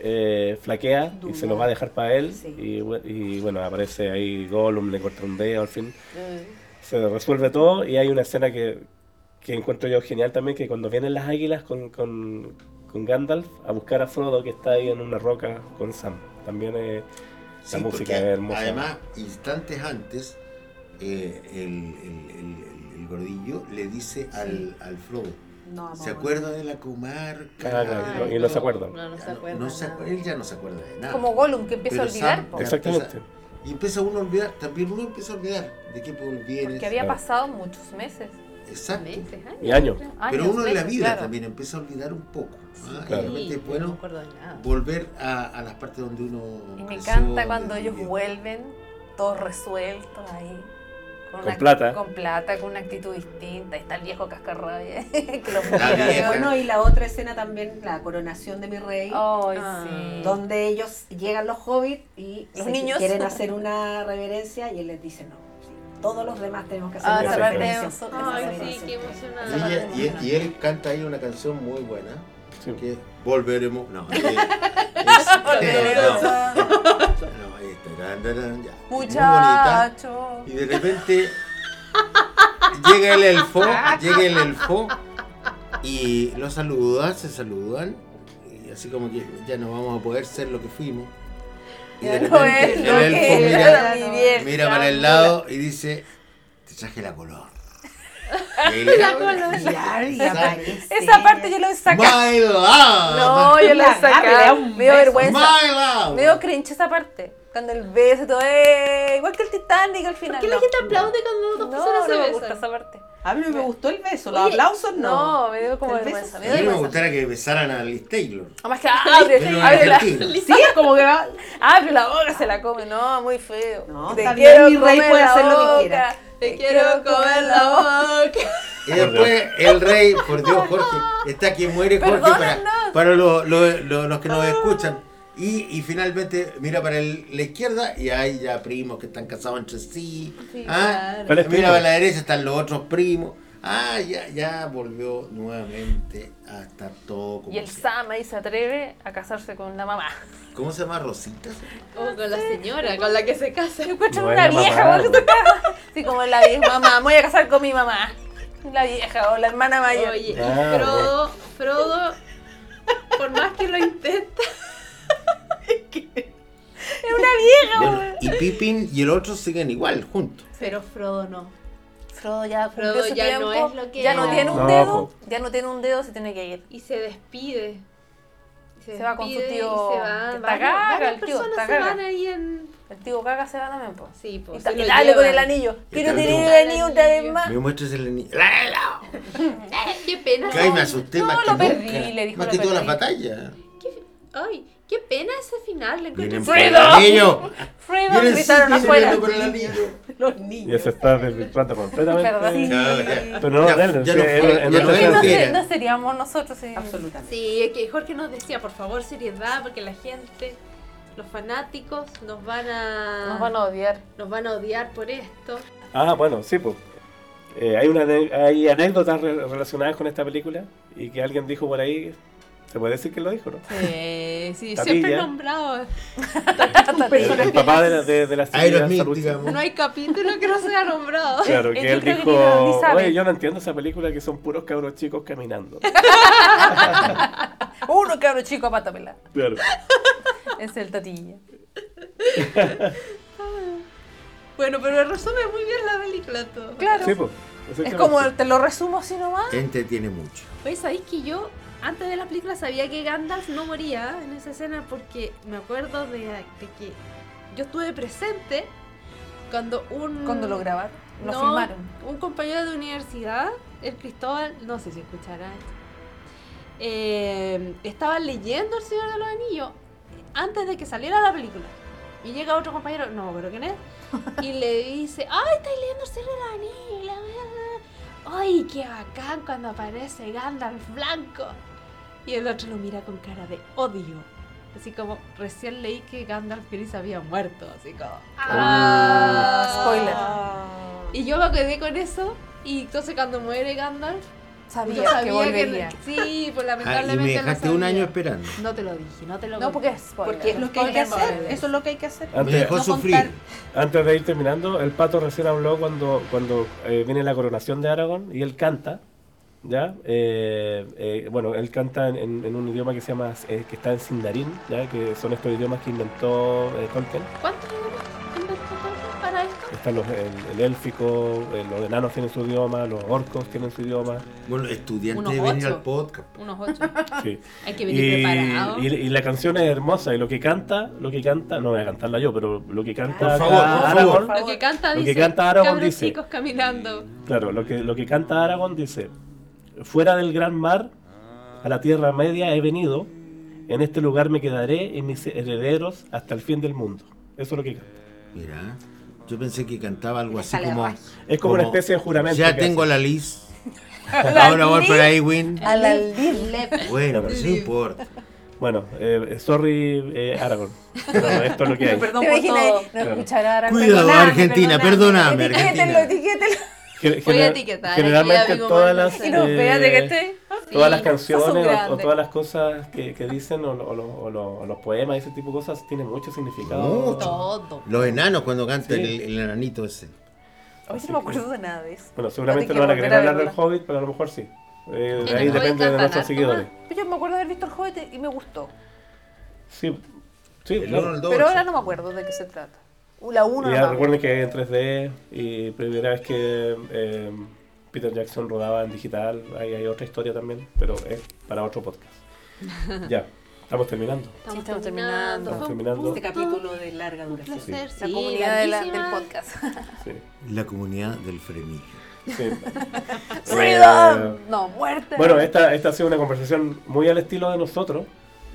eh, flaquea y se lo va a dejar para él. Sí. Y, bu- y, bueno, aparece ahí Gollum, le corta un dedo, al fin. Se resuelve todo y hay una escena que, que encuentro yo genial también, que cuando vienen las águilas con, con, con Gandalf a buscar a Frodo que está ahí en una roca con Sam. También eh, Sí, la música es hermosa. Además, instantes antes, eh, el, el- el- el- el gordillo le dice al, al Frodo, No, ¿se acuerda de la comarca? Ah, claro, y no se acuerda. No, no se acuerda. se él ya no se acuerda de nada. Como Gollum que empieza a olvidar. Sam Exactamente. empieza- y empieza uno a olvidar, también uno empieza a olvidar de qué pueblo viene. Porque había Claro. pasado muchos meses. Exacto. Meses, años. Y años. Pero uno en la meses, vida claro. también empieza a olvidar un poco. ¿ah? claro. Y realmente Sí, es bueno me acuerdo de nada. volver a, a las partes donde uno. Y me creció, encanta cuando ellos vivió. vuelven, todos resueltos ahí. Con plata. Con plata, con una actitud distinta. Ahí está el viejo cascarrabia que los La mira. vieja. Bueno, y la otra escena también, la coronación de mi rey, Ay, Ah. sí. donde ellos llegan los hobbits y Los niños. quieren hacer una reverencia y él les dice no. todos los demás tenemos que hacer Ah, una reverencia. Ay, sí, qué Y, emocionante. ella- y- y él canta ahí una canción muy buena. Sí. Que volveremos. No, es- Volveremos. no, este, ya. Muy bonita. Muchacho. Y de repente llega el elfo, llega el elfo y lo saluda, se saludan. Y así como que ya no vamos a poder ser lo que fuimos. Y de Ya no repente es el lo elfo que mira, mira para el lado y dice, te traje la color. Y ahí le- La color. Y aparece Esa parte yo lo he sacado. My love. No, yo lo he La un Me dio vergüenza. My love. Me dio cringe esa parte. Cuando el beso todo, ¡eh! igual que el Titanic al final. ¿Por qué la no. gente aplaude cuando dos No, personas no se me besan? gusta esa parte. A mí me gustó el beso, los Oye, aplausos no. No, me dio como vergüenza. Me A dio mí me gustaría que besaran a Liz Taylor. Además que abre, abre, la. Sí, como que va. abre la boca, se la come. No, muy feo. No, está bien, mi rey puede la hacer lo que quiera. Te quiero comer la boca. Y después el rey, por Dios, Jorge, está quien muere Jorge para, Perdónanos. para lo- lo- lo- los que nos escuchan. Y, y finalmente mira para el- la izquierda y hay ya primos que están casados entre sí. Ah, ¿Cuál es Mira para la derecha están los otros primos. Ah, ya, ya volvió nuevamente a estar todo como Y el. Sam ahí se atreve a casarse con la mamá. ¿Cómo se llama? Rosita. O con la señora con la que se casa. Encuentro No una es vieja, que. Sí, como la vieja mamá. Me voy a casar con mi mamá. La vieja o la hermana mayor. Oye, y Ah, Frodo, Frodo, por más que lo intenta, Es una vieja, Bueno, weón. y Pippin y el otro siguen igual, juntos. pero Frodo no. Frodo ya cumplió Frodo su ya no es lo que ya no era. tiene un No, dedo. po. Ya no tiene un dedo, se tiene que ir. Y se despide. Se va con su tío, se que gaga, el tío, personas se gaga. van ahí en. El tío caga se va también, po. Sí, Y, pues. ta- se y lo dale con el anillo. Quiero tener el anillo otra vez más. Me muestras el anillo. ¡La, Qué pena. Me asusté No, más lo que perdí, nunca. le dijo, Más lo que todas las perdí. batallas. Qué- Ay, qué pena ese final. Le encuentro. Fredo Vienen sí, gritaron afuera. Los Y niños. se está desvirtuando completamente. Pero no, Ya- dale, ya sí, no en- fue- en ya no seríamos nosotros. Sí. Absolutamente. Sí, es que Jorge nos decía, por favor, seriedad, porque la gente, los fanáticos, nos van a. Nos van a odiar. nos van a odiar por esto. Ah, bueno, sí, pues. Eh, hay, una, ane- hay anécdotas re- relacionadas con esta película y que alguien dijo por ahí. Se puede decir que lo dijo, ¿no? Sí, sí, Tapilla. siempre nombrado. El, el papá de la, de, de la. No hay capítulo que no sea nombrado. Claro, que él que dijo, oye, yo no entiendo esa película que son puros cabros chicos caminando. Uno cabro chico a pata pelada. Claro. Es el tatilla. Bueno, pero resume muy bien la película todo. Claro. Sí, pues. Es como, te lo resumo así nomás. Entretiene mucho. Oye, ¿sabéis que yo antes de la película sabía que Gandalf no moría en esa escena porque me acuerdo de, de que yo estuve presente cuando un... Cuando lo grabaron, lo No, filmaron. Un compañero de universidad, el Cristóbal, no sé si escuchará esto, eh, estaba leyendo El Señor de los Anillos antes de que saliera la película. Y llega otro compañero, no, pero ¿quién es? Y le dice, ¡ay, estáis leyendo El Señor de los Anillos! La verdad". ¡Ay, qué bacán cuando aparece Gandalf blanco! Y el otro lo mira con cara de odio. Así como, recién leí que Gandalf Gris había muerto, así como... Ah, spoiler. Y yo me quedé con eso Y entonces cuando muere Gandalf, Sabía, sabía que que, volvería. sí, pues Ah, y lamentablemente me no dejaste un año esperando. No te lo dije, no te lo No, porque es spoiler. Porque es lo que hay que hacer. Eso es lo que hay que hacer. Me Antes, dejó no sufrir. contar. antes de ir terminando, el pato recién habló cuando, cuando eh, viene la coronación de Aragón y él canta. ¿Ya? Eh, eh, bueno, él canta en, en- en un idioma que se llama, eh, que está en Sindarin, ¿ya? Que son estos idiomas que inventó eh, Tolkien. ¿Cuántos idiomas Están los, el, el élfico, eh, los enanos tienen su idioma, los orcos tienen su idioma. Bueno, estudiante Unos de venir ocho. al podcast. Unos ocho. Sí. Hay que venir Y, preparado. y- y la canción es hermosa y lo que canta, lo que canta, no voy a cantarla yo, pero lo que canta Por favor, por Aragorn, favor. Lo que canta Lo dice. que canta Aragorn cabros dice. chicos caminando. claro, lo que, lo que canta Aragorn dice, fuera del gran mar, a la tierra media he venido, en este lugar me quedaré y mis herederos hasta el fin del mundo. Eso es lo que canta. Mira, yo pensé que cantaba algo así como. Es como, una especie de juramento. Ya tengo hace. la Liz. Ahora voy por ahí, Win. A la Bueno, pero no importa. Bueno, eh, sorry eh, Aragorn, pero esto es lo que hay. Perdón ¿Te por todo. No Claro. escuchar a Cuidado, Argentina, perdóname, Etiquétenlo, Argentina. etiquétenlo. Gen- Voy a etiquetar, generalmente a Vigo todas las, no, eh, todas las canciones o- todas las cosas que, que dicen o, o lo- o lo- o los poemas y ese tipo de cosas tienen mucho significado. Mucho. Todo. Los enanos cuando canta Sí. el, el enanito ese. Hoy no me acuerdo de nada de eso. Bueno, seguramente no van a querer a hablar del. Hobbit, pero a lo mejor sí. Eh, En ahí depende de cantan nuestros seguidores. Pero yo me acuerdo de haber visto el Hobbit y me gustó. Sí, sí, El claro. uno, el dos, Pero ahora no me acuerdo de qué se trata. La 1 Y ya recuerden que en 3D y primera vez que eh, Peter Jackson rodaba en digital, ahí hay otra historia también, pero es para otro podcast. ya, estamos terminando. Estamos, estamos terminando. Este capítulo de larga Un duración. La sí, comunidad de la- del podcast. Sí, La comunidad del fremillo. sí. Eh, ¡Freedom! No, muerte. Bueno, esta, esta ha sido una conversación muy al estilo de nosotros,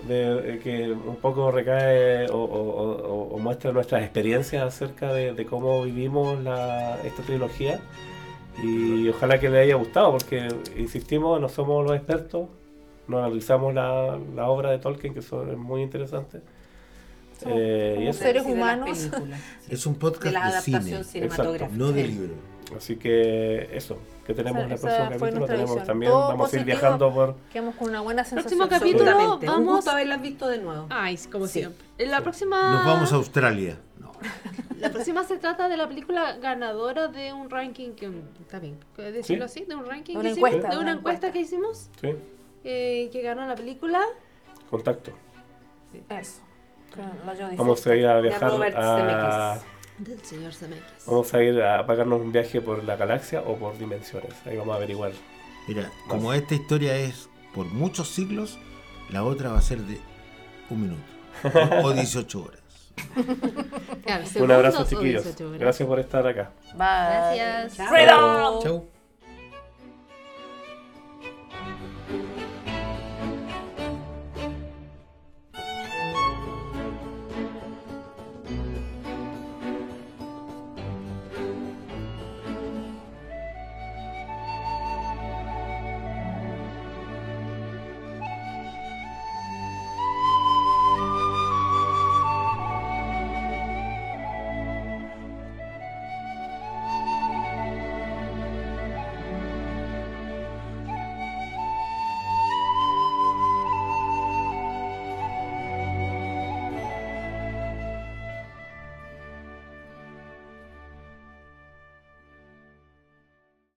de, eh, que un poco recae o, o- o- o muestra nuestras experiencias acerca de, de cómo vivimos la, esta trilogía. Y ojalá que les haya gustado, porque insistimos, no somos los expertos, no analizamos la, la obra de Tolkien, que eso es muy interesante. Somos Eh, y como eso. seres humanos. Es un De podcast la de, adaptación cine, cinematográfica. no de libro. Así que eso, que tenemos Esa- en el próximo capítulo, tenemos visión. también, Todo vamos a ir viajando por... Quedamos con una buena sensación. Próximo capítulo. Absolutamente. Un vamos- gusto haberlas visto de nuevo. Ay, como Sí. siempre. En la próxima. Nos vamos a Australia. No. La próxima se trata de la película ganadora de un ranking que está bien, ¿puedes decirlo así? De un ranking De una que hicimos, encuesta, de una una encuesta encuesta. que hicimos ¿sí? eh, que ganó la película. Contacto. Eso. Vamos a ir a viajar Robert a... Del señor Zemeckis. Vamos a ir a pagarnos un viaje por la galaxia o por dimensiones. Ahí vamos a averiguar. Mira, como esta historia es por muchos siglos, la otra va a ser de un minuto. O, o 18 horas. Claro, Un abrazo, chiquillos. 18 horas. Gracias por estar acá. Bye. Gracias. Freedom. Chau.